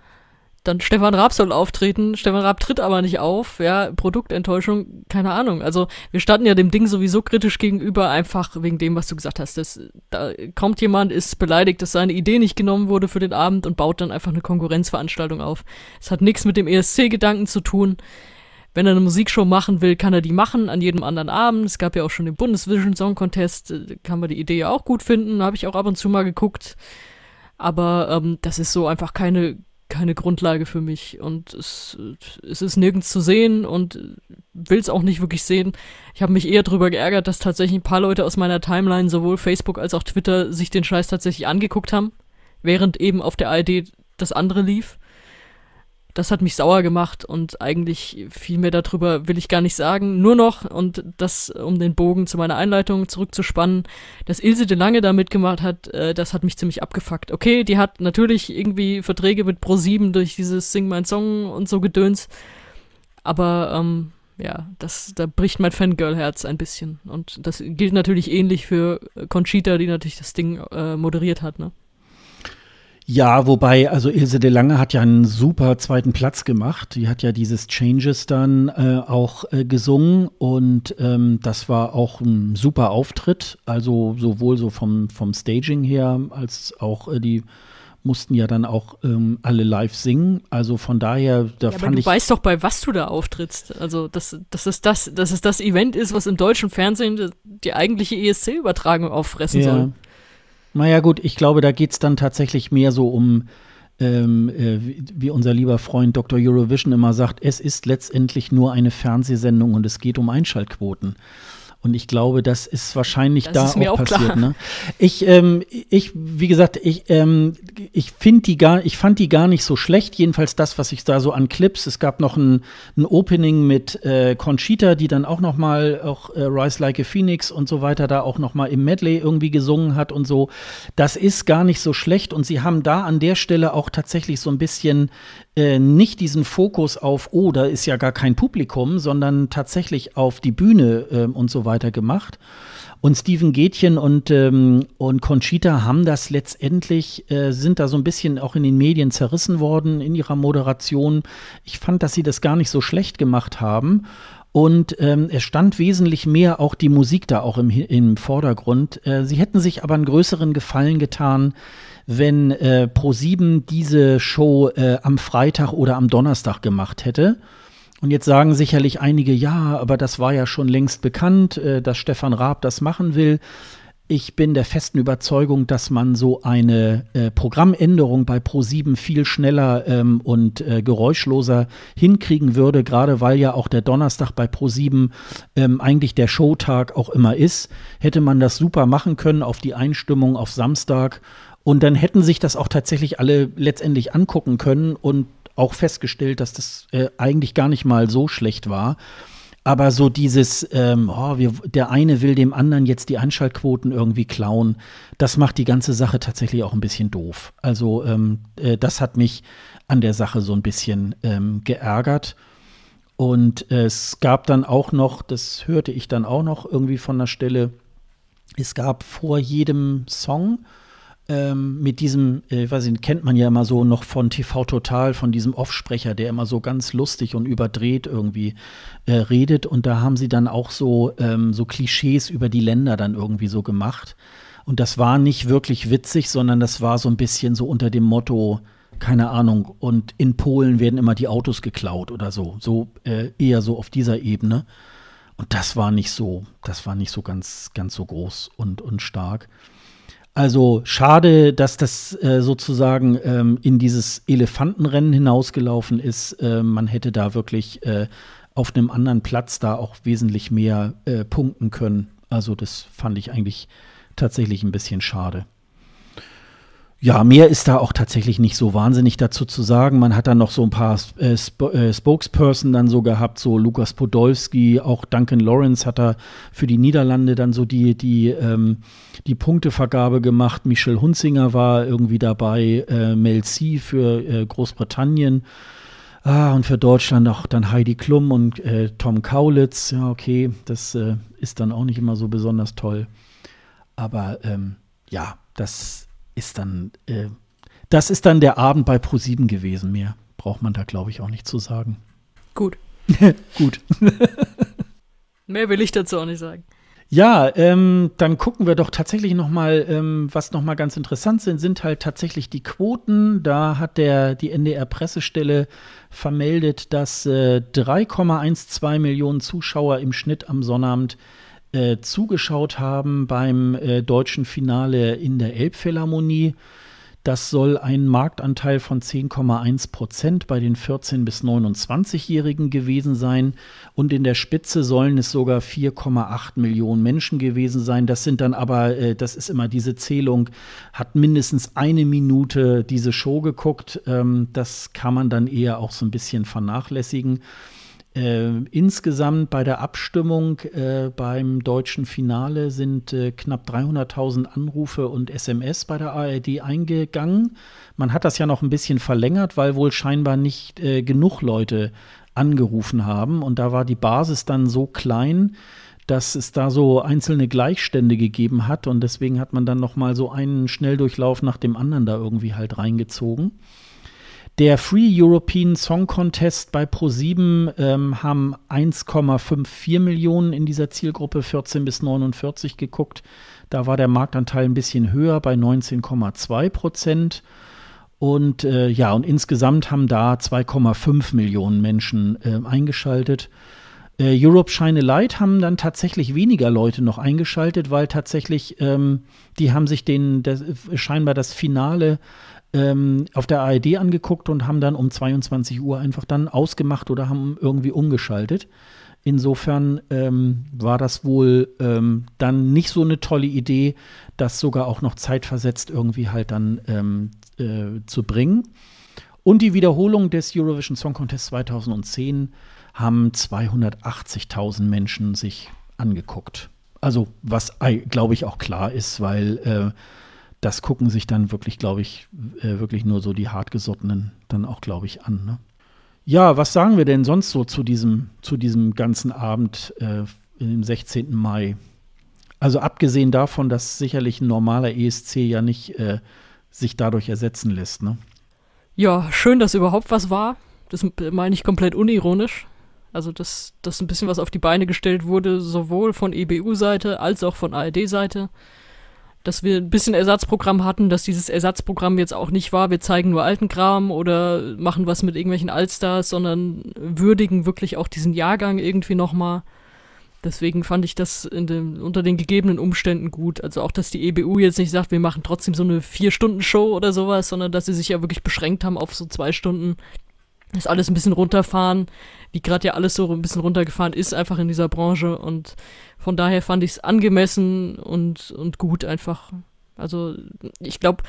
dann Stefan Raab soll auftreten, Stefan Raab tritt aber nicht auf, ja, Produktenttäuschung, keine Ahnung. Also wir standen ja dem Ding sowieso kritisch gegenüber, einfach wegen dem, was du gesagt hast. Das, da kommt jemand, ist beleidigt, dass seine Idee nicht genommen wurde für den Abend und baut dann einfach eine Konkurrenzveranstaltung auf. Es hat nichts mit dem ESC-Gedanken zu tun. Wenn er eine Musikshow machen will, kann er die machen an jedem anderen Abend. Es gab ja auch schon den Bundesvision Song Contest, kann man die Idee ja auch gut finden, habe ich auch ab und zu mal geguckt. Aber ähm, das ist so einfach keine keine Grundlage für mich und es, es ist nirgends zu sehen und will es auch nicht wirklich sehen. Ich habe mich eher darüber geärgert, dass tatsächlich ein paar Leute aus meiner Timeline, sowohl Facebook als auch Twitter, sich den Scheiß tatsächlich angeguckt haben, während eben auf der ARD das andere lief das hat mich sauer gemacht und eigentlich viel mehr darüber will ich gar nicht sagen. Nur noch, und das, um den Bogen zu meiner Einleitung zurückzuspannen, dass Ilse de Lange da mitgemacht hat, äh, das hat mich ziemlich abgefuckt. Okay, die hat natürlich irgendwie Verträge mit Pro7 durch dieses Sing Mein Song und so Gedöns, aber ähm, ja, das, da bricht mein Fangirl-Herz ein bisschen. Und das gilt natürlich ähnlich für Conchita, die natürlich das Ding äh, moderiert hat, ne? Ja, wobei, also Ilse de Lange hat ja einen super zweiten Platz gemacht. Die hat ja dieses Changes dann äh, auch äh, gesungen und ähm, das war auch ein super Auftritt. Also sowohl so vom, vom Staging her als auch äh, die mussten ja dann auch ähm, alle live singen. Also von daher, da ja, fand aber du ich. Du weißt doch, bei was du da auftrittst. Also, dass, dass, es das, dass es das Event ist, was im deutschen Fernsehen die eigentliche ESC-Übertragung auffressen ja. soll. Naja, gut, ich glaube, da geht es dann tatsächlich mehr so um, ähm, äh, wie unser lieber Freund Dr. Eurovision immer sagt, es ist letztendlich nur eine Fernsehsendung und es geht um Einschaltquoten. Und ich glaube, das ist wahrscheinlich das da ist auch, auch passiert. Ne? Ich, ähm, ich, wie gesagt, ich, ähm, ich finde die gar, ich fand die gar nicht so schlecht. Jedenfalls das, was ich da so an Clips. Es gab noch ein, ein Opening mit äh, Conchita, die dann auch noch mal auch äh, Rise Like a Phoenix und so weiter da auch noch mal im Medley irgendwie gesungen hat und so. Das ist gar nicht so schlecht. Und sie haben da an der Stelle auch tatsächlich so ein bisschen äh, nicht diesen Fokus auf, oh, da ist ja gar kein Publikum, sondern tatsächlich auf die Bühne äh, und so weiter gemacht. Und Steven Gätchen und, ähm, und Conchita haben das letztendlich, äh, sind da so ein bisschen auch in den Medien zerrissen worden in ihrer Moderation. Ich fand, dass sie das gar nicht so schlecht gemacht haben. Und ähm, es stand wesentlich mehr auch die Musik da auch im, im Vordergrund. Äh, sie hätten sich aber einen größeren Gefallen getan, wenn äh, Pro7 diese Show äh, am Freitag oder am Donnerstag gemacht hätte. Und jetzt sagen sicherlich einige, ja, aber das war ja schon längst bekannt, äh, dass Stefan Raab das machen will. Ich bin der festen Überzeugung, dass man so eine äh, Programmänderung bei Pro7 viel schneller ähm, und äh, geräuschloser hinkriegen würde, gerade weil ja auch der Donnerstag bei Pro7 ähm, eigentlich der Showtag auch immer ist. Hätte man das super machen können auf die Einstimmung auf Samstag und dann hätten sich das auch tatsächlich alle letztendlich angucken können und auch festgestellt, dass das äh, eigentlich gar nicht mal so schlecht war. Aber so dieses, ähm, oh, wir, der eine will dem anderen jetzt die Einschaltquoten irgendwie klauen, das macht die ganze Sache tatsächlich auch ein bisschen doof. Also ähm, äh, das hat mich an der Sache so ein bisschen ähm, geärgert. Und äh, es gab dann auch noch, das hörte ich dann auch noch irgendwie von der Stelle, es gab vor jedem Song ähm, mit diesem, äh, weiß ich, kennt man ja immer so noch von TV Total, von diesem Offsprecher, der immer so ganz lustig und überdreht irgendwie äh, redet. Und da haben sie dann auch so, ähm, so Klischees über die Länder dann irgendwie so gemacht. Und das war nicht wirklich witzig, sondern das war so ein bisschen so unter dem Motto, keine Ahnung, und in Polen werden immer die Autos geklaut oder so. So äh, eher so auf dieser Ebene. Und das war nicht so, das war nicht so ganz, ganz so groß und, und stark. Also schade, dass das äh, sozusagen ähm, in dieses Elefantenrennen hinausgelaufen ist. Äh, man hätte da wirklich äh, auf einem anderen Platz da auch wesentlich mehr äh, punkten können. Also das fand ich eigentlich tatsächlich ein bisschen schade. Ja, mehr ist da auch tatsächlich nicht so wahnsinnig dazu zu sagen. Man hat dann noch so ein paar äh, Sp äh, Spokesperson dann so gehabt, so Lukas Podolski, auch Duncan Lawrence hat da für die Niederlande dann so die, die, ähm, die Punktevergabe gemacht. Michel Hunzinger war irgendwie dabei, äh, Mel C für äh, Großbritannien. Ah, und für Deutschland auch dann Heidi Klum und äh, Tom Kaulitz. Ja, okay, das äh, ist dann auch nicht immer so besonders toll. Aber ähm, ja, das ist dann, äh, das ist dann der Abend bei Pro7 gewesen. Mehr braucht man da, glaube ich, auch nicht zu sagen. Gut. Gut. Mehr will ich dazu auch nicht sagen. Ja, ähm, dann gucken wir doch tatsächlich noch mal, ähm, was noch mal ganz interessant sind, sind halt tatsächlich die Quoten. Da hat der die NDR-Pressestelle vermeldet, dass äh, 3,12 Millionen Zuschauer im Schnitt am Sonnabend äh, zugeschaut haben beim äh, deutschen Finale in der Elbphilharmonie. Das soll ein Marktanteil von 10,1 Prozent bei den 14- bis 29-Jährigen gewesen sein. Und in der Spitze sollen es sogar 4,8 Millionen Menschen gewesen sein. Das sind dann aber, äh, das ist immer diese Zählung, hat mindestens eine Minute diese Show geguckt. Ähm, das kann man dann eher auch so ein bisschen vernachlässigen. Äh, insgesamt bei der Abstimmung äh, beim deutschen Finale sind äh, knapp 300.000 Anrufe und SMS bei der ARD eingegangen. Man hat das ja noch ein bisschen verlängert, weil wohl scheinbar nicht äh, genug Leute angerufen haben. Und da war die Basis dann so klein, dass es da so einzelne Gleichstände gegeben hat. Und deswegen hat man dann noch mal so einen Schnelldurchlauf nach dem anderen da irgendwie halt reingezogen. Der Free European Song Contest bei Pro7 ähm, haben 1,54 Millionen in dieser Zielgruppe 14 bis 49 geguckt. Da war der Marktanteil ein bisschen höher bei 19,2 Prozent. Und äh, ja, und insgesamt haben da 2,5 Millionen Menschen äh, eingeschaltet. Äh, Europe Shine a Light haben dann tatsächlich weniger Leute noch eingeschaltet, weil tatsächlich ähm, die haben sich den das, scheinbar das Finale ähm, auf der ARD angeguckt und haben dann um 22 Uhr einfach dann ausgemacht oder haben irgendwie umgeschaltet. Insofern ähm, war das wohl ähm, dann nicht so eine tolle Idee, das sogar auch noch zeitversetzt irgendwie halt dann ähm, äh, zu bringen. Und die Wiederholung des Eurovision Song Contest 2010 haben 280.000 Menschen sich angeguckt. Also was, glaube ich, auch klar ist, weil äh, das gucken sich dann wirklich, glaube ich, äh, wirklich nur so die hartgesottenen dann auch, glaube ich, an. Ne? Ja, was sagen wir denn sonst so zu diesem, zu diesem ganzen Abend äh, im 16. Mai? Also abgesehen davon, dass sicherlich ein normaler ESC ja nicht äh, sich dadurch ersetzen lässt, ne? Ja, schön, dass überhaupt was war. Das meine ich komplett unironisch. Also, dass, dass ein bisschen was auf die Beine gestellt wurde, sowohl von EBU-Seite als auch von ARD-Seite. Dass wir ein bisschen Ersatzprogramm hatten, dass dieses Ersatzprogramm jetzt auch nicht war, wir zeigen nur alten Kram oder machen was mit irgendwelchen Allstars, sondern würdigen wirklich auch diesen Jahrgang irgendwie nochmal. Deswegen fand ich das dem, unter den gegebenen Umständen gut. Also auch, dass die EBU jetzt nicht sagt, wir machen trotzdem so eine Vier-Stunden-Show oder sowas, sondern dass sie sich ja wirklich beschränkt haben auf so zwei Stunden. Das alles ein bisschen runterfahren, wie gerade ja alles so ein bisschen runtergefahren ist, einfach in dieser Branche. Und von daher fand ich es angemessen und, und gut einfach. Also ich glaube,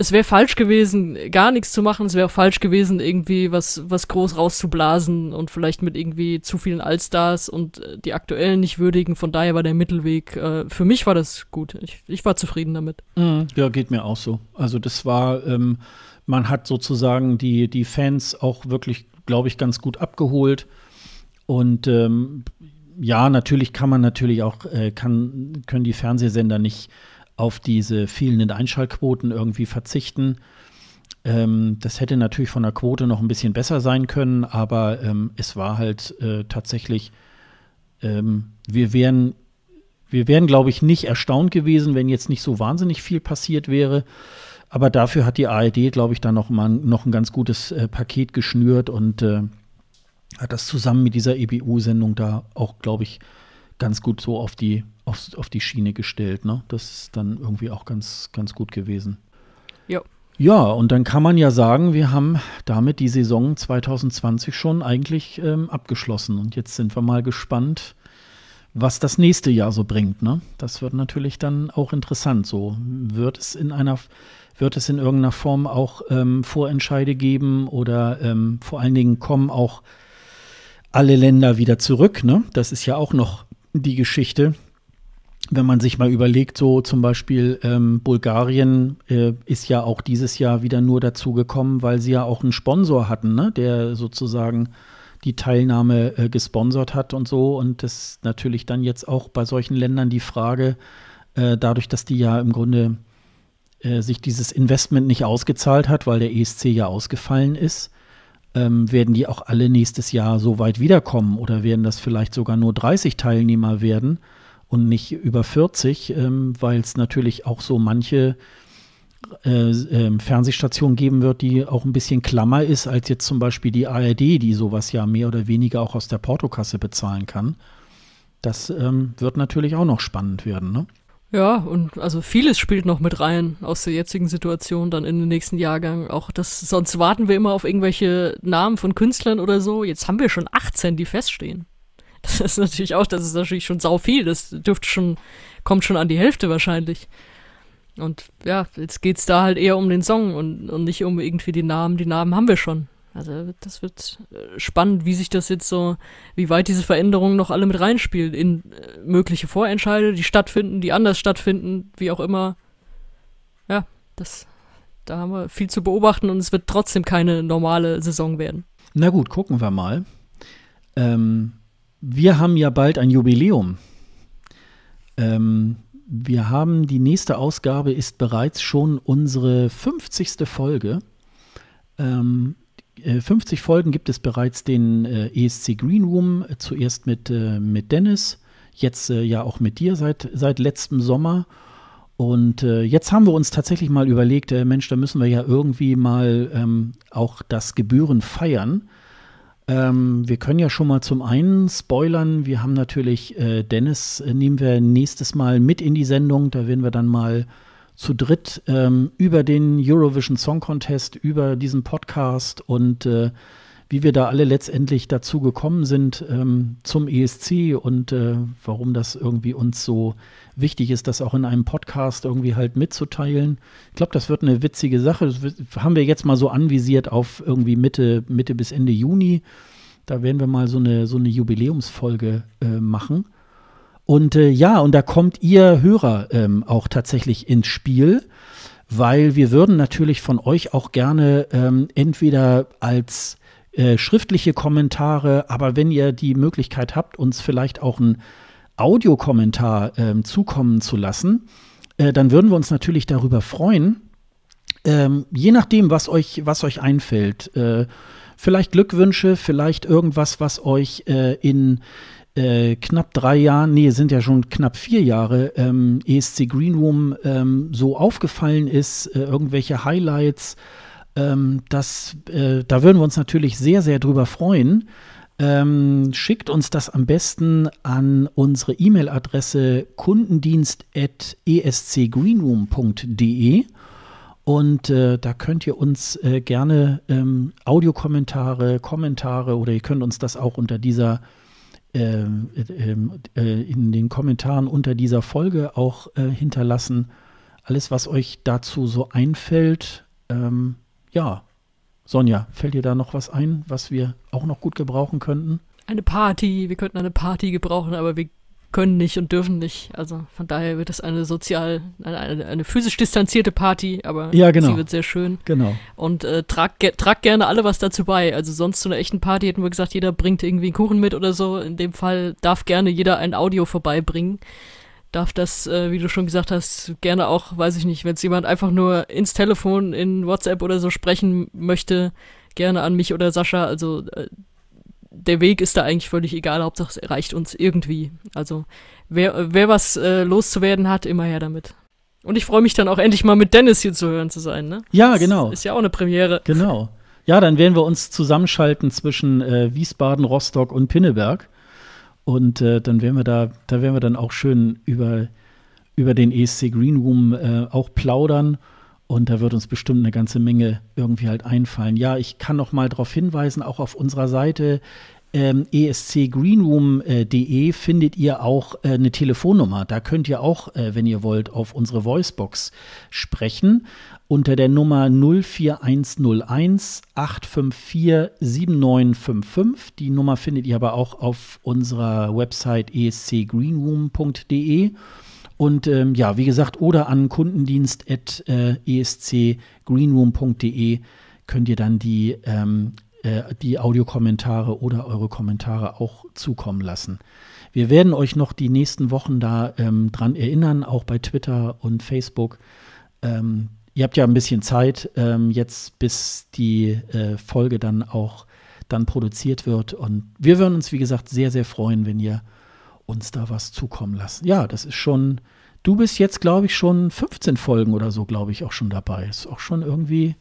es wäre falsch gewesen, gar nichts zu machen. Es wäre auch falsch gewesen, irgendwie was, was groß rauszublasen und vielleicht mit irgendwie zu vielen Allstars und äh, die aktuellen nicht würdigen. Von daher war der Mittelweg, äh, für mich war das gut. Ich, ich war zufrieden damit. Mhm. Ja, geht mir auch so. Also das war, ähm, man hat sozusagen die, die Fans auch wirklich, glaube ich, ganz gut abgeholt. Und ähm, ja, natürlich kann man natürlich auch, äh, kann, können die Fernsehsender nicht auf diese fehlenden Einschaltquoten irgendwie verzichten. Ähm, das hätte natürlich von der Quote noch ein bisschen besser sein können, aber ähm, es war halt äh, tatsächlich, ähm, wir wären, wir wären, glaube ich, nicht erstaunt gewesen, wenn jetzt nicht so wahnsinnig viel passiert wäre. Aber dafür hat die ARD, glaube ich, da noch mal noch ein ganz gutes äh, Paket geschnürt und äh, hat das zusammen mit dieser EBU-Sendung da auch, glaube ich, ganz gut so auf die, auf, auf die Schiene gestellt. Ne? Das ist dann irgendwie auch ganz, ganz gut gewesen. Ja. Ja, und dann kann man ja sagen, wir haben damit die Saison 2020 schon eigentlich ähm, abgeschlossen. Und jetzt sind wir mal gespannt, was das nächste Jahr so bringt. Ne? Das wird natürlich dann auch interessant. So wird es in einer, wird es in irgendeiner Form auch ähm, Vorentscheide geben oder ähm, vor allen Dingen kommen auch alle Länder wieder zurück. Ne? Das ist ja auch noch die Geschichte. Wenn man sich mal überlegt, so zum Beispiel ähm, Bulgarien äh, ist ja auch dieses Jahr wieder nur dazu gekommen, weil sie ja auch einen Sponsor hatten, ne? der sozusagen die Teilnahme äh, gesponsert hat und so. Und das ist natürlich dann jetzt auch bei solchen Ländern die Frage, äh, dadurch, dass die ja im Grunde äh, sich dieses Investment nicht ausgezahlt hat, weil der ESC ja ausgefallen ist, ähm, werden die auch alle nächstes Jahr so weit wiederkommen oder werden das vielleicht sogar nur 30 Teilnehmer werden und nicht über 40, ähm, weil es natürlich auch so manche äh, äh, Fernsehstationen geben wird, die auch ein bisschen klammer ist als jetzt zum Beispiel die ARD, die sowas ja mehr oder weniger auch aus der Portokasse bezahlen kann. Das ähm, wird natürlich auch noch spannend werden, ne? Ja, und also vieles spielt noch mit rein aus der jetzigen Situation dann in den nächsten Jahrgang. Auch das, sonst warten wir immer auf irgendwelche Namen von Künstlern oder so. Jetzt haben wir schon 18, die feststehen. Das ist natürlich auch, das ist natürlich schon sau viel. Das dürfte schon, kommt schon an die Hälfte wahrscheinlich. Und ja, jetzt geht's da halt eher um den Song und, und nicht um irgendwie die Namen. Die Namen haben wir schon. Also das wird äh, spannend, wie sich das jetzt so, wie weit diese Veränderungen noch alle mit reinspielen in äh, mögliche Vorentscheide, die stattfinden, die anders stattfinden, wie auch immer. Ja, das, da haben wir viel zu beobachten und es wird trotzdem keine normale Saison werden. Na gut, gucken wir mal. Ähm, wir haben ja bald ein Jubiläum. Ähm, wir haben die nächste Ausgabe ist bereits schon unsere 50. Folge. Ähm, 50 äh, Folgen gibt es bereits den äh, ESC Green Room, äh, zuerst mit, äh, mit Dennis, jetzt äh, ja auch mit dir seit, seit letztem Sommer. Und äh, jetzt haben wir uns tatsächlich mal überlegt, Mensch, da müssen wir ja irgendwie mal ähm, auch das Gebühren feiern. Ähm, wir können ja schon mal zum einen spoilern, wir haben natürlich Dennis, nehmen wir nächstes Mal mit in die Sendung, da werden wir dann mal zu dritt ähm, über den Eurovision Song Contest, über diesen Podcast und äh, wie wir da alle letztendlich dazu gekommen sind ähm, zum ESC und äh, warum das irgendwie uns so wichtig ist, das auch in einem Podcast irgendwie halt mitzuteilen. Ich glaube, das wird eine witzige Sache. Das haben wir jetzt mal so anvisiert auf irgendwie Mitte, Mitte bis Ende Juni. Da werden wir mal so eine, so eine Jubiläumsfolge äh, machen. Und äh, ja, und da kommt ihr Hörer ähm, auch tatsächlich ins Spiel, weil wir würden natürlich von euch auch gerne ähm, entweder als äh, schriftliche Kommentare, aber wenn ihr die Möglichkeit habt, uns vielleicht auch einen Audiokommentar ähm, zukommen zu lassen, äh, dann würden wir uns natürlich darüber freuen. Ähm, je nachdem, was euch, was euch einfällt. Äh, vielleicht Glückwünsche, vielleicht irgendwas, was euch äh, in äh, knapp drei Jahren, nee, sind ja schon knapp vier Jahre, ähm, ESC Green Room ähm, so aufgefallen ist, äh, irgendwelche Highlights. Ähm, das, äh, da würden wir uns natürlich sehr, sehr drüber freuen. Ähm, schickt uns das am besten an unsere E-Mail-Adresse kundendienst.escgreenroom.de und äh, da könnt ihr uns äh, gerne ähm, Audiokommentare, Kommentare oder ihr könnt uns das auch unter dieser in den Kommentaren unter dieser Folge auch äh, hinterlassen. Alles, was euch dazu so einfällt, ähm, ja, Sonja, fällt dir da noch was ein, was wir auch noch gut gebrauchen könnten? Eine Party. Wir könnten eine Party gebrauchen, aber wir können nicht und dürfen nicht. Also von daher wird es eine sozial, eine, eine, eine physisch distanzierte Party, aber ja, genau. sie wird sehr schön. Genau. Und äh, tragt ge trag gerne alle was dazu bei. Also sonst zu einer echten Party hätten wir gesagt, jeder bringt irgendwie einen Kuchen mit oder so. In dem Fall darf gerne jeder ein Audio vorbeibringen darf das, äh, wie du schon gesagt hast, gerne auch, weiß ich nicht, wenn es jemand einfach nur ins Telefon, in WhatsApp oder so sprechen möchte, gerne an mich oder Sascha. Also äh, der Weg ist da eigentlich völlig egal, Hauptsache es erreicht uns irgendwie. Also wer, wer was äh, loszuwerden hat, immer her damit. Und ich freue mich dann auch endlich mal mit Dennis hier zu hören zu sein, ne? Ja, genau. Ist ja auch eine Premiere. Genau. Ja, dann werden wir uns zusammenschalten zwischen äh, Wiesbaden, Rostock und Pinneberg. Und äh, dann werden wir da, da werden wir dann auch schön über, über den ESC Green Room äh, auch plaudern. Und da wird uns bestimmt eine ganze Menge irgendwie halt einfallen. Ja, ich kann noch mal darauf hinweisen, auch auf unserer Seite ähm, escgreenroom.de findet ihr auch äh, eine Telefonnummer. Da könnt ihr auch, äh, wenn ihr wollt, auf unsere Voicebox sprechen unter der Nummer 04101 854 7955. Die Nummer findet ihr aber auch auf unserer Website escgreenroom.de. Und ähm, ja, wie gesagt, oder an kundendienst.escgreenroom.de äh, könnt ihr dann die, ähm, äh, die Audiokommentare oder eure Kommentare auch zukommen lassen. Wir werden euch noch die nächsten Wochen da ähm, dran erinnern, auch bei Twitter und Facebook. Ähm, ihr habt ja ein bisschen Zeit ähm, jetzt, bis die äh, Folge dann auch dann produziert wird. Und wir würden uns, wie gesagt, sehr, sehr freuen, wenn ihr uns da was zukommen lasst. Ja, das ist schon, du bist jetzt, glaube ich, schon 15 Folgen oder so, glaube ich, auch schon dabei. Ist auch schon irgendwie,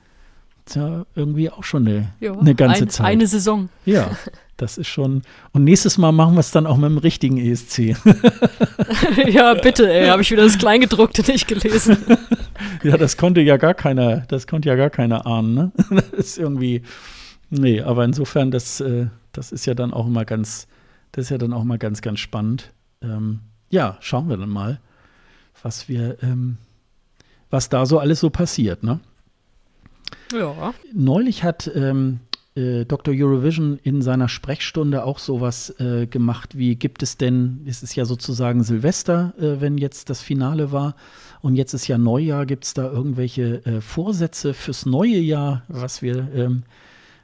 ja, irgendwie auch schon eine, jo, eine ganze ein, Zeit. Eine Saison. Ja, das ist schon. Und nächstes Mal machen wir es dann auch mit dem richtigen ESC. ja, bitte, ey, habe ich wieder das Kleingedruckte nicht gelesen. ja, das konnte ja gar keiner, das konnte ja gar keiner ahnen, ne? Das ist irgendwie, nee, aber insofern, das, äh, das ist ja dann auch immer ganz, das ist ja dann auch mal ganz, ganz spannend. Ähm, ja, schauen wir dann mal, was wir, ähm, was da so alles so passiert, ne? Ja. Neulich hat ähm, äh, Dr. Eurovision in seiner Sprechstunde auch sowas äh, gemacht wie, gibt es denn, es ist ja sozusagen Silvester, äh, wenn jetzt das Finale war, und jetzt ist ja Neujahr, gibt es da irgendwelche äh, Vorsätze fürs neue Jahr, was wir, ähm,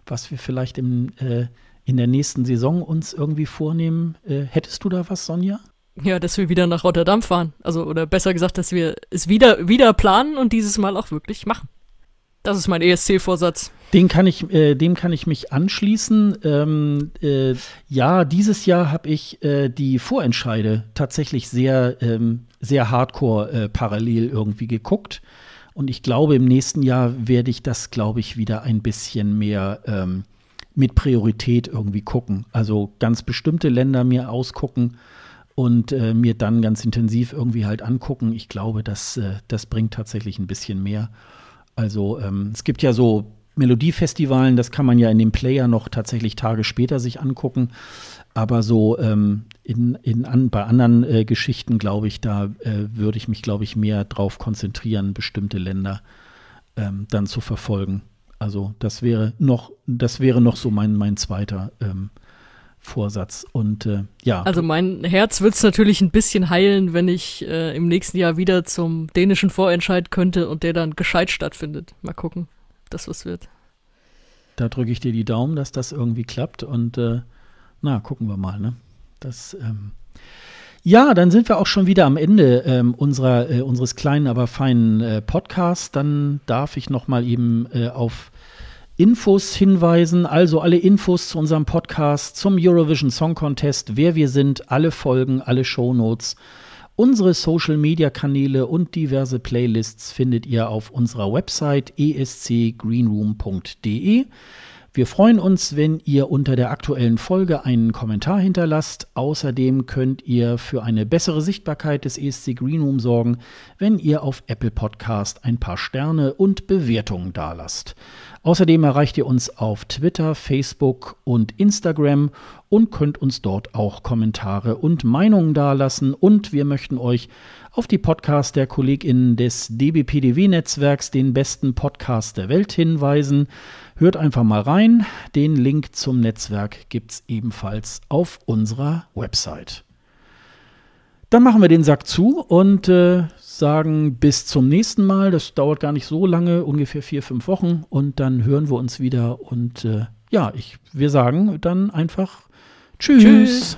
was wir vielleicht im, äh, in der nächsten Saison uns irgendwie vornehmen? Äh, hättest du da was, Sonja? Ja, dass wir wieder nach Rotterdam fahren. Also, oder besser gesagt, dass wir es wieder, wieder planen und dieses Mal auch wirklich machen. Das ist mein ESC-Vorsatz. Den kann ich, äh, dem kann ich mich anschließen. Ähm, äh, ja, dieses Jahr habe ich äh, die Vorentscheide tatsächlich sehr, ähm, sehr hardcore äh, parallel irgendwie geguckt. Und ich glaube, im nächsten Jahr werde ich das, glaube ich, wieder ein bisschen mehr ähm, mit Priorität irgendwie gucken. Also ganz bestimmte Länder mir ausgucken und äh, mir dann ganz intensiv irgendwie halt angucken. Ich glaube, das, äh, das bringt tatsächlich ein bisschen mehr. Also ähm, es gibt ja so Melodiefestivalen, das kann man ja in dem Player noch tatsächlich Tage später sich angucken. Aber so ähm, in, in an, bei anderen äh, Geschichten, glaube ich, da äh, würde ich mich, glaube ich, mehr drauf konzentrieren, bestimmte Länder ähm, dann zu verfolgen. Also das wäre noch, das wäre noch so mein, mein zweiter ähm, Vorsatz. Und äh, ja. Also mein Herz wird es natürlich ein bisschen heilen, wenn ich äh, im nächsten Jahr wieder zum dänischen Vorentscheid könnte und der dann gescheit stattfindet. Mal gucken, dass was wird. Da drücke ich dir die Daumen, dass das irgendwie klappt. Und äh, na, gucken wir mal, ne? Das, ähm ja, dann sind wir auch schon wieder am Ende ähm, unserer, äh, unseres kleinen, aber feinen äh, Podcasts. Dann darf ich noch mal eben äh, auf Infos hinweisen, also alle Infos zu unserem Podcast, zum Eurovision Song Contest, wer wir sind, alle Folgen, alle Shownotes, unsere Social Media Kanäle und diverse Playlists findet ihr auf unserer Website escgreenroom.de. Wir freuen uns, wenn ihr unter der aktuellen Folge einen Kommentar hinterlasst. Außerdem könnt ihr für eine bessere Sichtbarkeit des ESC Greenroom sorgen, wenn ihr auf Apple Podcast ein paar Sterne und Bewertungen dalasst. Außerdem erreicht ihr uns auf Twitter, Facebook und Instagram und könnt uns dort auch Kommentare und Meinungen dalassen. Und wir möchten euch auf die Podcasts der KollegInnen des DBPDW-Netzwerks, den besten Podcast der Welt, hinweisen. Hört einfach mal rein. Den Link zum Netzwerk gibt es ebenfalls auf unserer Website. Dann machen wir den Sack zu und äh, sagen bis zum nächsten Mal. Das dauert gar nicht so lange, ungefähr vier, fünf Wochen. Und dann hören wir uns wieder. Und äh, ja, ich, wir sagen dann einfach Tschüss. Tschüss.